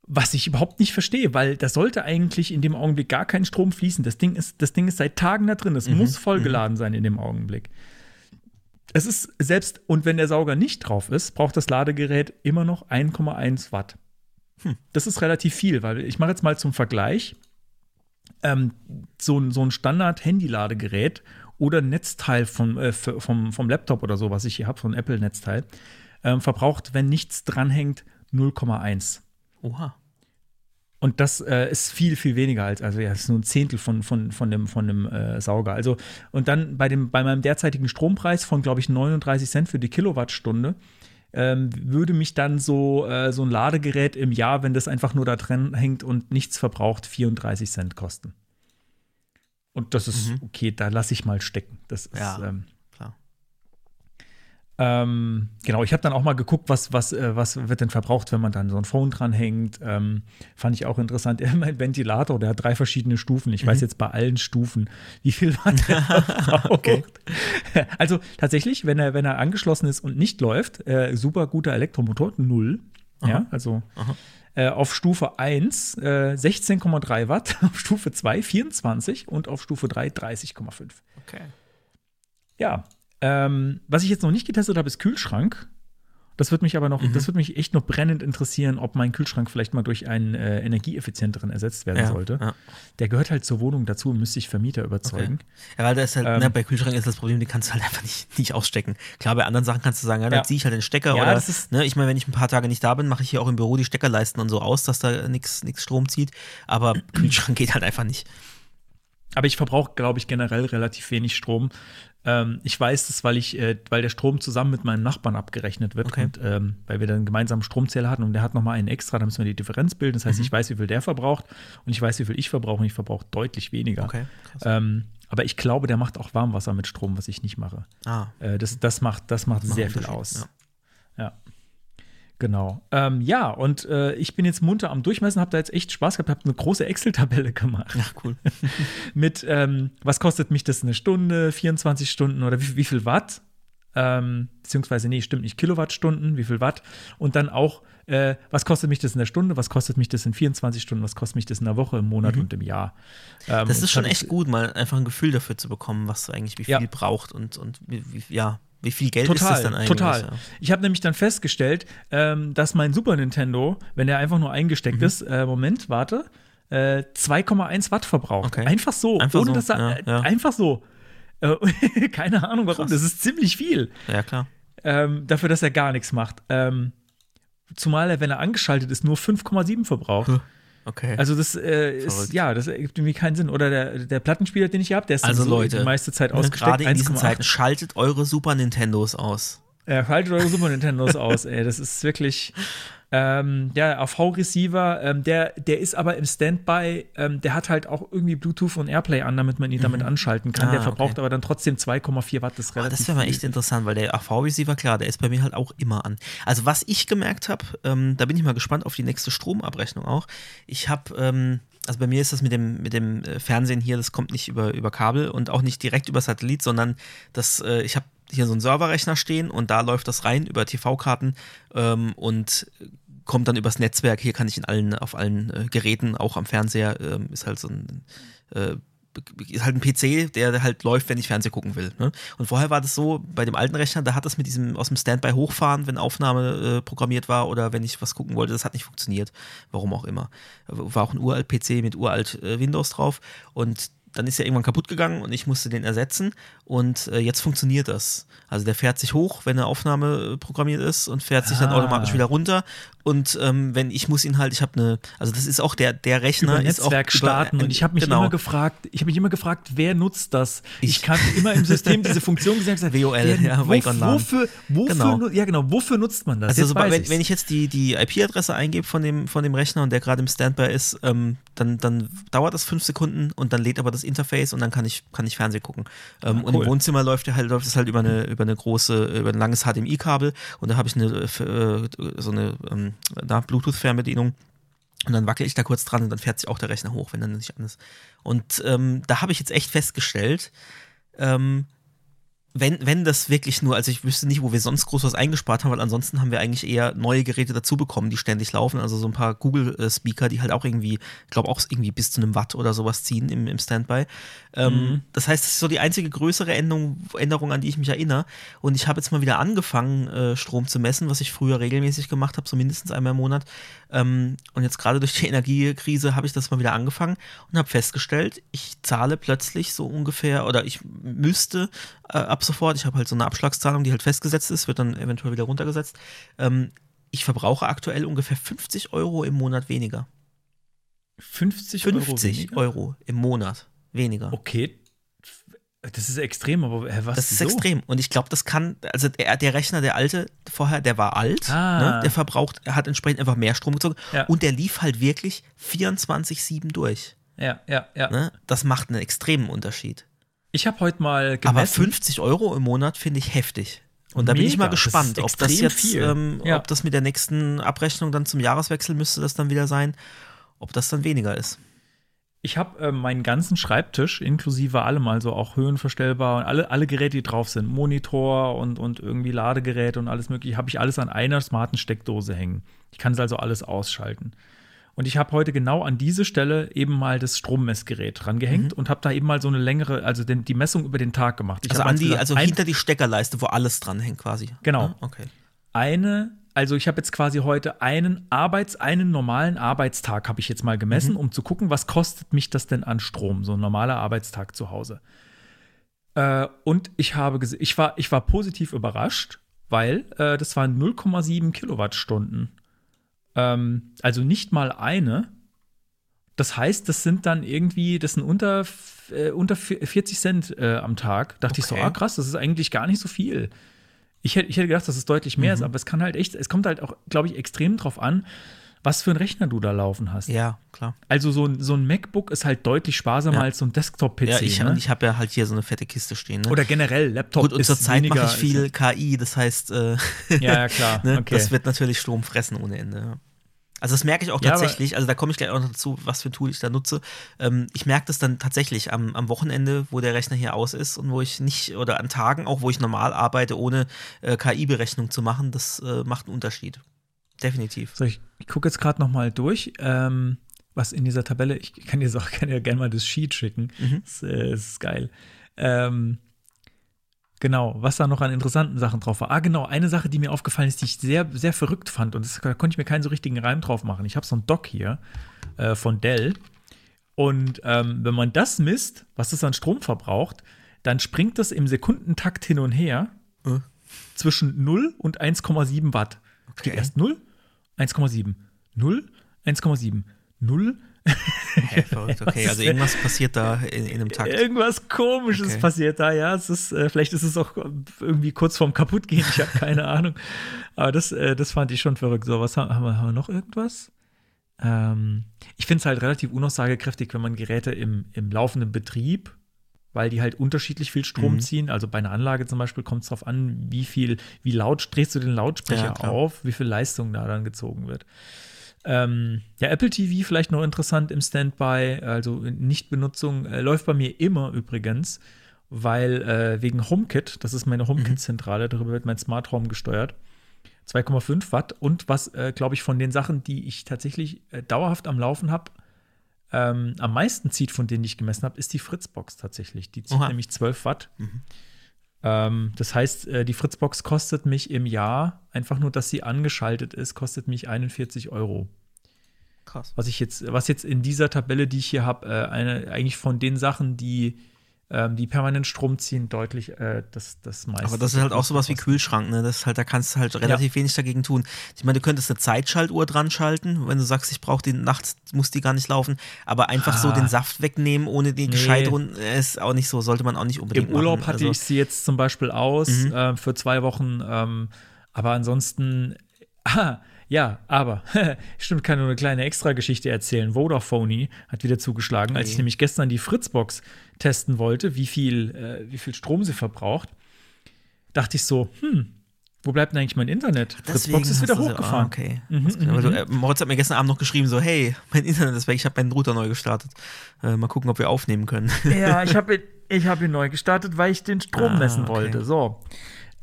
Was ich überhaupt nicht verstehe, weil da sollte eigentlich in dem Augenblick gar kein Strom fließen. Das Ding ist, das Ding ist seit Tagen da drin. Es mhm. muss vollgeladen mhm. sein in dem Augenblick. Es ist selbst, und wenn der Sauger nicht drauf ist, braucht das Ladegerät immer noch 1,1 Watt. Hm. Das ist relativ viel, weil ich mache jetzt mal zum Vergleich. Ähm, so, so ein Standard-Handy-Ladegerät oder ein Netzteil vom, äh, vom, vom Laptop oder so, was ich hier habe, so ein Apple-Netzteil, ähm, verbraucht, wenn nichts dranhängt, 0,1. Oha. Und das äh, ist viel, viel weniger als, also ja, das ist nur ein Zehntel von, von, von dem, von dem äh, Sauger. Also, und dann bei, dem, bei meinem derzeitigen Strompreis von, glaube ich, 39 Cent für die Kilowattstunde, ähm, würde mich dann so, äh, so ein Ladegerät im Jahr, wenn das einfach nur da drin hängt und nichts verbraucht, 34 Cent kosten. Und das ist mhm. okay, da lasse ich mal stecken. Das ist, ja. ähm, ähm, genau, ich habe dann auch mal geguckt, was, was, äh, was wird denn verbraucht, wenn man dann so ein Phone dranhängt. Ähm, fand ich auch interessant. mein Ventilator, der hat drei verschiedene Stufen. Ich mhm. weiß jetzt bei allen Stufen, wie viel Watt er verbraucht. okay. Also tatsächlich, wenn er, wenn er angeschlossen ist und nicht läuft, äh, super guter Elektromotor, null. Aha. Ja, also äh, auf Stufe 1 äh, 16,3 Watt, auf Stufe 2 24 und auf Stufe 3 30,5. Okay. Ja, ähm, was ich jetzt noch nicht getestet habe, ist Kühlschrank. Das wird mich aber noch, mhm. das wird mich echt noch brennend interessieren, ob mein Kühlschrank vielleicht mal durch einen äh, energieeffizienteren ersetzt werden ja, sollte. Ja. Der gehört halt zur Wohnung dazu und müsste ich Vermieter überzeugen. Okay. Ja, weil das halt, ähm, ne, bei Kühlschrank ist das Problem, den kannst du halt einfach nicht, nicht ausstecken. Klar, bei anderen Sachen kannst du sagen, ja, dann ziehe ich halt den Stecker oder, das ist, ne, ich meine, wenn ich ein paar Tage nicht da bin, mache ich hier auch im Büro die Steckerleisten und so aus, dass da nichts Strom zieht. Aber Kühlschrank geht halt einfach nicht. Aber ich verbrauche, glaube ich, generell relativ wenig Strom. Ähm, ich weiß das, weil ich, äh, weil der Strom zusammen mit meinem Nachbarn abgerechnet wird okay. und ähm, weil wir dann gemeinsam Stromzähler hatten und der hat nochmal einen extra, da müssen wir die Differenz bilden. Das heißt, mhm. ich weiß, wie viel der verbraucht und ich weiß, wie viel ich verbrauche und ich verbrauche deutlich weniger. Okay, ähm, aber ich glaube, der macht auch Warmwasser mit Strom, was ich nicht mache. Ah. Äh, das, das macht, das macht, das sehr viel aus. Ja. ja. Genau. Ähm, ja, und äh, ich bin jetzt munter am Durchmessen, habe da jetzt echt Spaß gehabt, habe eine große Excel-Tabelle gemacht. Ja, cool. Mit, ähm, was kostet mich das eine Stunde, 24 Stunden oder wie, wie viel Watt? Ähm, beziehungsweise, nee, stimmt nicht, Kilowattstunden, wie viel Watt? Und dann auch, äh, was kostet mich das in der Stunde, was kostet mich das in 24 Stunden, was kostet mich das in der Woche, im Monat mhm. und im Jahr? Ähm, das ist schon echt gut, mal einfach ein Gefühl dafür zu bekommen, was du eigentlich wie viel ja. braucht und, und wie, wie, ja, wie viel Geld total, ist das dann eigentlich? Total. Ja. Ich habe nämlich dann festgestellt, ähm, dass mein Super Nintendo, wenn der einfach nur eingesteckt mhm. ist, äh, Moment, warte, äh, 2,1 Watt verbraucht. Okay. Einfach so, einfach ohne so. dass er, ja, ja. Äh, einfach so. Äh, keine Ahnung warum, Krass. das ist ziemlich viel. Ja, klar. Ähm, dafür, dass er gar nichts macht. Ähm, zumal er, wenn er angeschaltet ist, nur 5,7 verbraucht. Hm. Okay. Also das äh, ist, ja, das ergibt irgendwie keinen Sinn. Oder der, der Plattenspieler, den ich hier habe, der ist also Leute, die meiste Zeit ausgesteckt. Gerade in diesen Zeiten, schaltet eure Super Nintendos aus. Ja, schaltet eure Super Nintendos aus, ey. Das ist wirklich, Ähm, der AV-Receiver, ähm, der, der ist aber im Standby, ähm, der hat halt auch irgendwie Bluetooth und Airplay an, damit man ihn mhm. damit anschalten kann. Ah, der verbraucht okay. aber dann trotzdem 2,4 Watt. Das, oh, das wäre mal echt interessant, weil der AV-Receiver, klar, der ist bei mir halt auch immer an. Also was ich gemerkt habe, ähm, da bin ich mal gespannt auf die nächste Stromabrechnung auch. Ich habe ähm, also bei mir ist das mit dem, mit dem äh, Fernsehen hier, das kommt nicht über, über Kabel und auch nicht direkt über Satellit, sondern das, äh, ich habe hier so einen Serverrechner stehen und da läuft das rein über TV-Karten ähm, und kommt dann übers Netzwerk. Hier kann ich in allen, auf allen äh, Geräten, auch am Fernseher, äh, ist halt so ein äh, ist halt ein PC, der halt läuft, wenn ich Fernsehen gucken will. Ne? Und vorher war das so, bei dem alten Rechner, da hat das mit diesem aus dem Standby hochfahren, wenn Aufnahme äh, programmiert war oder wenn ich was gucken wollte, das hat nicht funktioniert. Warum auch immer. War auch ein uralt PC mit uralt äh, Windows drauf und dann ist er irgendwann kaputt gegangen und ich musste den ersetzen und äh, jetzt funktioniert das. Also der fährt sich hoch, wenn eine Aufnahme äh, programmiert ist und fährt sich ah. dann automatisch wieder runter und ähm, wenn ich muss ihn halt, ich habe eine, also das ist auch der der Rechner über Netzwerk ist auch starten über, und ich habe mich genau. immer gefragt, ich habe mich immer gefragt, wer nutzt das? Ich, ich kann immer im System diese Funktion gesagt, WOL, wer, ja, wo, wofür, wofür, genau. ja genau, wofür nutzt man das? Also so, wenn, wenn, ich jetzt die die IP-Adresse eingebe von dem von dem Rechner und der gerade im Standby ist, ähm, dann dann dauert das fünf Sekunden und dann lädt aber das Interface und dann kann ich kann ich Fernsehen gucken. Ähm, ah, cool. Und im Wohnzimmer läuft der halt läuft es halt über eine über eine große über ein langes HDMI-Kabel und da habe ich eine äh, so eine ähm, da Bluetooth-Fernbedienung. Und dann wackel ich da kurz dran und dann fährt sich auch der Rechner hoch, wenn dann nicht an ist. Und ähm, da habe ich jetzt echt festgestellt, ähm, wenn, wenn das wirklich nur, also ich wüsste nicht, wo wir sonst groß was eingespart haben, weil ansonsten haben wir eigentlich eher neue Geräte dazu bekommen, die ständig laufen. Also so ein paar Google-Speaker, die halt auch irgendwie, ich glaube auch irgendwie bis zu einem Watt oder sowas ziehen im, im Standby. Ähm, mhm. Das heißt, das ist so die einzige größere Änderung, Änderung, an die ich mich erinnere. Und ich habe jetzt mal wieder angefangen, äh, Strom zu messen, was ich früher regelmäßig gemacht habe, so mindestens einmal im Monat. Ähm, und jetzt gerade durch die Energiekrise habe ich das mal wieder angefangen und habe festgestellt, ich zahle plötzlich so ungefähr, oder ich müsste äh, ab sofort, ich habe halt so eine Abschlagszahlung, die halt festgesetzt ist, wird dann eventuell wieder runtergesetzt. Ähm, ich verbrauche aktuell ungefähr 50 Euro im Monat weniger. 50, 50 Euro, Euro im Monat weniger. Okay, das ist extrem, aber was? Das ist so? extrem. Und ich glaube, das kann, also der, der, Rechner, der alte vorher, der war alt, ah. ne? der verbraucht, er hat entsprechend einfach mehr Strom gezogen ja. und der lief halt wirklich 24-7 durch. Ja, ja, ja. Ne? Das macht einen extremen Unterschied. Ich habe heute mal gemessen. Aber 50 Euro im Monat finde ich heftig. Und da Mega, bin ich mal gespannt, das ob das jetzt, ähm, ja. ob das mit der nächsten Abrechnung dann zum Jahreswechsel müsste das dann wieder sein, ob das dann weniger ist. Ich habe äh, meinen ganzen Schreibtisch, inklusive allem, also auch höhenverstellbar und alle, alle Geräte, die drauf sind, Monitor und, und irgendwie Ladegeräte und alles mögliche, habe ich alles an einer smarten Steckdose hängen. Ich kann es also alles ausschalten. Und ich habe heute genau an diese Stelle eben mal das Strommessgerät rangehängt mhm. und habe da eben mal so eine längere, also den, die Messung über den Tag gemacht. Ich also, an die, also hinter die Steckerleiste, wo alles dran hängt quasi. Genau. Ah, okay. Eine also ich habe jetzt quasi heute einen Arbeits-, einen normalen Arbeitstag habe ich jetzt mal gemessen, mhm. um zu gucken, was kostet mich das denn an Strom, so ein normaler Arbeitstag zu Hause. Äh, und ich habe ich war, ich war positiv überrascht, weil äh, das waren 0,7 Kilowattstunden. Ähm, also nicht mal eine. Das heißt, das sind dann irgendwie, das sind unter, äh, unter 40 Cent äh, am Tag. Dachte okay. ich so, ah krass, das ist eigentlich gar nicht so viel. Ich hätte, ich hätte gedacht, dass es deutlich mehr mhm. ist, aber es kann halt echt, es kommt halt auch, glaube ich, extrem drauf an, was für einen Rechner du da laufen hast. Ja, klar. Also so ein, so ein MacBook ist halt deutlich sparsamer ja. als so ein Desktop-PC. Ja, ich, ne? ich habe ja halt hier so eine fette Kiste stehen. Ne? Oder generell, Laptop Gut, und zur Zeit mache ich viel KI, das heißt, äh, ja, ja, klar. ne? okay. das wird natürlich Strom fressen ohne Ende. Also das merke ich auch tatsächlich, ja, also da komme ich gleich auch noch dazu, was für ein Tool ich da nutze. Ähm, ich merke das dann tatsächlich am, am, Wochenende, wo der Rechner hier aus ist und wo ich nicht, oder an Tagen auch, wo ich normal arbeite, ohne äh, KI-Berechnung zu machen, das äh, macht einen Unterschied. Definitiv. So, ich, ich gucke jetzt gerade noch mal durch, ähm, was in dieser Tabelle, ich kann dir auch kann dir gerne mal das Sheet schicken. Mhm. Das, äh, das, ist geil. Ähm, Genau, was da noch an interessanten Sachen drauf war. Ah, genau, eine Sache, die mir aufgefallen ist, die ich sehr, sehr verrückt fand und das, da konnte ich mir keinen so richtigen Reim drauf machen. Ich habe so ein Dock hier äh, von Dell und ähm, wenn man das misst, was es an Strom verbraucht, dann springt das im Sekundentakt hin und her äh. zwischen 0 und 1,7 Watt. Okay. Steht erst 0, 1,7, 0, 1,7, 0, Hä, verrückt, okay. Also irgendwas passiert da in, in einem Takt. Irgendwas komisches okay. passiert da, ja. Es ist, äh, vielleicht ist es auch irgendwie kurz vorm Kaputtgehen, ich habe keine Ahnung. Aber das, äh, das fand ich schon verrückt. So, was haben, haben, wir, haben wir noch irgendwas? Ähm, ich finde es halt relativ unaussagekräftig, wenn man Geräte im, im laufenden Betrieb weil die halt unterschiedlich viel Strom mhm. ziehen. Also bei einer Anlage zum Beispiel kommt es darauf an, wie viel, wie laut drehst du den Lautsprecher ja, auf, wie viel Leistung da dann gezogen wird. Ähm, ja, Apple TV vielleicht noch interessant im Standby, also Nichtbenutzung, äh, läuft bei mir immer übrigens, weil äh, wegen HomeKit, das ist meine HomeKit-Zentrale, darüber wird mein Smart Home gesteuert. 2,5 Watt und was, äh, glaube ich, von den Sachen, die ich tatsächlich äh, dauerhaft am Laufen habe, ähm, am meisten zieht, von denen ich gemessen habe, ist die Fritzbox tatsächlich. Die zieht Oha. nämlich 12 Watt. Mhm. Ähm, das heißt, äh, die Fritzbox kostet mich im Jahr, einfach nur, dass sie angeschaltet ist, kostet mich 41 Euro. Krass. Was ich jetzt, was jetzt in dieser Tabelle, die ich hier habe, äh, eigentlich von den Sachen, die ähm, die permanent Strom ziehen, deutlich äh, das, das meiste. Aber das ist halt auch sowas wie Kühlschrank, ne? Das halt, da kannst du halt relativ ja. wenig dagegen tun. Ich meine, du könntest eine Zeitschaltuhr dran schalten, wenn du sagst, ich brauche die nachts, muss die gar nicht laufen, aber einfach ah. so den Saft wegnehmen, ohne die nee. gescheit rund, ist auch nicht so, sollte man auch nicht unbedingt Im Urlaub machen. hatte also. ich sie jetzt zum Beispiel aus mhm. äh, für zwei Wochen, ähm, aber ansonsten, ah, ja, aber, stimmt, kann nur eine kleine Extra-Geschichte erzählen. Vodafone hat wieder zugeschlagen, als ich nämlich gestern die Fritzbox testen wollte, wie viel, äh, wie viel Strom sie verbraucht. Dachte ich so, hm, wo bleibt denn eigentlich mein Internet? Fritzbox ist wieder hochgefahren. So, ah, okay. Mhm, also, äh, Moritz hat mir gestern Abend noch geschrieben, so, hey, mein Internet ist weg, ich habe meinen Router neu gestartet. Äh, mal gucken, ob wir aufnehmen können. Ja, ich habe ich hab ihn neu gestartet, weil ich den Strom ah, messen okay. wollte. So.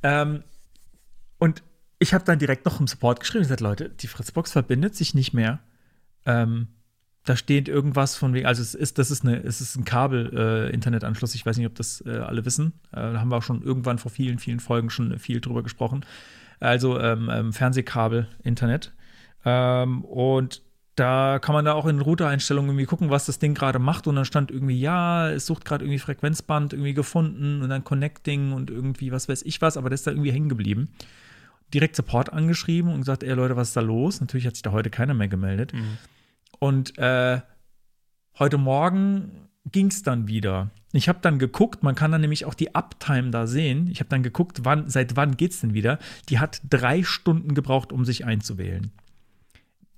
Ähm, und ich habe dann direkt noch im Support geschrieben und gesagt, Leute, die Fritzbox verbindet sich nicht mehr. Ähm, da steht irgendwas von wegen, also es ist, das ist eine, es ist ein Kabel-Internetanschluss. Äh, ich weiß nicht, ob das äh, alle wissen. Äh, da haben wir auch schon irgendwann vor vielen, vielen Folgen schon viel drüber gesprochen. Also ähm, ähm, Fernsehkabel-Internet. Ähm, und da kann man da auch in Router-Einstellungen irgendwie gucken, was das Ding gerade macht. Und dann stand irgendwie, ja, es sucht gerade irgendwie Frequenzband irgendwie gefunden und dann Connecting und irgendwie was weiß ich was, aber das ist da irgendwie hängen geblieben direkt Support angeschrieben und gesagt, ey Leute, was ist da los? Natürlich hat sich da heute keiner mehr gemeldet. Mhm. Und äh, heute Morgen ging es dann wieder. Ich habe dann geguckt, man kann dann nämlich auch die Uptime da sehen. Ich habe dann geguckt, wann, seit wann geht es denn wieder? Die hat drei Stunden gebraucht, um sich einzuwählen.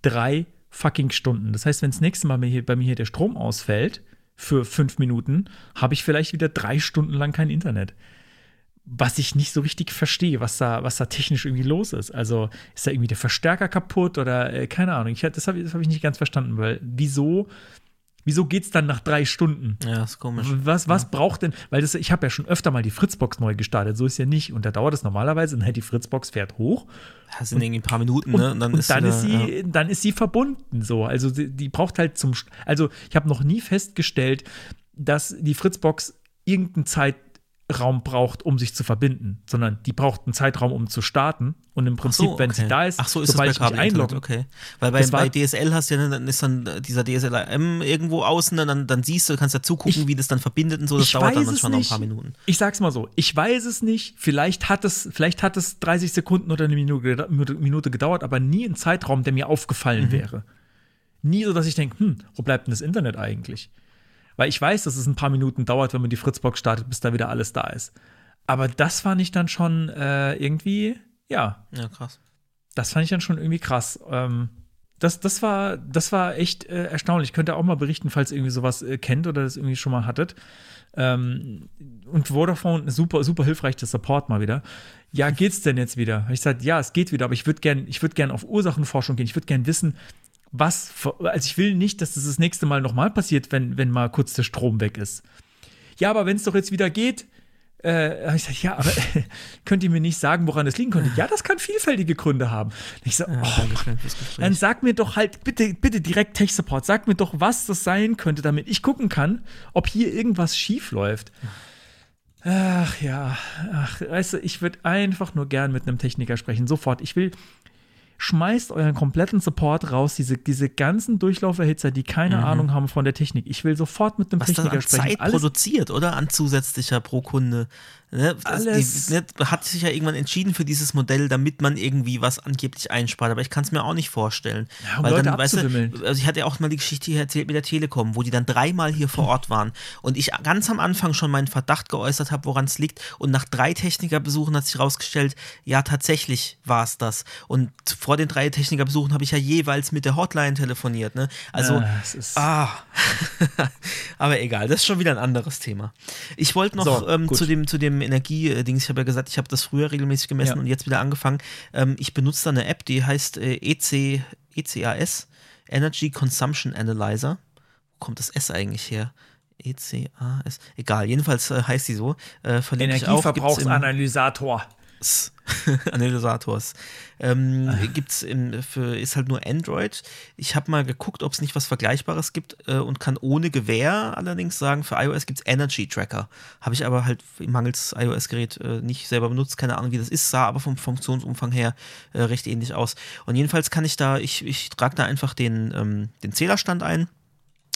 Drei fucking Stunden. Das heißt, wenn das nächste Mal bei mir, hier, bei mir hier der Strom ausfällt für fünf Minuten, habe ich vielleicht wieder drei Stunden lang kein Internet was ich nicht so richtig verstehe, was da, was da technisch irgendwie los ist. Also ist da irgendwie der Verstärker kaputt oder äh, keine Ahnung. Ich, das habe hab ich nicht ganz verstanden, weil wieso, wieso geht es dann nach drei Stunden? Ja, ist komisch. Was, was ja. braucht denn, weil das, ich habe ja schon öfter mal die Fritzbox neu gestartet, so ist ja nicht. Und da dauert es normalerweise, dann hält die Fritzbox fährt hoch. Das sind irgendwie ein paar Minuten, ne? Und dann, und ist, dann, ist, sie, ja. dann ist sie verbunden so. Also die, die braucht halt zum, also ich habe noch nie festgestellt, dass die Fritzbox irgendeine Zeit Raum braucht, um sich zu verbinden, sondern die braucht einen Zeitraum, um zu starten. Und im Prinzip, so, okay. wenn sie da ist, Ach so, ist sobald das bei ich mich einlogge, okay. Weil bei, bei, DSL hast du ja, dann ist dann dieser DSLM irgendwo außen, dann, dann siehst du, kannst ja zugucken, ich, wie das dann verbindet und so. Das dauert dann manchmal noch ein paar Minuten. Ich sag's mal so, ich weiß es nicht. Vielleicht hat es, vielleicht hat es 30 Sekunden oder eine Minute, Minute gedauert, aber nie ein Zeitraum, der mir aufgefallen mhm. wäre. Nie so, dass ich denke, hm, wo bleibt denn das Internet eigentlich? Weil ich weiß, dass es ein paar Minuten dauert, wenn man die Fritzbox startet, bis da wieder alles da ist. Aber das fand ich dann schon äh, irgendwie, ja. Ja, krass. Das fand ich dann schon irgendwie krass. Ähm, das, das, war, das war echt äh, erstaunlich. Könnt ihr auch mal berichten, falls ihr irgendwie sowas äh, kennt oder das irgendwie schon mal hattet. Ähm, und Vodafone, super, super hilfreich, der Support mal wieder. Ja, geht's denn jetzt wieder? Ich sagte, ja, es geht wieder, aber ich würde gerne würd gern auf Ursachenforschung gehen. Ich würde gerne wissen, was, also ich will nicht, dass das das nächste Mal nochmal passiert, wenn, wenn mal kurz der Strom weg ist. Ja, aber wenn es doch jetzt wieder geht, äh, ich sag, ja, aber äh, könnt ihr mir nicht sagen, woran es liegen könnte? Ja, das kann vielfältige Gründe haben. Ich sag, ja, oh, dann sag mir doch halt bitte, bitte direkt Tech Support. Sag mir doch, was das sein könnte, damit ich gucken kann, ob hier irgendwas schief läuft. Ach ja, ach, weißt du, ich würde einfach nur gern mit einem Techniker sprechen, sofort. Ich will, schmeißt euren kompletten Support raus, diese, diese ganzen Durchlauferhitzer, die keine mhm. Ahnung haben von der Technik. Ich will sofort mit einem Was Techniker das an sprechen. Zeit Alles produziert, oder? An zusätzlicher pro Kunde Ne? Alles. Die, ne, hat sich ja irgendwann entschieden für dieses Modell, damit man irgendwie was angeblich einspart. Aber ich kann es mir auch nicht vorstellen. Ja, um weil Leute dann, weißt du, also ich hatte ja auch mal die Geschichte hier erzählt mit der Telekom, wo die dann dreimal hier vor Ort waren. Und ich ganz am Anfang schon meinen Verdacht geäußert habe, woran es liegt. Und nach drei Technikerbesuchen hat sich herausgestellt, ja, tatsächlich war es das. Und vor den drei Technikerbesuchen habe ich ja jeweils mit der Hotline telefoniert. Ne? Also, ja, ah. aber egal, das ist schon wieder ein anderes Thema. Ich wollte noch so, ähm, zu dem, zu dem Energiedings. Ich habe ja gesagt, ich habe das früher regelmäßig gemessen ja. und jetzt wieder angefangen. Ähm, ich benutze da eine App, die heißt äh, EC, ECAS, Energy Consumption Analyzer. Wo kommt das S eigentlich her? ECAS. Egal, jedenfalls äh, heißt sie so. Äh, Energieverbrauchsanalysator. Analysators. Ähm, ah. gibt's in, für, ist halt nur Android. Ich habe mal geguckt, ob es nicht was Vergleichbares gibt äh, und kann ohne Gewähr allerdings sagen, für iOS gibt es Energy Tracker. Habe ich aber halt mangels iOS-Gerät äh, nicht selber benutzt, keine Ahnung, wie das ist, sah aber vom Funktionsumfang her äh, recht ähnlich aus. Und jedenfalls kann ich da, ich, ich trage da einfach den, ähm, den Zählerstand ein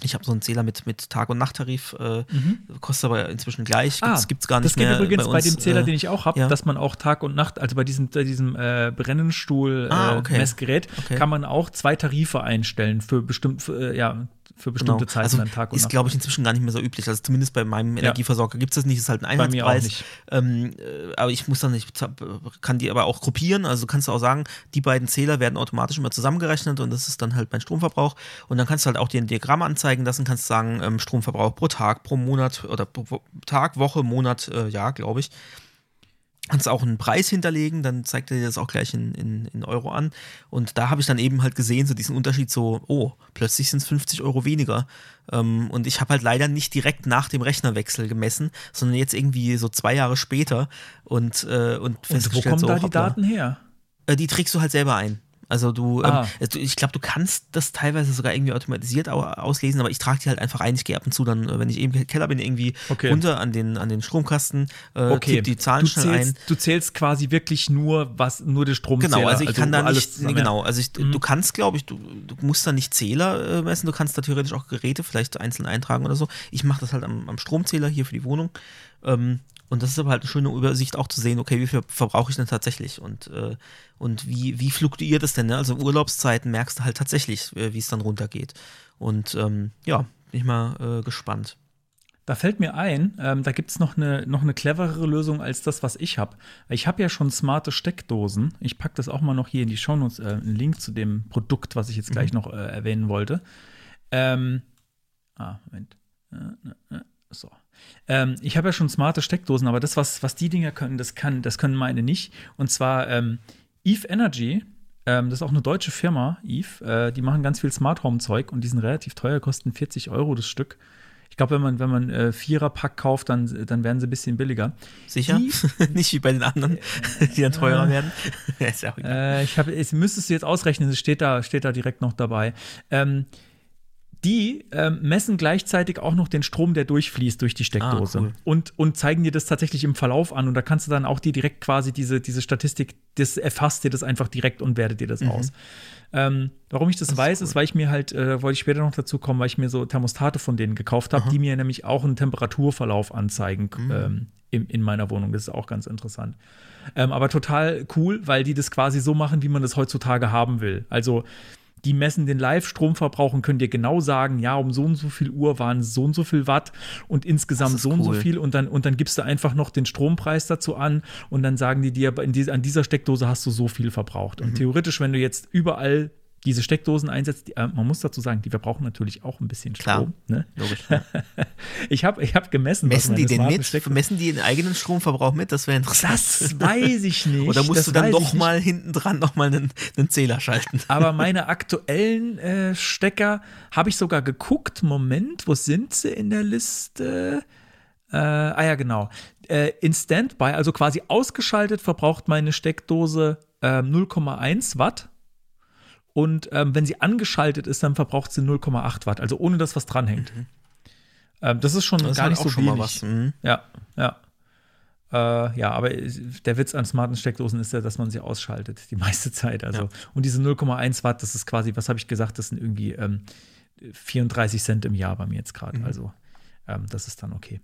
ich habe so einen Zähler mit, mit Tag- und Nachttarif, äh, mhm. kostet aber inzwischen gleich. Gibt's, ah, gibt's gar nicht das mehr. Das geht übrigens bei, uns, bei, dem Zähler, äh, den ich auch habe, ja. dass man auch Tag und Nacht, also bei diesem, bei diesem äh, Brennenstuhl-Messgerät, ah, okay. okay. kann man auch zwei Tarife einstellen für bestimmt, für, äh, ja, für bestimmte genau. Zeiten also am Tag und Ist, glaube ich, inzwischen gar nicht mehr so üblich. Also zumindest bei meinem Energieversorger gibt es das nicht. Ist halt ein Einheitspreis. Ähm, äh, aber ich muss dann nicht, kann die aber auch gruppieren. Also kannst du auch sagen, die beiden Zähler werden automatisch immer zusammengerechnet und das ist dann halt mein Stromverbrauch. Und dann kannst du halt auch dir ein Diagramm anzeigen lassen, kannst sagen, ähm, Stromverbrauch pro Tag, pro Monat oder pro Tag, Woche, Monat, äh, Jahr, glaube ich kannst auch einen Preis hinterlegen, dann zeigt er dir das auch gleich in, in, in Euro an. Und da habe ich dann eben halt gesehen, so diesen Unterschied, so, oh, plötzlich sind es 50 Euro weniger. Ähm, und ich habe halt leider nicht direkt nach dem Rechnerwechsel gemessen, sondern jetzt irgendwie so zwei Jahre später und, äh, und, und wo kommen so, da die Daten her? Äh, die trägst du halt selber ein. Also du, ähm, ah. ähm, ich glaube, du kannst das teilweise sogar irgendwie automatisiert auslesen, aber ich trage die halt einfach ein. Ich gehe ab und zu dann, äh, wenn ich eben im Keller bin, irgendwie okay. runter an den, an den Stromkasten, äh, okay. die Zahlen du schnell zählst, ein. Du zählst quasi wirklich nur, was, nur der Strom Genau, also ich also kann da nicht, nee, genau, also ich, mhm. du kannst, glaube ich, du, du musst da nicht Zähler äh, messen, du kannst da theoretisch auch Geräte vielleicht einzeln eintragen oder so. Ich mache das halt am, am Stromzähler hier für die Wohnung. Ähm, und das ist aber halt eine schöne Übersicht auch zu sehen, okay, wie viel verbrauche ich denn tatsächlich und, äh, und wie, wie fluktuiert es denn? Ne? Also Urlaubszeiten merkst du halt tatsächlich, äh, wie es dann runtergeht. Und ähm, ja, bin ich mal äh, gespannt. Da fällt mir ein, ähm, da gibt es noch eine, noch eine cleverere Lösung als das, was ich habe. Ich habe ja schon smarte Steckdosen. Ich packe das auch mal noch hier in die Shownotes, äh, einen Link zu dem Produkt, was ich jetzt gleich mhm. noch äh, erwähnen wollte. Ähm, ah, Moment. Äh, äh, äh so. Ähm, ich habe ja schon smarte Steckdosen, aber das, was, was die Dinger können, das, kann, das können meine nicht. Und zwar ähm, Eve Energy, ähm, das ist auch eine deutsche Firma, Eve, äh, die machen ganz viel Smart Home Zeug und die sind relativ teuer, kosten 40 Euro das Stück. Ich glaube, wenn man, wenn man äh, Vierer-Pack kauft, dann, dann werden sie ein bisschen billiger. Sicher? Die, Nicht wie bei den anderen, die dann teurer äh, werden. ist ja auch egal. Äh, ich hab, es müsstest du jetzt ausrechnen, es steht da, steht da direkt noch dabei. Ähm, die ähm, messen gleichzeitig auch noch den Strom, der durchfließt durch die Steckdose. Ah, cool. und, und zeigen dir das tatsächlich im Verlauf an. Und da kannst du dann auch dir direkt quasi diese, diese Statistik, das erfasst dir das einfach direkt und wertet dir das mhm. aus. Ähm, warum ich das, das weiß, ist, ist, weil ich mir halt, äh, wollte ich später noch dazu kommen, weil ich mir so Thermostate von denen gekauft habe, die mir nämlich auch einen Temperaturverlauf anzeigen mhm. ähm, in, in, meiner Wohnung. Das ist auch ganz interessant. Ähm, aber total cool, weil die das quasi so machen, wie man das heutzutage haben will. Also die messen den Live-Stromverbrauch und können dir genau sagen, ja, um so und so viel Uhr waren so und so viel Watt und insgesamt so cool. und so viel und dann, und dann gibst du einfach noch den Strompreis dazu an und dann sagen die dir, an dieser Steckdose hast du so viel verbraucht. Und mhm. theoretisch, wenn du jetzt überall diese Steckdosen einsetzt, die, äh, man muss dazu sagen, die verbrauchen natürlich auch ein bisschen Strom. Klar, ne? logisch. Ja. ich habe ich hab gemessen, messen die den mit? Steckdose messen die den eigenen Stromverbrauch mit? Das wäre interessant. Das weiß ich nicht. Oder musst das du dann doch mal hinten dran noch mal einen, einen Zähler schalten? Aber meine aktuellen äh, Stecker habe ich sogar geguckt. Moment, wo sind sie in der Liste? Äh, ah ja, genau. Äh, in Standby, also quasi ausgeschaltet, verbraucht meine Steckdose 0,1 äh, Watt und ähm, wenn sie angeschaltet ist, dann verbraucht sie 0,8 Watt, also ohne dass was dranhängt. Mhm. Ähm, das ist schon das gar nicht so schon wenig. Mhm. Ja, ja. Äh, ja, aber der Witz an smarten Steckdosen ist ja, dass man sie ausschaltet, die meiste Zeit. Also. Ja. Und diese 0,1 Watt, das ist quasi, was habe ich gesagt, das sind irgendwie ähm, 34 Cent im Jahr bei mir jetzt gerade. Mhm. Also, ähm, das ist dann okay.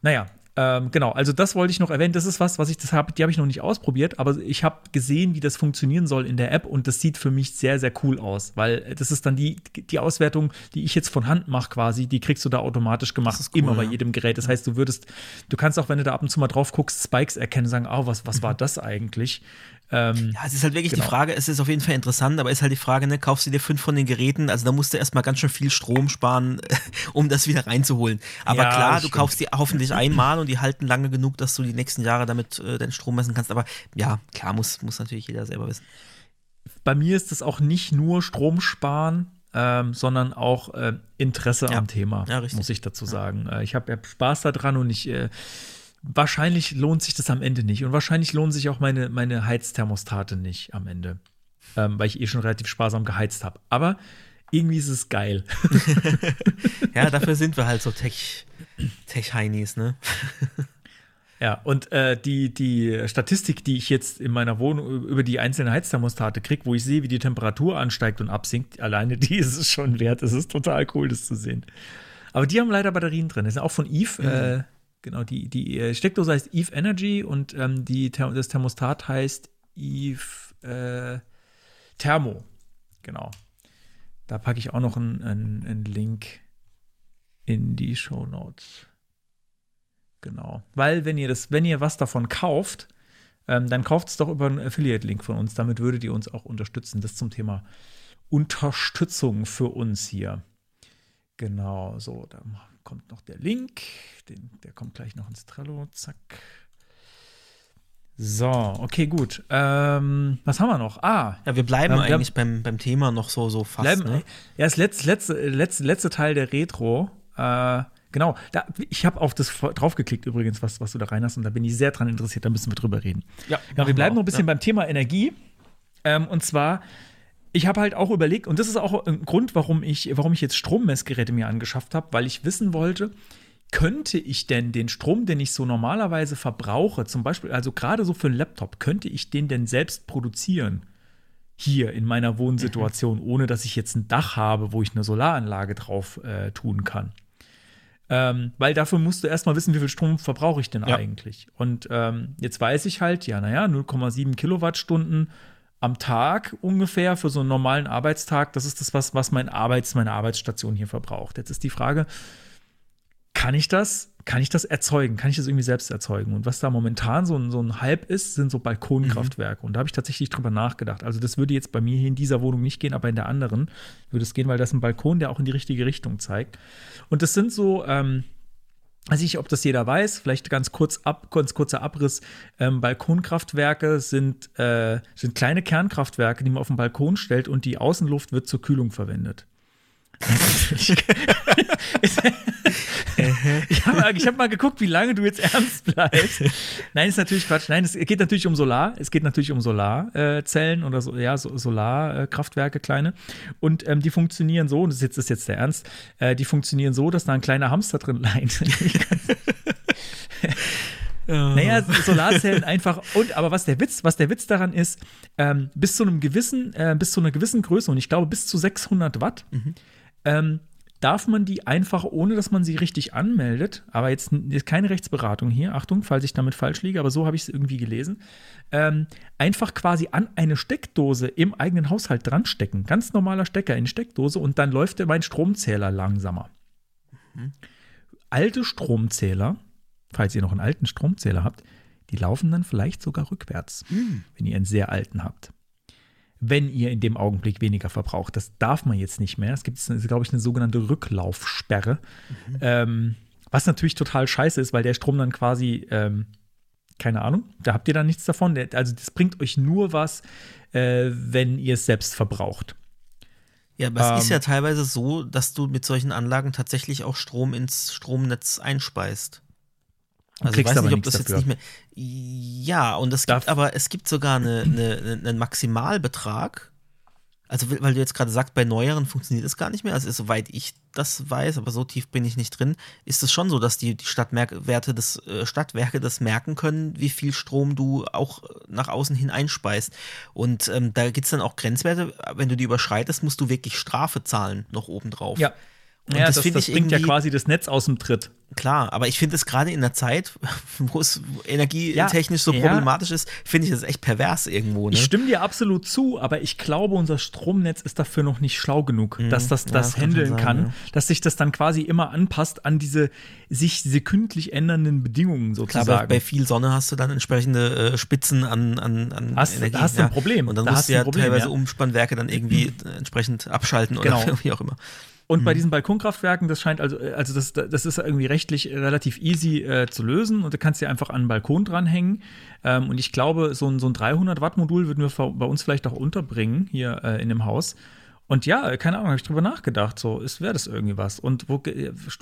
Naja, Ähm, genau, also das wollte ich noch erwähnen. Das ist was, was ich das habe, die habe ich noch nicht ausprobiert, aber ich habe gesehen, wie das funktionieren soll in der App und das sieht für mich sehr, sehr cool aus, weil das ist dann die, die Auswertung, die ich jetzt von Hand mache quasi, die kriegst du da automatisch gemacht, cool, immer bei jedem Gerät. Das heißt, du würdest, du kannst auch, wenn du da ab und zu mal drauf guckst, Spikes erkennen, sagen, oh, was, was war mhm. das eigentlich? Ähm, ja, es ist halt wirklich genau. die Frage, es ist auf jeden Fall interessant, aber es ist halt die Frage, ne, kaufst du dir fünf von den Geräten, also da musst du erstmal ganz schön viel Strom sparen, um das wieder reinzuholen. Aber ja, klar, du kaufst die hoffentlich einmal und die halten lange genug, dass du die nächsten Jahre damit äh, deinen Strom messen kannst. Aber ja, klar, muss, muss natürlich jeder selber wissen. Bei mir ist es auch nicht nur Strom sparen, ähm, sondern auch äh, Interesse ja. am Thema, ja, muss ich dazu sagen. Äh, ich habe ja Spaß daran und ich äh, wahrscheinlich lohnt sich das am Ende nicht. Und wahrscheinlich lohnen sich auch meine, meine Heizthermostate nicht am Ende. Ähm, weil ich eh schon relativ sparsam geheizt habe. Aber irgendwie ist es geil. ja, dafür sind wir halt so Tech, Tech-Heinis, ne? Ja, und äh, die, die Statistik, die ich jetzt in meiner Wohnung über die einzelnen Heizthermostate kriege, wo ich sehe, wie die Temperatur ansteigt und absinkt, alleine die ist es schon wert. Es ist total cool, das zu sehen. Aber die haben leider Batterien drin. Das sind auch von Eve. Mhm. Äh, Genau, die, die äh, Steckdose heißt Eve Energy und ähm, die, das Thermostat heißt Eve äh, Thermo. Genau. Da packe ich auch noch einen, einen, einen Link in die Show Notes. Genau. Weil, wenn ihr das, wenn ihr was davon kauft, ähm, dann kauft es doch über einen Affiliate-Link von uns. Damit würdet ihr uns auch unterstützen. Das zum Thema Unterstützung für uns hier. Genau, so, da kommt noch der Link. Den, der kommt gleich noch ins Trello. Zack. So, okay, gut. Ähm, was haben wir noch? Ah. Ja, wir bleiben ähm, eigentlich beim, beim Thema noch so, so fast. Bleiben, ne? Ja, das letzte, letzte, letzte, letzte Teil der Retro. Äh, genau. Da, ich habe auf das draufgeklickt übrigens, was, was du da rein hast. Und da bin ich sehr dran interessiert. Da müssen wir drüber reden. Ja, ja wir bleiben wir noch ein bisschen ja. beim Thema Energie. Ähm, und zwar ich habe halt auch überlegt, und das ist auch ein Grund, warum ich, warum ich jetzt Strommessgeräte mir angeschafft habe, weil ich wissen wollte, könnte ich denn den Strom, den ich so normalerweise verbrauche, zum Beispiel, also gerade so für einen Laptop, könnte ich den denn selbst produzieren? Hier in meiner Wohnsituation, mhm. ohne dass ich jetzt ein Dach habe, wo ich eine Solaranlage drauf äh, tun kann. Ähm, weil dafür musst du erstmal wissen, wie viel Strom verbrauche ich denn ja. eigentlich. Und ähm, jetzt weiß ich halt, ja, naja, 0,7 Kilowattstunden am Tag ungefähr für so einen normalen Arbeitstag. Das ist das, was, was mein Arbeits-, meine Arbeitsstation hier verbraucht. Jetzt ist die Frage, kann ich das, kann ich das erzeugen? Kann ich das irgendwie selbst erzeugen? Und was da momentan so ein, so ein Hype ist, sind so Balkonkraftwerke. Mhm. Und da habe ich tatsächlich drüber nachgedacht. Also das würde jetzt bei mir hier in dieser Wohnung nicht gehen, aber in der anderen würde es gehen, weil das ein Balkon, der auch in die richtige Richtung zeigt. Und das sind so, ähm, weiß ich, ob das jeder weiß, vielleicht ganz kurz ab, ganz kurzer Abriss. Ähm, Balkonkraftwerke sind, äh, sind kleine Kernkraftwerke, die man auf den Balkon stellt und die Außenluft wird zur Kühlung verwendet. ich habe hab mal geguckt, wie lange du jetzt ernst bleibst. Nein, ist natürlich Quatsch. Nein, es geht natürlich um Solar. Es geht natürlich um Solarzellen oder so, ja, so, Solarkraftwerke, kleine. Und ähm, die funktionieren so, und das ist jetzt, ist jetzt der Ernst, äh, die funktionieren so, dass da ein kleiner Hamster drin leint. Naja, Solarzellen einfach. Und aber was der Witz, was der Witz daran ist, ähm, bis zu einem gewissen, äh, bis zu einer gewissen Größe und ich glaube bis zu 600 Watt mhm ähm, darf man die einfach, ohne dass man sie richtig anmeldet, aber jetzt ist keine Rechtsberatung hier, Achtung, falls ich damit falsch liege, aber so habe ich es irgendwie gelesen, ähm, einfach quasi an eine Steckdose im eigenen Haushalt dran stecken. Ganz normaler Stecker in Steckdose und dann läuft mein Stromzähler langsamer. Mhm. Alte Stromzähler, falls ihr noch einen alten Stromzähler habt, die laufen dann vielleicht sogar rückwärts, mhm. wenn ihr einen sehr alten habt wenn ihr in dem Augenblick weniger verbraucht. Das darf man jetzt nicht mehr. Es gibt, glaube ich, eine sogenannte Rücklaufsperre. Mhm. Ähm, was natürlich total scheiße ist, weil der Strom dann quasi, ähm, keine Ahnung, da habt ihr dann nichts davon. Der, also das bringt euch nur was, äh, wenn ihr es selbst verbraucht. Ja, aber ähm, es ist ja ähm. teilweise so, dass du mit solchen Anlagen tatsächlich auch Strom ins Stromnetz einspeist. Also ich weiß nicht, ob das dafür. jetzt nicht mehr. Ja, und es gibt aber, es gibt sogar eine, eine, einen Maximalbetrag. Also, weil du jetzt gerade sagst, bei neueren funktioniert es gar nicht mehr. Also, soweit ich das weiß, aber so tief bin ich nicht drin, ist es schon so, dass die, die Stadtwerte des, äh, Stadtwerke das merken können, wie viel Strom du auch nach außen hin einspeist. Und ähm, da gibt es dann auch Grenzwerte. Wenn du die überschreitest, musst du wirklich Strafe zahlen, noch obendrauf. Ja. Und ja, das, das, das bringt ja quasi das Netz aus dem Tritt. Klar, aber ich finde es gerade in der Zeit, wo es energietechnisch ja, so problematisch ja. ist, finde ich das echt pervers irgendwo. Ne? Ich stimme dir absolut zu, aber ich glaube, unser Stromnetz ist dafür noch nicht schlau genug, mhm. dass das das ja, handeln kann, kann dass sich das dann quasi immer anpasst an diese sich sekündlich ändernden Bedingungen sozusagen. Klar, bei, viel Sonne hast du dann entsprechende äh, Spitzen an, an, an hast, Energie. hast du ein Problem. Und dann da musst du ja Problem, teilweise Umspannwerke dann irgendwie mhm. entsprechend abschalten genau. oder wie auch immer. Und mhm. bei diesen Balkonkraftwerken, das scheint also, also das, das ist irgendwie rechtlich relativ easy äh, zu lösen und du kannst dir einfach an den Balkon dranhängen. Ähm, und ich glaube, so ein, so ein 300 Watt Modul würden wir bei uns vielleicht auch unterbringen hier äh, in dem Haus. Und ja, keine Ahnung, habe ich drüber nachgedacht, so, wäre das irgendwie was. Und wo,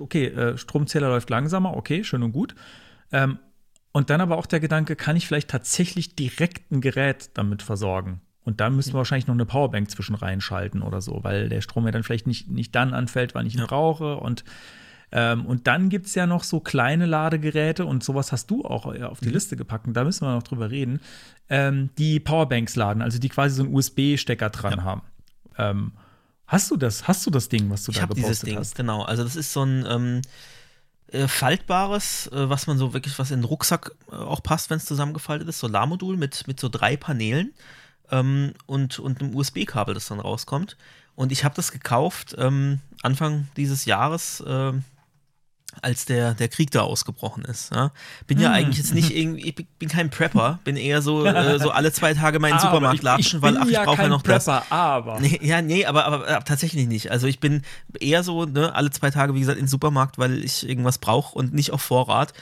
okay, äh, Stromzähler läuft langsamer, okay, schön und gut. Ähm, und dann aber auch der Gedanke, kann ich vielleicht tatsächlich direkt ein Gerät damit versorgen? Und da müssen wir wahrscheinlich noch eine Powerbank zwischen reinschalten oder so, weil der Strom ja dann vielleicht nicht, nicht dann anfällt, wann ich ihn ja. brauche. Und, ähm, und dann gibt es ja noch so kleine Ladegeräte und sowas hast du auch äh, auf die mhm. Liste gepackt. Und da müssen wir noch drüber reden, ähm, die Powerbanks laden, also die quasi so einen USB-Stecker dran ja. haben. Ähm, hast du das? Hast du das Ding, was du ich da gepostet dieses Ding, hast? Genau, also das ist so ein ähm, äh, faltbares, äh, was man so wirklich, was in den Rucksack auch passt, wenn es zusammengefaltet ist, Solarmodul mit, mit so drei Paneelen ähm, und, und einem USB-Kabel, das dann rauskommt. Und ich habe das gekauft ähm, Anfang dieses Jahres, äh, als der, der Krieg da ausgebrochen ist. Ja? Bin ja mm. eigentlich jetzt nicht irgendwie, ich bin kein Prepper, bin eher so, äh, so alle zwei Tage meinen Supermarkt latschen, weil ach, ich ja brauche ja noch Prepper, das. Aber. Nee, ja, nee, aber, aber, aber, tatsächlich nicht. Also ich bin eher so, ne, alle zwei Tage, wie gesagt, in den Supermarkt, weil ich irgendwas brauche und nicht auf Vorrat.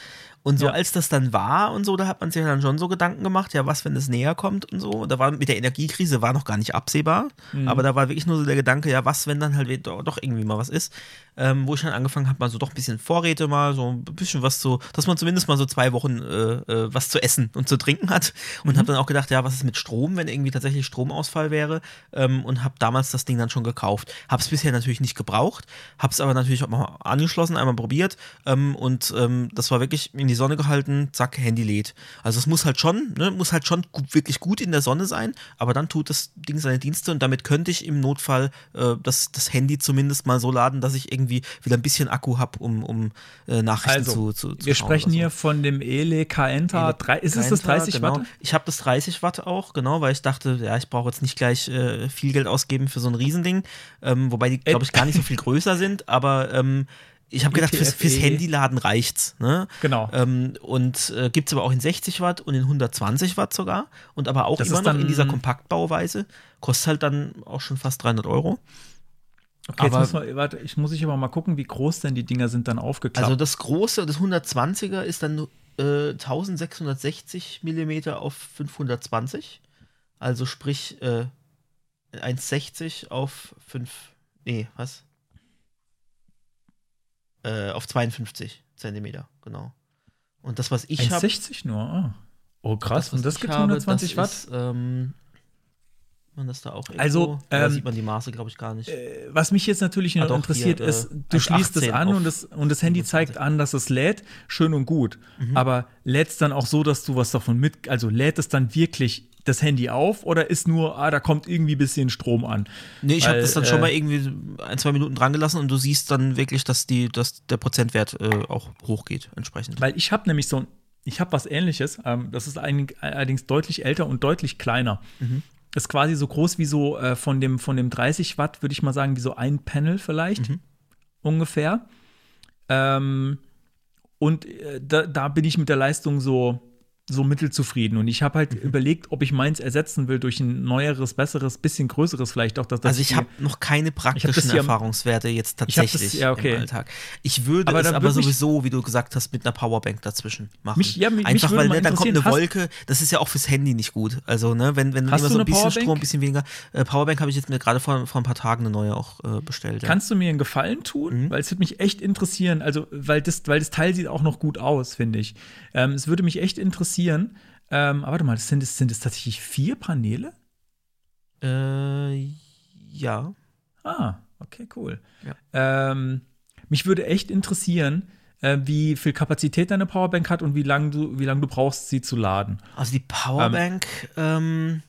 Und so ja. als das dann war und so, da hat man sich dann schon so Gedanken gemacht, ja, was, wenn es näher kommt und so. Da war mit der Energiekrise war noch gar nicht absehbar, mhm. aber da war wirklich nur so der Gedanke, ja, was, wenn dann halt doch irgendwie mal was ist ähm, wo ich dann angefangen habe, mal so doch ein bisschen Vorräte mal, so ein bisschen was zu, dass man zumindest mal so zwei Wochen äh, äh, was zu essen und zu trinken hat. Und mhm. habe dann auch gedacht, ja, was ist mit Strom, wenn irgendwie tatsächlich Stromausfall wäre? Ähm, und habe damals das Ding dann schon gekauft. Habe es bisher natürlich nicht gebraucht, habe es aber natürlich auch mal angeschlossen, einmal probiert ähm, und ähm, das war wirklich in die Sonne gehalten, zack, Handy lädt. Also es muss halt schon, ne, muss halt schon gut, wirklich gut in der Sonne sein, aber dann tut das Ding seine Dienste und damit könnte ich im Notfall äh, das, das Handy zumindest mal so laden, dass ich irgendwie wieder ein bisschen Akku habe, um, um äh, Nachrichten also, zu, zu, zu Wir sprechen so. hier von dem Ele Kaenta. Ist es das 30 genau. Watt? Ich habe das 30 Watt auch, genau, weil ich dachte, ja, ich brauche jetzt nicht gleich äh, viel Geld ausgeben für so ein Riesending. Ähm, wobei die, glaube ich, gar nicht so viel größer sind, aber ähm, ich habe gedacht, fürs, fürs, Handyladen reicht's. Ne? Genau. Ähm, und äh, gibt es aber auch in 60 Watt und in 120 Watt sogar. Und aber auch das immer noch in dieser Kompaktbauweise. Kostet halt dann auch schon fast 300 Euro. Okay, aber, jetzt muss man, warte, ich muss ich aber mal gucken, wie groß denn die Dinger sind dann aufgeklappt. Also das große, das 120er ist dann äh, 1660 mm auf 520. Also sprich äh, 1,60 auf 5, nee, was? Äh, auf 52 Zentimeter, genau. Und das, was ich habe. 1,60 nur, ah. Oh, krass. Das, und das gibt 120 Watt? Ist, ähm, man das da auch irgendwo? Also, ähm, sieht man die Maße, glaube ich, gar nicht. Äh, was mich jetzt natürlich noch ah, interessiert hier, ist, äh, du schließt es an und das, und das Handy 25. zeigt an, dass es lädt, schön und gut. Mhm. Aber lädt es dann auch so, dass du was davon mit, also lädt es dann wirklich das Handy auf oder ist nur, ah, da kommt irgendwie ein bisschen Strom an? Nee, ich habe das dann äh, schon mal irgendwie ein, zwei Minuten dran gelassen und du siehst dann wirklich, dass, die, dass der Prozentwert äh, auch hochgeht entsprechend. Weil ich habe nämlich so ein, ich habe was ähnliches, ähm, das ist allerdings deutlich älter und deutlich kleiner. Mhm ist quasi so groß wie so äh, von, dem, von dem 30 Watt, würde ich mal sagen, wie so ein Panel vielleicht mhm. ungefähr. Ähm, und äh, da, da bin ich mit der Leistung so so mittelzufrieden. Und ich habe halt mhm. überlegt, ob ich meins ersetzen will durch ein neueres, besseres, bisschen größeres vielleicht auch. Dass, dass also ich habe noch keine praktischen Erfahrungswerte jetzt tatsächlich das, ja, okay. im Alltag. Ich würde aber es aber sowieso, wie du gesagt hast, mit einer Powerbank dazwischen machen. Mich, ja, mich, Einfach mich weil ne, dann kommt eine Wolke, das ist ja auch fürs Handy nicht gut. Also ne, wenn, wenn immer so ein bisschen Powerbank? Strom, ein bisschen weniger. Äh, Powerbank habe ich jetzt mir gerade vor, vor ein paar Tagen eine neue auch äh, bestellt. Ja. Kannst du mir einen Gefallen tun? Mhm. Weil es würde mich echt interessieren, also weil das, weil das Teil sieht auch noch gut aus, finde ich. Ähm, es würde mich echt interessieren, ähm, aber warte mal, sind es, sind es tatsächlich vier Paneele? Äh, ja. Ah, okay, cool. Ja. Ähm, mich würde echt interessieren, äh, wie viel Kapazität deine Powerbank hat und wie lange du, lang du brauchst, sie zu laden. Also die Powerbank, ähm, ähm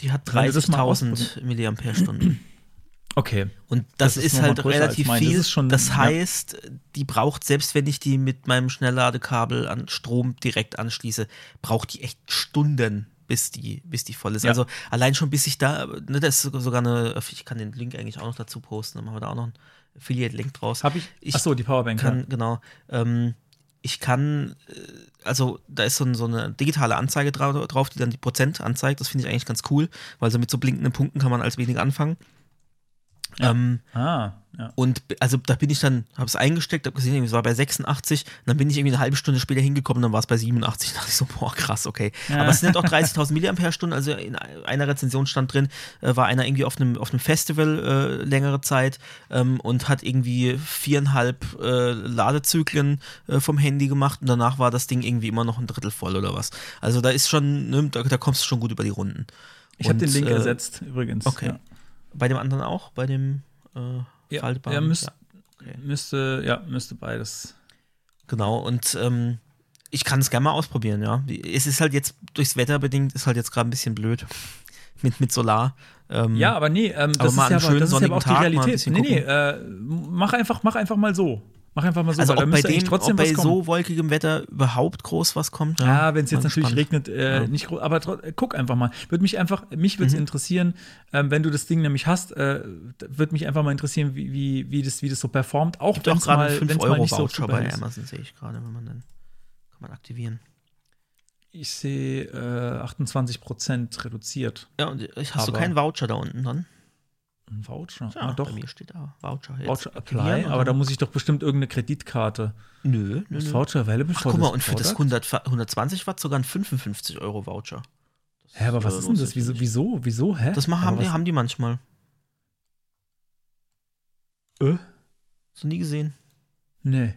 die hat 30.000 mAh. Okay. Und das, das ist, ist halt relativ viel. Das, schon, das heißt, ja. die braucht, selbst wenn ich die mit meinem Schnellladekabel an Strom direkt anschließe, braucht die echt Stunden, bis die, bis die voll ist. Ja. Also allein schon bis ich da, ne, das ist sogar eine, ich kann den Link eigentlich auch noch dazu posten, dann machen wir da auch noch einen Affiliate-Link draus. Habe ich? ich? Achso, die Powerbank. Kann, ja. Genau. Ähm, ich kann, äh, also da ist so, so eine digitale Anzeige drauf, die dann die Prozent anzeigt. Das finde ich eigentlich ganz cool, weil so mit so blinkenden Punkten kann man als wenig anfangen. Ja. Ähm, ah, ja. Und also da bin ich dann, habe es eingesteckt, habe gesehen, es war bei 86, dann bin ich irgendwie eine halbe Stunde später hingekommen, dann war es bei 87. Da dachte ich so, boah, krass, okay. Ja. Aber es sind auch 30.000 mAh, also in einer Rezension stand drin, äh, war einer irgendwie auf einem, auf einem Festival äh, längere Zeit ähm, und hat irgendwie viereinhalb äh, Ladezyklen äh, vom Handy gemacht und danach war das Ding irgendwie immer noch ein Drittel voll oder was. Also da ist schon, ne, da, da kommst du schon gut über die Runden. Ich habe den Link äh, ersetzt, übrigens. Okay. Ja. Bei dem anderen auch? Bei dem äh, ja, faltbaren? Ja, müsst, ja. Okay. müsste, ja, müsste beides. Genau, und ähm, ich kann es gerne mal ausprobieren, ja. Es ist halt jetzt durchs Wetter bedingt, ist halt jetzt gerade ein bisschen blöd mit, mit Solar. Ähm, ja, aber nee, ähm, das, ist ja, aber, das ist ja aber auch die Realität. Nee, nee, äh, mach, einfach, mach einfach mal so. Mach einfach mal so, also ob bei, dem, trotzdem ob bei so wolkigem Wetter überhaupt groß was kommt. Ja, wenn es jetzt natürlich spannend. regnet, äh, ja. nicht groß, aber guck einfach mal. Würde mich einfach, mich würde es mhm. interessieren, ähm, wenn du das Ding nämlich hast, äh, würde mich einfach mal interessieren, wie, wie, wie, das, wie das so performt. Auch wenn es mal, 5 Euro mal nicht Voucher so bei Amazon sehe ich gerade, wenn man dann kann man aktivieren. Ich sehe äh, 28% reduziert. Ja, und hast aber du keinen Voucher da unten dann? Ein Voucher? Ja, ah, doch. Bei mir steht da Voucher. Jetzt Voucher Apply, aber da muss ich doch bestimmt irgendeine Kreditkarte. Nö, nö. nö. Voucher Available Ach, guck mal, und für das 100, 120 Watt sogar ein 55 Euro Voucher. Hä, aber was ist denn das? Wieso, wieso, wieso, hä? Das machen, haben, die, haben die manchmal. Äh? Hast du nie gesehen? Nee.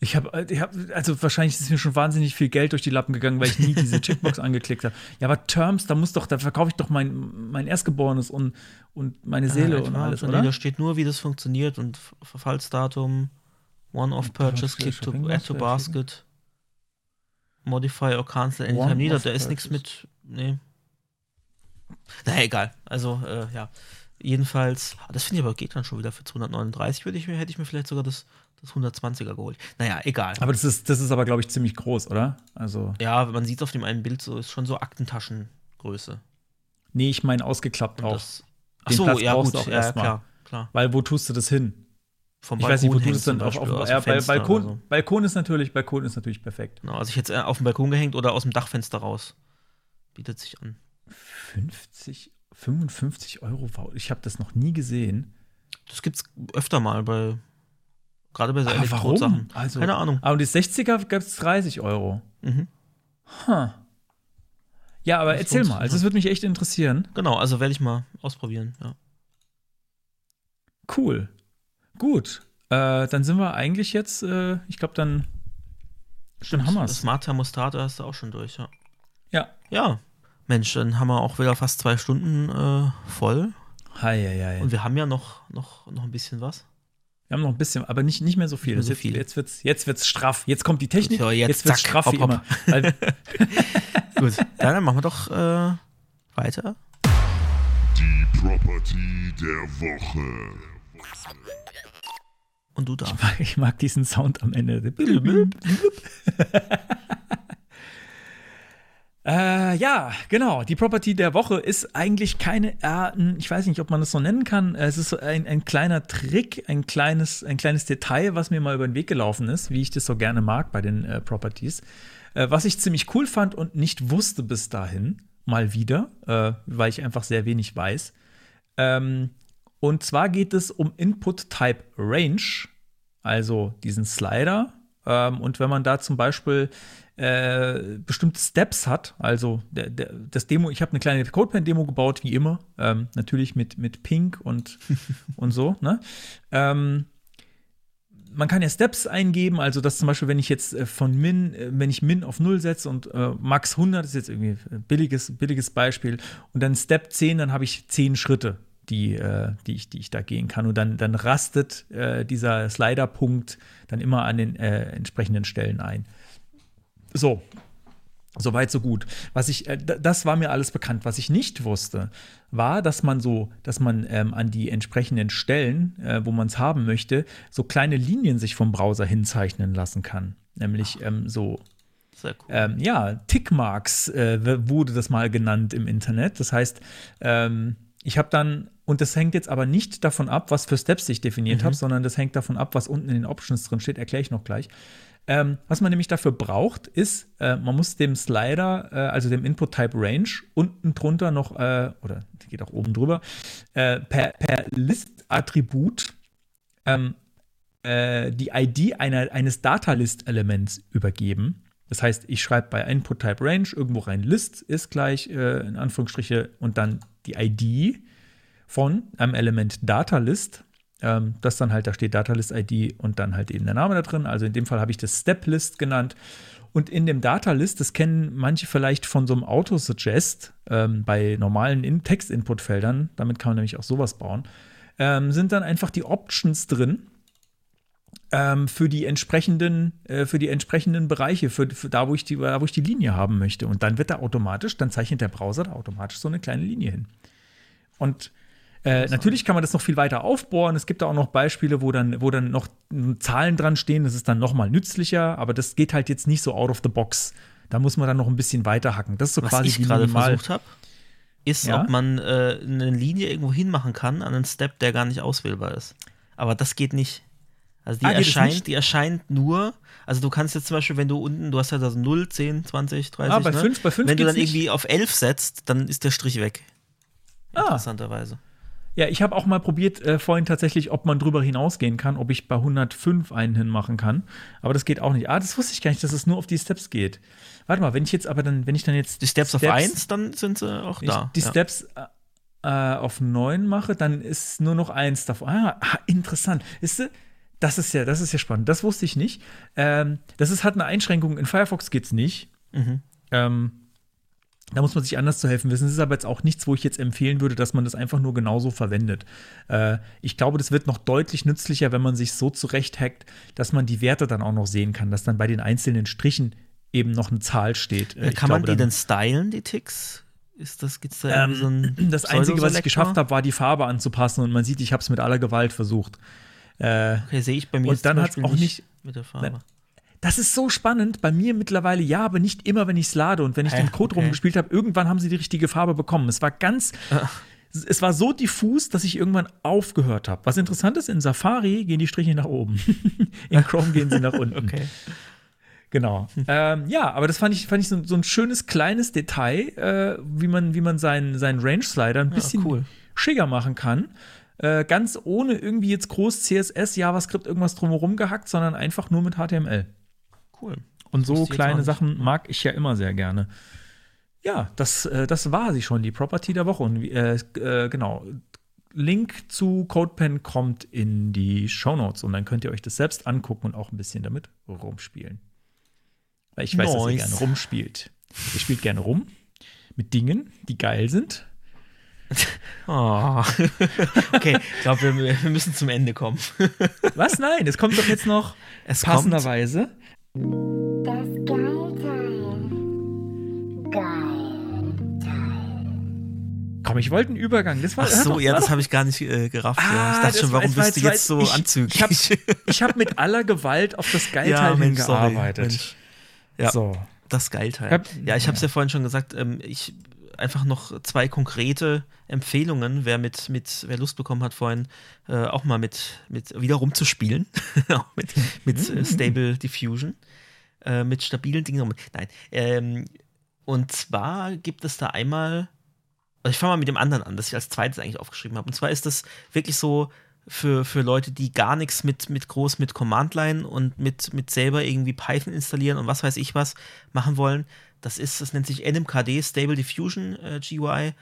Ich habe, ich hab, also wahrscheinlich ist mir schon wahnsinnig viel Geld durch die Lappen gegangen, weil ich nie diese Checkbox angeklickt habe. Ja, aber Terms, da muss doch, da verkaufe ich doch mein, mein Erstgeborenes und, und meine Seele ja, und alles, oder? Nee, da steht nur, wie das funktioniert und Verfallsdatum, One-off-Purchase, Click to Add to Basket, Modify or Cancel anytime Nee, Da ist nichts mit, nee. Naja, egal. Also, äh, ja. Jedenfalls, das finde ich aber geht dann schon wieder für 239, würde ich mir, hätte ich mir vielleicht sogar das das 120er geholt. Naja, egal. Aber das ist, das ist aber, glaube ich, ziemlich groß, oder? Also. Ja, man sieht es auf dem einen Bild so, ist schon so Aktentaschengröße. Nee, ich meine ausgeklappt auch. Ach so, ja, gut, auch ja, klar, klar. Weil wo tust du das hin? Vom Balkon ich weiß nicht, wo du das dann auf, auf, auf ja, Balkon, so. Balkon ist natürlich, Balkon ist natürlich perfekt. Genau, also ich hätte es auf dem Balkon gehängt oder aus dem Dachfenster raus. Bietet sich an. 50, 55 Euro, ich habe das noch nie gesehen. Das gibt's öfter mal bei Gerade bei so Elektrosachen. Also, Keine Ahnung. Aber die 60er gab es 30 Euro. Mhm. Huh. Ja, aber das erzähl mal. Also, es würde mich echt interessieren. Genau, also werde ich mal ausprobieren, ja. Cool. Gut. Äh, dann sind wir eigentlich jetzt, äh, ich glaube, dann. Stimmt, dann haben wir's. Smart Thermostat hast du auch schon durch, ja. Ja. Ja. Mensch, dann haben wir auch wieder fast zwei Stunden äh, voll. Hi, hi, hi. Und wir haben ja noch, noch, noch ein bisschen was. Wir haben noch ein bisschen, aber nicht, nicht mehr so viel. Mehr so viel. Jetzt, jetzt, jetzt wird's straff. Jetzt kommt die Technik. So, jetzt, jetzt wird's zack, straff hopp, wie hopp. immer. Gut, dann machen wir doch äh, weiter. Die Property der Woche. Und du darfst. Ich mag, ich mag diesen Sound am Ende. Äh, ja, genau. Die Property der Woche ist eigentlich keine, äh, ich weiß nicht, ob man das so nennen kann. Es ist ein, ein kleiner Trick, ein kleines, ein kleines Detail, was mir mal über den Weg gelaufen ist, wie ich das so gerne mag bei den äh, Properties. Äh, was ich ziemlich cool fand und nicht wusste bis dahin, mal wieder, äh, weil ich einfach sehr wenig weiß. Ähm, und zwar geht es um Input Type Range, also diesen Slider. Ähm, und wenn man da zum Beispiel äh, bestimmte Steps hat. Also der, der, das Demo, ich habe eine kleine CodePen-Demo gebaut, wie immer. Ähm, natürlich mit, mit Pink und, und so. Ne? Ähm, man kann ja Steps eingeben, also dass zum Beispiel, wenn ich jetzt äh, von Min, äh, wenn ich Min auf 0 setze und äh, Max 100 ist jetzt irgendwie ein billiges, billiges Beispiel und dann Step 10, dann habe ich 10 Schritte, die, äh, die, ich, die ich da gehen kann und dann, dann rastet äh, dieser Slider-Punkt dann immer an den äh, entsprechenden Stellen ein. So. Soweit, so gut. Was ich, äh, das war mir alles bekannt. Was ich nicht wusste, war, dass man so, dass man ähm, an die entsprechenden Stellen, äh, wo man es haben möchte, so kleine Linien sich vom Browser hinzeichnen lassen kann. Nämlich ähm, so Cool. Ähm, ja, Tickmarks äh, wurde das mal genannt im Internet. Das heißt, ähm, ich habe dann, und das hängt jetzt aber nicht davon ab, was für Steps ich definiert mhm. habe, sondern das hängt davon ab, was unten in den Options drin steht, erkläre ich noch gleich. Ähm, was man nämlich dafür braucht, ist, äh, man muss dem Slider, äh, also dem Input Type Range, unten drunter noch, äh, oder geht auch oben drüber, äh, per, per List-Attribut ähm, äh, die ID einer, eines Data-List-Elements übergeben. Das heißt, ich schreibe bei Input Type Range irgendwo rein List ist gleich äh, in Anführungsstriche und dann die ID von einem Element Data List. Ähm, das dann halt, da steht Data List ID und dann halt eben der Name da drin. Also in dem Fall habe ich das Step List genannt. Und in dem Data List, das kennen manche vielleicht von so einem Auto-Suggest ähm, bei normalen Text-Input-Feldern, damit kann man nämlich auch sowas bauen, ähm, sind dann einfach die Options drin ähm, für die entsprechenden, äh, für die entsprechenden Bereiche, für, für, da, wo ich die, da, wo ich die Linie haben möchte. Und dann wird da automatisch, dann zeichnet der Browser da automatisch so eine kleine Linie hin. Und äh, natürlich kann man das noch viel weiter aufbohren. Es gibt da auch noch Beispiele, wo dann, wo dann noch Zahlen dran stehen. Das ist dann noch mal nützlicher, aber das geht halt jetzt nicht so out of the box. Da muss man dann noch ein bisschen weiter hacken. Das ist so Was quasi ich gerade versucht habe, ist, ja? ob man äh, eine Linie irgendwo hinmachen kann an einen Step, der gar nicht auswählbar ist. Aber das geht nicht. Also die, ah, erscheint, die erscheint nur, also du kannst jetzt zum Beispiel, wenn du unten, du hast ja das 0, 10, 20, 30, ah, bei ne? 5, bei 5 wenn du dann irgendwie auf 11 setzt, dann ist der Strich weg. Ah. Interessanterweise. Ja, ich habe auch mal probiert äh, vorhin tatsächlich, ob man drüber hinausgehen kann, ob ich bei 105 einen hinmachen kann. Aber das geht auch nicht. Ah, das wusste ich gar nicht, dass es nur auf die Steps geht. Warte mal, wenn ich jetzt aber dann, wenn ich dann jetzt. Die Steps, Steps auf 1, dann sind sie auch da. die ja. Steps äh, auf 9 mache, dann ist nur noch eins davon. Ah, ah interessant. Ist du? Das ist ja, das ist ja spannend. Das wusste ich nicht. Ähm, das ist, hat eine Einschränkung. In Firefox geht es nicht. Mhm. Ähm, da muss man sich anders zu helfen wissen. Es ist aber jetzt auch nichts, wo ich jetzt empfehlen würde, dass man das einfach nur genauso verwendet. Äh, ich glaube, das wird noch deutlich nützlicher, wenn man sich so zurecht hackt, dass man die Werte dann auch noch sehen kann, dass dann bei den einzelnen Strichen eben noch eine Zahl steht. Äh, kann glaube, man die denn stylen, die Ticks? Ist das, gibt's da ähm, so ein Das Einzige, was ich geschafft habe, war die Farbe anzupassen und man sieht, ich habe es mit aller Gewalt versucht. Äh, okay, sehe ich bei mir und dann hat auch nicht mit der Farbe. Das ist so spannend. Bei mir mittlerweile ja, aber nicht immer, wenn ich es lade. Und wenn ich Hä? den Code okay. rumgespielt habe, irgendwann haben sie die richtige Farbe bekommen. Es war ganz. Ach. Es war so diffus, dass ich irgendwann aufgehört habe. Was interessant ist, in Safari gehen die Striche nach oben. in Chrome gehen sie nach unten. Okay. Genau. ähm, ja, aber das fand ich, fand ich so, so ein schönes kleines Detail, äh, wie man, wie man seinen, seinen Range-Slider ein bisschen ja, cool. schicker machen kann. Äh, ganz ohne irgendwie jetzt groß CSS, JavaScript, irgendwas drumherum gehackt, sondern einfach nur mit HTML. Cool. Und so kleine Sachen mag ich ja immer sehr gerne. Ja, das, äh, das war sie schon, die Property der Woche. Und äh, äh, genau. Link zu CodePen kommt in die Show Notes und dann könnt ihr euch das selbst angucken und auch ein bisschen damit rumspielen. Weil ich weiß, nice. dass ihr gerne rumspielt. Ihr spielt gerne rum mit Dingen, die geil sind Oh. Okay, ich glaube, wir, wir, müssen zum Ende kommen. Was? Nein, es kommt doch jetzt noch es passenderweise. Das Geilteil. Geilteil. Komm, ich wollte einen Übergang. Das war, Ach so, ja, das habe ich gar nicht äh, gerafft. Ah, ich dachte schon, warum bist du jetzt so ich, anzüglich? Ich habe hab mit aller Gewalt auf das Geilteil ja, Mensch, hingearbeitet. Sorry, Ja, so. das Geilteil. Ja, ich habe es ja. ja vorhin schon gesagt. Ähm, ich einfach noch zwei konkrete Empfehlungen, wer mit, mit, wer Lust bekommen hat, vorhin äh, auch mal mit, mit wieder rumzuspielen. auch mit, mit äh, Stable Diffusion. Äh, mit stabilen Dingen. Nein. Ähm, und zwar gibt es da einmal, also ich fange mal mit dem anderen an, das ich als zweites eigentlich aufgeschrieben habe. Und zwar ist das wirklich so für, für Leute, die gar nichts mit, mit groß mit Command-Line und mit, mit selber irgendwie Python installieren und was weiß ich was machen wollen. Das ist, das nennt sich NMKD, Stable Diffusion äh, GUI.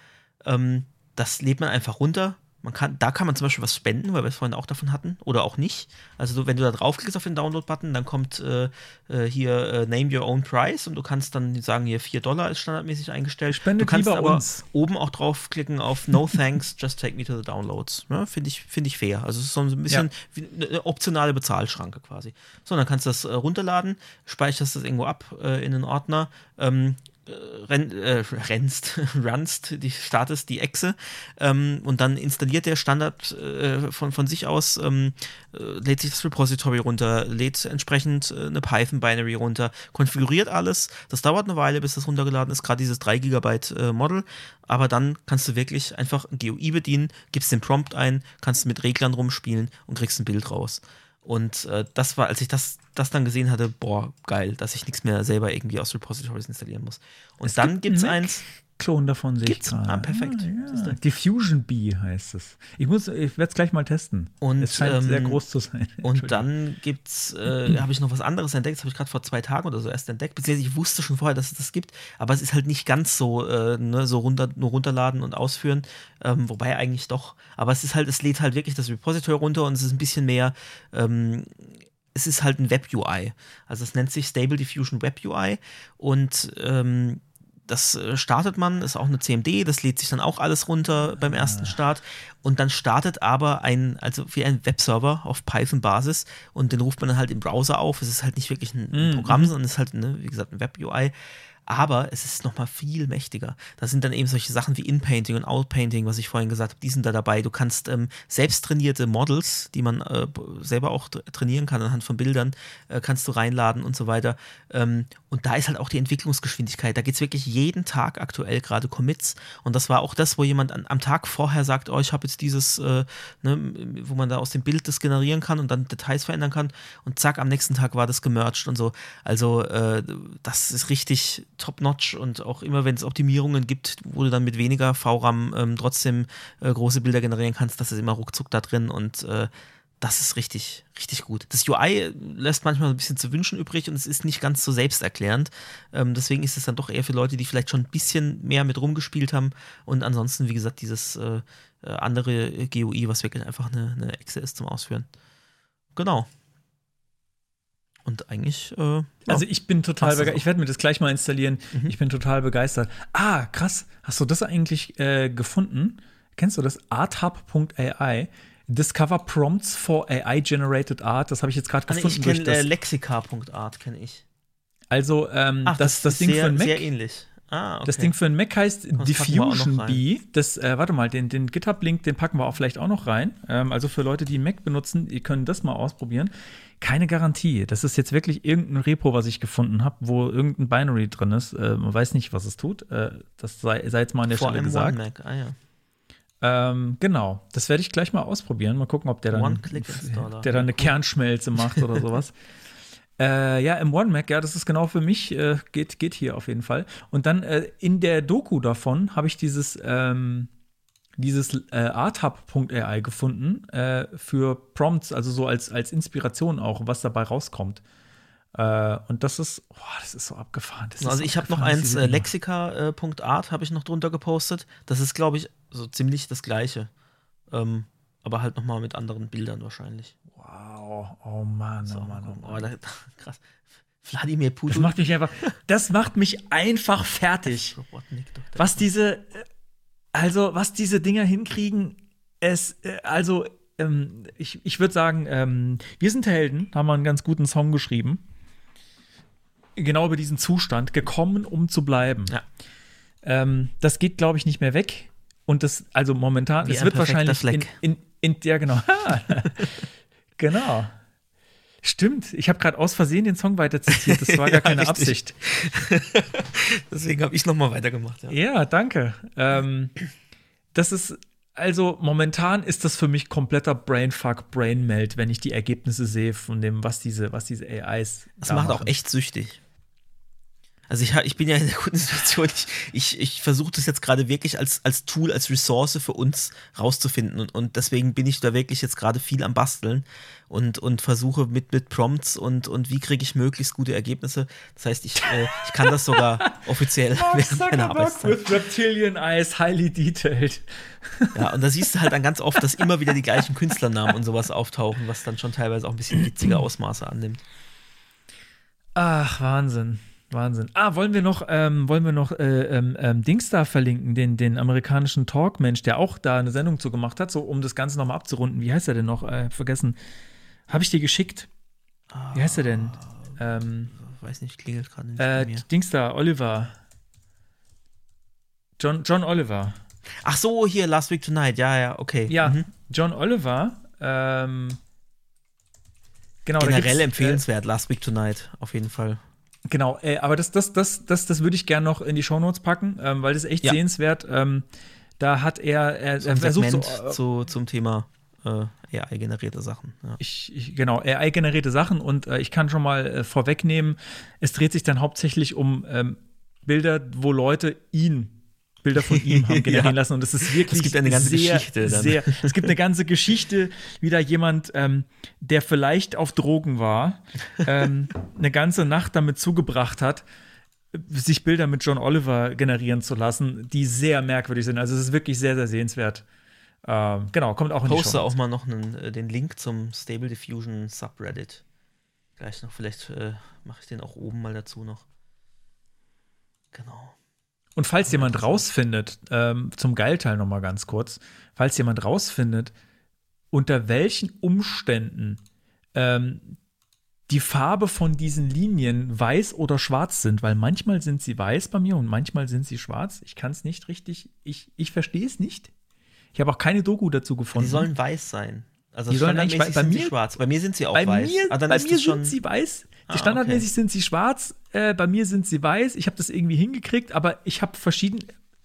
Ähm, das lädt man einfach runter Man kann, da kann man zum Beispiel was spenden, weil wir es vorhin auch davon hatten, oder auch nicht. Also du, wenn du da draufklickst auf den Download-Button, dann kommt äh, äh, hier äh, Name Your Own Price und du kannst dann sagen, hier 4 Dollar ist standardmäßig eingestellt. Spendet du kannst aber uns. oben auch draufklicken auf No Thanks, Just Take Me to the Downloads. Ja, Finde ich, find ich fair. Also es ist so ein bisschen wie eine optionale Bezahlschranke quasi. So, dann kannst du das äh, runterladen, speicherst das irgendwo ab äh, in einen Ordner, ähm, renn, äh, rennst, runst, die startest die Echse ähm, und dann installiert der Standard äh, von, von sich aus, ähm, äh, lädt sich das Repository runter, lädt entsprechend äh, eine Python-Binary runter, konfiguriert alles. Das dauert eine Weile, bis das runtergeladen ist, gerade dieses 3 GB äh, Model. Aber dann kannst du wirklich einfach ein GUI bedienen, gibst den Prompt ein, kannst mit Reglern rumspielen und kriegst ein Bild raus. Und äh, das war, als ich das, das dann gesehen hatte, boah, geil, dass ich nichts mehr selber irgendwie aus Repositories installieren muss. Und Es dann gibt es eins, Klon davon sehe ich Gibt's? gerade. Ah, perfekt. Siehst Ja. Diffusion Bee heißt es. Ich muss, ich werde es gleich mal testen. Und, es scheint ähm, sehr groß zu sein. Und dann gibt's, äh, habe ich noch was anderes entdeckt, das habe ich gerade vor zwei Tagen oder so erst entdeckt, beziehungsweise ich wusste schon vorher, dass es das gibt, aber es ist halt nicht ganz so, äh, ne, so runter, nur runterladen und ausführen, ähm, wobei eigentlich doch, aber es ist halt, es lädt halt wirklich das Repository runter und es ist ein bisschen mehr, ähm, es ist halt ein Web-UI. Also es nennt sich Stable Diffusion Web UI und ähm, das äh, startet man, ist auch eine CMD, das lädt sich dann auch alles runter beim ersten Start und dann startet aber ein, also wie ein Webserver auf Python-Basis und den ruft man dann halt im Browser auf. Es ist halt nicht wirklich ein, ein Programm, sondern es ist halt, ne, wie gesagt, ein Web-UI. Aber es ist nochmal viel mächtiger. Da sind dann eben solche Sachen wie In-Painting und Out-Painting, was ich vorhin gesagt habe, die sind da dabei. Du kannst ähm, selbst trainierte Models, die man äh, selber auch tra- trainieren kann anhand von Bildern, äh, kannst du reinladen und so weiter. Ähm, und da ist halt auch die Entwicklungsgeschwindigkeit. Da geht es wirklich jeden Tag aktuell gerade Commits. Und das war auch das, wo jemand an, am Tag vorher sagt, oh, ich habe jetzt dieses, äh, ne, wo man da aus dem Bild das generieren kann und dann Details verändern kann. Und zack, am nächsten Tag war das gemerged und so. Also äh, das ist richtig top-notch und auch immer, wenn es Optimierungen gibt, wo du dann mit weniger VRAM ähm, trotzdem äh, große Bilder generieren kannst, das ist immer ruckzuck da drin und äh, das ist richtig, richtig gut. Das UI lässt manchmal ein bisschen zu wünschen übrig und es ist nicht ganz so selbsterklärend. Ähm, deswegen ist es dann doch eher für Leute, die vielleicht schon ein bisschen mehr mit rumgespielt haben. Und ansonsten, wie gesagt, dieses äh, äh, andere GUI, was wirklich einfach eine, eine Echse ist zum Ausführen. Genau. Und eigentlich, äh, ja. Also ich bin total das begeistert. Ich werde mir das gleich mal installieren. Mhm. Ich bin total begeistert. Ah, krass. Hast du das eigentlich äh, gefunden? Kennst du das? Arthub.ai. Discover Prompts for AI-Generated Art. Das habe ich jetzt gerade nee, gefunden. ich kenne äh, das, Lexika.art, kenne ich. also ähm, Ach, das, das, ist Ding sehr, für einen Mac. sehr ähnlich. Ah, okay. Das Ding für einen Mac heißt noch Diffusion. Bee. Das, äh, warte mal, den, den GitHub-Link, den packen wir auch vielleicht auch noch rein. Ähm, also für Leute, die Mac benutzen, ihr könnt das mal ausprobieren. Keine Garantie. Das ist jetzt wirklich irgendein Repo, was ich gefunden habe, wo irgendein Binary drin ist. Äh, man weiß nicht, was es tut. Äh, das sei, sei jetzt mal an der Vor Stelle gesagt. One-Mac, ah ja. Ähm, genau. Das werde ich gleich mal ausprobieren. Mal gucken, ob der dann, der dann eine Kernschmelze macht oder sowas. Äh, ja, im One Mac, ja, das ist genau für mich, äh, geht, geht hier auf jeden Fall. Und dann äh, in der Doku davon habe ich dieses, ähm, dieses äh, arthub.ai gefunden äh, für Prompts, also so als, als Inspiration auch, was dabei rauskommt. Äh, und das ist, boah, das ist so abgefahren. Das Also ich habe noch eins, äh, lexika.art habe ich noch drunter gepostet. Das ist, glaube ich, so ziemlich das gleiche. Ähm, aber halt nochmal mit anderen Bildern wahrscheinlich. Wow, oh Mann, So, oh Mann, oh oh, Mann. da, krass. Wladimir Das Putin. macht mich einfach, das macht mich einfach fertig. Was diese, äh, also was diese Dinger hinkriegen, es, äh, also ähm, ich, ich würde sagen, ähm, wir sind Helden, haben wir einen ganz guten Song geschrieben. Genau über diesen Zustand, gekommen, um zu bleiben. Ja. Ähm, das geht, glaube ich, nicht mehr weg. Und das, also momentan, Wie es wird wahrscheinlich in, in, in, ja, genau. genau. Stimmt, ich habe gerade aus Versehen den Song weiter zitiert. Das war gar Ja, keine richtig. Absicht. Deswegen habe ich nochmal weitergemacht. Ja. Ja, danke. Ähm, das ist, also momentan ist das für mich kompletter Brainfuck, Brainmelt, wenn ich die Ergebnisse sehe von dem, was diese, was diese AIs. Das da macht auch machen. echt süchtig. Also ich, ich bin ja in der guten Situation, ich, ich, ich versuche das jetzt gerade wirklich als, als Tool, als Ressource für uns rauszufinden. Und, und deswegen bin ich da wirklich jetzt gerade viel am Basteln und, und versuche mit, mit Prompts und, und wie kriege ich möglichst gute Ergebnisse. Das heißt, ich, äh, ich kann das sogar offiziell während meiner Arbeitszeit. with reptilian eyes, highly detailed. Ja, und da siehst du halt dann ganz oft, dass immer wieder die gleichen Künstlernamen und sowas auftauchen, was dann schon teilweise auch ein bisschen witzige Ausmaße annimmt. Ach, Wahnsinn. Wahnsinn. Ah, wollen wir noch, ähm, wollen wir noch äh, ähm, ähm, Dings da verlinken, den, den amerikanischen Talkmensch, der auch da eine Sendung zu gemacht hat, so um das Ganze nochmal abzurunden. Wie heißt er denn noch? Äh, vergessen. Habe ich dir geschickt. Wie heißt er denn? Ähm, Weiß nicht, klingelt gerade nicht äh. Dings da, Oliver. John, John Oliver. Ach so, hier, Last Week Tonight, ja, ja, okay. Ja, Mhm. John Oliver. Ähm, genau, Generell äh, empfehlenswert, Last Week Tonight, auf jeden Fall. Genau, äh, aber das, das, das, das, das würde ich gerne noch in die Shownotes packen, ähm, weil das ist echt Ja. sehenswert. Ähm, da hat er, er, So er ein versucht so, äh, zu, zum Thema äh, AI-generierte Sachen. Ja. ich, ich, genau, AI-generierte Sachen und äh, ich kann schon mal äh, vorwegnehmen, es dreht sich dann hauptsächlich um ähm, Bilder, wo Leute ihn Bilder von ihm haben generieren Ja. lassen und es ist wirklich Es gibt eine ganze sehr, Geschichte dann. sehr, es gibt eine ganze Geschichte, wie da jemand, ähm, der vielleicht auf Drogen war, ähm, eine ganze Nacht damit zugebracht hat, sich Bilder mit John Oliver generieren zu lassen, die sehr merkwürdig sind. Also es ist wirklich sehr, sehr sehenswert. Ähm, genau, kommt auch in die Poste Show. auch mal noch einen, äh, den Link zum Stable Diffusion Subreddit. Gleich noch, vielleicht äh, mache ich den auch oben mal dazu noch. Genau. Und falls jemand rausfindet, ähm, zum Geilteil noch mal ganz kurz, falls jemand rausfindet, unter welchen Umständen ähm, die Farbe von diesen Linien weiß oder schwarz sind, weil manchmal sind sie weiß bei mir und manchmal sind sie schwarz. Ich kann es nicht richtig, ich, ich verstehe es nicht. Ich habe auch keine Doku dazu gefunden. Die sollen weiß sein. Also Die sollen eigentlich bei- bei sind sie mir- schwarz. Bei mir sind sie auch bei weiß. mir, Ah, bei mir sind sie weiß. Ah, Standardmäßig okay. sind sie schwarz. Äh, bei mir sind sie weiß. Ich habe das irgendwie hingekriegt, aber ich habe verschieden.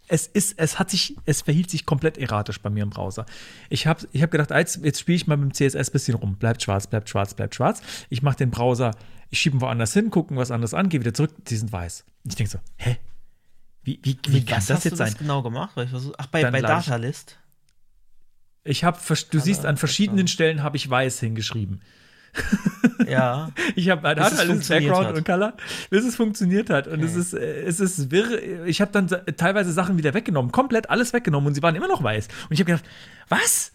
Es ist, es hat sich, es verhielt sich komplett erratisch bei mir im Browser. Ich habe, ich habe gedacht, jetzt, jetzt spiele ich mal mit dem CSS ein bisschen rum. Bleibt schwarz, bleibt schwarz, bleibt schwarz. Ich mache den Browser, ich schiebe ihn woanders hin, gucken was anderes an, gehe wieder zurück. Die sind weiß. Und ich denke so, hä? Wie, wie, wie kann Was das hast jetzt du sein? das genau gemacht? Weil ach, bei, Dann bei lade ich- Datalist. Ich habe, du siehst, an verschiedenen Stellen habe ich weiß hingeschrieben. Ja. Ich habe halt alles Background hat. und Color, bis es funktioniert hat. Und es Okay. ist, äh, es ist wirr. Ich habe dann teilweise Sachen wieder weggenommen, komplett alles weggenommen und sie waren immer noch weiß. Und ich habe gedacht, was?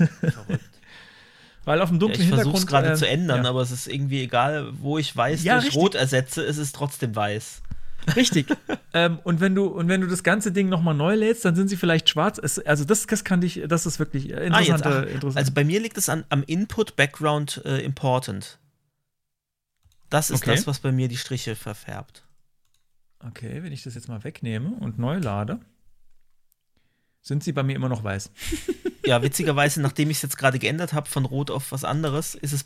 Weil auf dem Ja, dunklen ich versuche Hintergrund. es gerade äh, zu ändern, ja. aber es ist irgendwie egal, wo ich weiß Ja, durch richtig. Rot ersetze, ist es trotzdem weiß. Richtig. ähm, und wenn du und wenn du das ganze Ding nochmal neu lädst, dann sind sie vielleicht schwarz. Es, also das, das kann dich, das ist wirklich äh, Ah, jetzt, interessante, ach, interessant. also bei mir liegt es an, am Input Background äh, Important. Das ist Okay. das, was bei mir die Striche verfärbt. okay, wenn ich das jetzt mal wegnehme und neu lade, sind sie bei mir immer noch weiß. Ja, witzigerweise, nachdem ich es jetzt gerade geändert habe von Rot auf was anderes, ist es.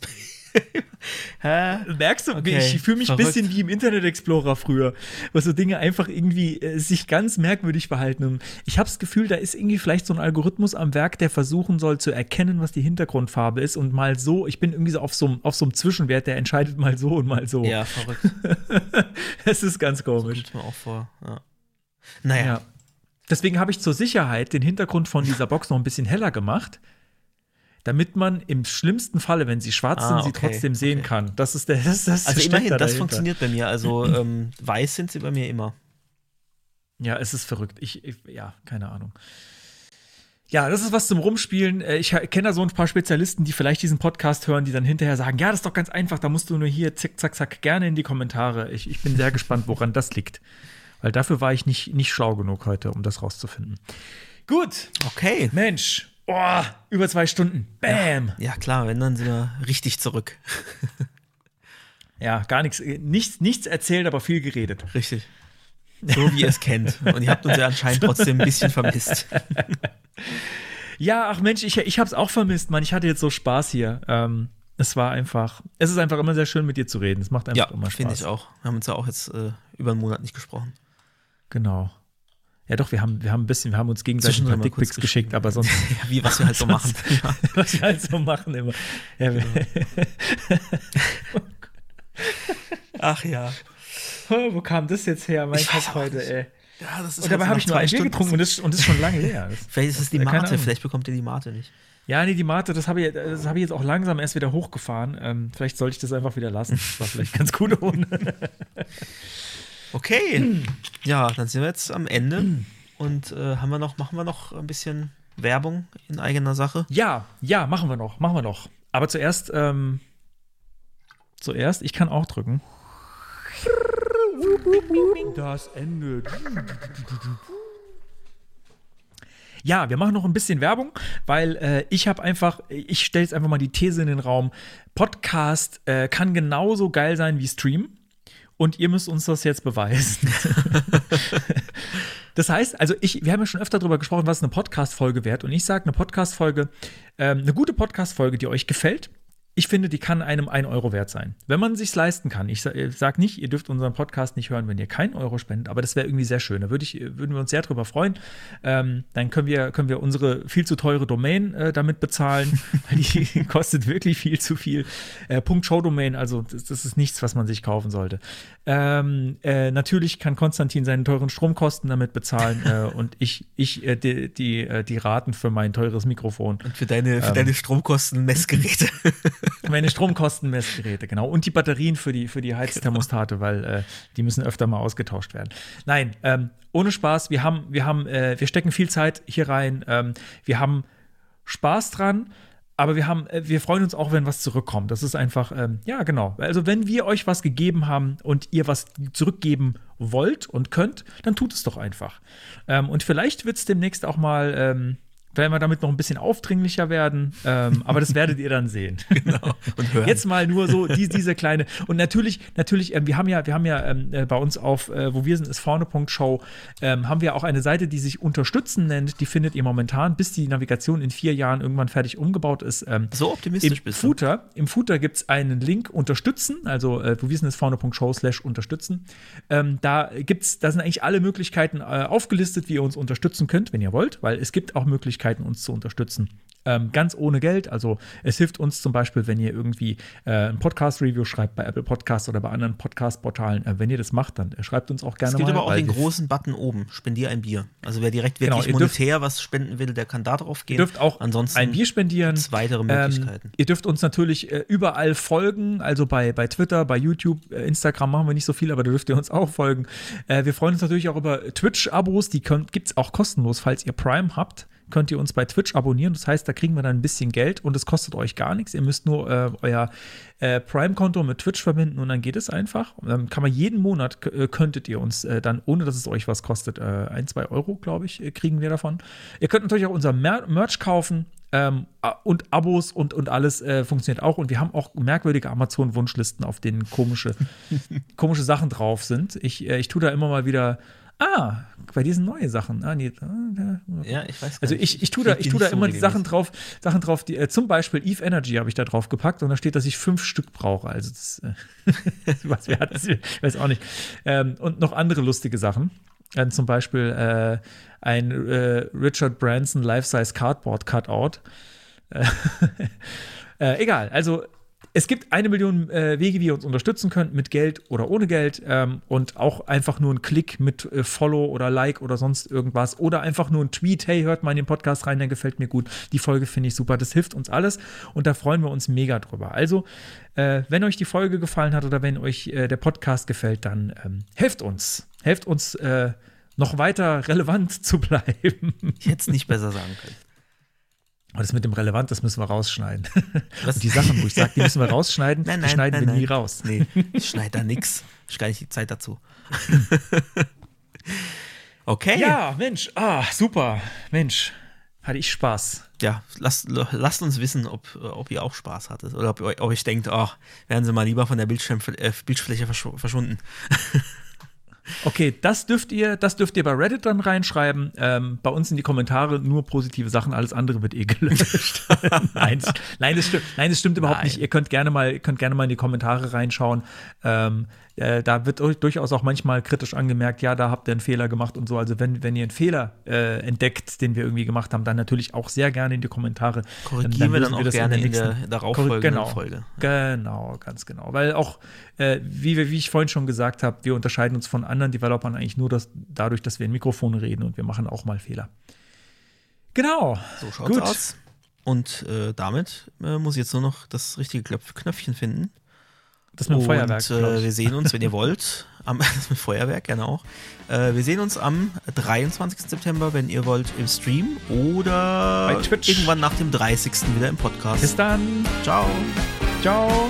Hä? Merkst du, Okay, ich fühle mich ein bisschen wie im Internet Explorer früher, wo so Dinge einfach irgendwie äh, sich ganz merkwürdig verhalten. Und ich habe das Gefühl, da ist irgendwie vielleicht so ein Algorithmus am Werk, der versuchen soll zu erkennen, was die Hintergrundfarbe ist und mal so, ich bin irgendwie so auf so, einem- auf so Zwischenwert, der entscheidet mal so und mal so. Ja, verrückt. Es ist ganz komisch. Kommt mir auch vor. Ja. Naja, Ja. Deswegen habe ich zur Sicherheit den Hintergrund von dieser Box noch ein bisschen heller gemacht, damit man im schlimmsten Falle, wenn sie schwarz Ah, sind, sie okay, trotzdem sehen okay. kann. Das ist der, das, das also immerhin, da das dahinter. funktioniert bei mir. Also ähm, weiß sind sie bei mir immer. Ja, es ist verrückt. Ich, ich ja, keine Ahnung. Ja, das ist was zum Rumspielen. Äh, Ich kenne da so ein paar Spezialisten, die vielleicht diesen Podcast hören, die dann hinterher sagen, ja, das ist doch ganz einfach, da musst du nur hier zick, zack, zack, gerne in die Kommentare. Ich, ich bin sehr gespannt, woran das liegt. Weil dafür war ich nicht, nicht schlau genug heute, um das rauszufinden. Gut, Okay. Mensch. Oh, über zwei Stunden. Bam. Ja, klar, wenn, dann sind wir richtig zurück. Ja, gar nichts, nichts, nichts erzählt, aber viel geredet. Richtig. So wie ihr es kennt. Und ihr habt uns ja anscheinend trotzdem ein bisschen vermisst. Ja, ach Mensch, ich, ich hab's auch vermisst, Mann. Ich hatte jetzt so Spaß hier. Ähm, es war einfach, es ist einfach immer sehr schön, mit dir zu reden. Es macht einfach Ja, immer Spaß. finde ich auch. Wir haben uns ja auch jetzt äh, über einen Monat nicht gesprochen. Genau. Ja, doch, wir haben, wir haben ein bisschen, wir haben uns gegenseitig mal Dickpics geschickt, aber sonst, Ja, wie was wir halt so machen. Ja. was wir halt so machen immer. Ja, wir- Ach ja. Wo kam das jetzt her, mein Ich Kopf heute, ey? Ja, das ist Und dabei habe ich nur ein Bier getrunken und das, und das ist schon lange leer. Das, Vielleicht ist es die Mate, vielleicht bekommt ihr die Mate nicht. ja, nee, die Mate, das habe ich, das hab ich jetzt auch langsam erst wieder hochgefahren. Ähm, vielleicht sollte ich das einfach wieder lassen. Das war vielleicht ganz gut ohne. Okay. ja, dann sind wir jetzt am Ende. Und äh, haben wir noch, machen wir noch ein bisschen Werbung in eigener Sache? Ja, ja, machen wir noch, machen wir noch. Aber zuerst, ähm, zuerst, ich kann auch drücken. Das Ende. Ja, wir machen noch ein bisschen Werbung, weil äh, ich habe einfach, ich stelle jetzt einfach mal die These in den Raum, Podcast äh, kann genauso geil sein wie Stream und ihr müsst uns das jetzt beweisen. Das heißt, also ich, wir haben ja schon öfter darüber gesprochen, was eine Podcast-Folge wert. Und ich sage, eine Podcast-Folge, ähm, eine gute Podcast-Folge, die euch gefällt, ich finde, die kann einem 1 Euro wert sein. Wenn man sich's leisten kann. Ich sa- ich sag nicht, ihr dürft unseren Podcast nicht hören, wenn ihr keinen Euro spendet, aber das wäre irgendwie sehr schön. Da würde ich, würden wir uns sehr drüber freuen. Ähm, dann können wir, können wir unsere viel zu teure Domain äh, damit bezahlen, weil die kostet wirklich viel zu viel. Äh, Punkt Show Domain, also das, das ist nichts, was man sich kaufen sollte. Ähm, äh, natürlich kann Konstantin seine teuren Stromkosten damit bezahlen äh, und ich, ich äh, die, die, äh, die Raten für mein teures Mikrofon. Und für deine, für deine Stromkosten Messgeräte. Meine Stromkostenmessgeräte, genau. Und die Batterien für die, für die Heizthermostate, weil äh, die müssen öfter mal ausgetauscht werden. Nein, ähm, ohne Spaß, wir haben, wir haben, äh, wir stecken viel Zeit hier rein. Ähm, wir haben Spaß dran. Aber wir haben, äh, wir freuen uns auch, wenn was zurückkommt. Das ist einfach, ähm, ja, genau. Also, wenn wir euch was gegeben haben und ihr was zurückgeben wollt und könnt, dann tut es doch einfach. Ähm, und vielleicht wird es demnächst auch mal, ähm, werden wir damit noch ein bisschen aufdringlicher werden. Ähm, aber das werdet ihr dann sehen. genau. Und hören. Jetzt mal nur so die, diese kleine. Und natürlich, natürlich, ähm, wir haben ja, wir haben ja ähm, äh, bei uns auf, äh, wo wir sind, ist vorne.show, ähm, haben wir auch eine Seite, die sich Unterstützen nennt. Die findet ihr momentan, bis die Navigation in vier Jahren irgendwann fertig umgebaut ist. Ähm, so optimistisch im bist du. Footer, Im Footer gibt es einen Link Unterstützen, also äh, wo wir sind, ist vorne.show slash unterstützen. Ähm, da gibt's, da sind eigentlich alle Möglichkeiten äh, aufgelistet, wie ihr uns unterstützen könnt, wenn ihr wollt, weil es gibt auch Möglichkeiten, uns zu unterstützen. Ähm, ganz ohne Geld. Also es hilft uns zum Beispiel, wenn ihr irgendwie äh, ein Podcast-Review schreibt bei Apple Podcasts oder bei anderen Podcast-Portalen. Äh, wenn ihr das macht, dann äh, schreibt uns auch gerne Es gibt mal. aber auch den großen Button oben, spendier ein Bier. Also wer direkt Genau, wirklich dürft- monetär was spenden will, der kann da drauf gehen. Ihr dürft auch Ansonsten ein Bier spendieren. weitere Möglichkeiten. Ähm, ihr dürft uns natürlich äh, überall folgen, also bei, bei Twitter, bei YouTube, äh, Instagram machen wir nicht so viel, aber da dürft ihr uns auch folgen. Äh, wir freuen uns natürlich auch über Twitch-Abos, die gibt es auch kostenlos, falls ihr Prime habt. Könnt ihr uns bei Twitch abonnieren. Das heißt, da kriegen wir dann ein bisschen Geld und es kostet euch gar nichts. Ihr müsst nur äh, euer äh, Prime-Konto mit Twitch verbinden und dann geht es einfach. Und dann kann man jeden Monat, äh, könntet ihr uns äh, dann, ohne dass es euch was kostet, äh, ein, zwei Euro, glaube ich, äh, kriegen wir davon. Ihr könnt natürlich auch unser Mer Merch kaufen. Ähm, und Abos und, und alles äh, funktioniert auch. Und wir haben auch merkwürdige Amazon-Wunschlisten, auf denen komische, komische Sachen drauf sind. Ich, äh, ich tue da immer mal wieder. Ah, bei diesen neue Sachen. Ah, nee, ah, Ja, ich weiß gar also nicht. ich, ich tue da, ich tue da nicht so immer die Sachen drauf, Sachen drauf, die, äh, zum Beispiel Eve Energy habe ich da drauf gepackt und da steht, dass ich fünf Stück brauche. Also das, äh, was wer hat das? Ich weiß auch nicht. Ähm, und noch andere lustige Sachen. Ähm, zum Beispiel äh, ein äh, Richard Branson Life-Size Cardboard Cutout. Äh, äh, egal, also es gibt eine Million äh, Wege, wie ihr uns unterstützen könnt, mit Geld oder ohne Geld. Ähm, und auch einfach nur ein Klick mit äh, Follow oder Like oder sonst irgendwas. Oder einfach nur ein Tweet, hey, hört mal in den Podcast rein, der gefällt mir gut. Die Folge finde ich super. Das hilft uns alles und da freuen wir uns mega drüber. Also, äh, wenn euch die Folge gefallen hat oder wenn euch äh, der Podcast gefällt, dann ähm, helft uns. Helft uns, äh, noch weiter relevant zu bleiben. Es nicht besser sagen können. Aber das mit dem relevant, das müssen wir rausschneiden. Was? Und die Sachen, wo ich sage, die müssen wir rausschneiden, Nein, die nein, schneiden nein, wir nie raus. Nee, ich schneide da nix. Ich gar nicht die Zeit dazu. okay. Ja, Mensch, ah, super. Mensch, hatte ich Spaß. Ja, lasst, lasst uns wissen, ob, ob ihr auch Spaß hattet. Oder ob, ihr- ob ich denkt, ach, wären sie mal lieber von der Bildschirm, äh, Bildfläche verschw- verschwunden. Okay, das dürft ihr, das dürft ihr bei Reddit dann reinschreiben. Ähm, bei uns in die Kommentare nur positive Sachen, alles andere wird eh gelöscht. nein, nein, das stimmt, nein, das stimmt überhaupt Nein. nicht. Ihr könnt gerne mal, ihr könnt gerne mal in die Kommentare reinschauen. Ähm, äh, da wird euch durchaus auch manchmal kritisch angemerkt, ja, da habt ihr einen Fehler gemacht und so. Also wenn, wenn ihr einen Fehler äh, entdeckt, den wir irgendwie gemacht haben, dann natürlich auch sehr gerne in die Kommentare. Korrigieren wir dann lösen auch das gerne in nächsten- der darauffolgenden genau, Folge. Genau, ganz genau. Weil auch, äh, wie, wir, wie ich vorhin schon gesagt habe, wir unterscheiden uns von anderen Developern eigentlich nur das, dadurch, dass wir in Mikrofon reden und wir machen auch mal Fehler. Genau. So schaut's Gut. aus. Und äh, damit äh, muss ich jetzt nur noch das richtige Knöpfchen finden. Das mit dem und Feuerwerk. glaub äh, wir sehen uns, wenn ihr wollt, am das mit Feuerwerk gerne auch. Äh, wir sehen uns am 23. September, wenn ihr wollt, im Stream oder irgendwann nach dem 30. wieder im Podcast. Bis dann. Ciao. Ciao.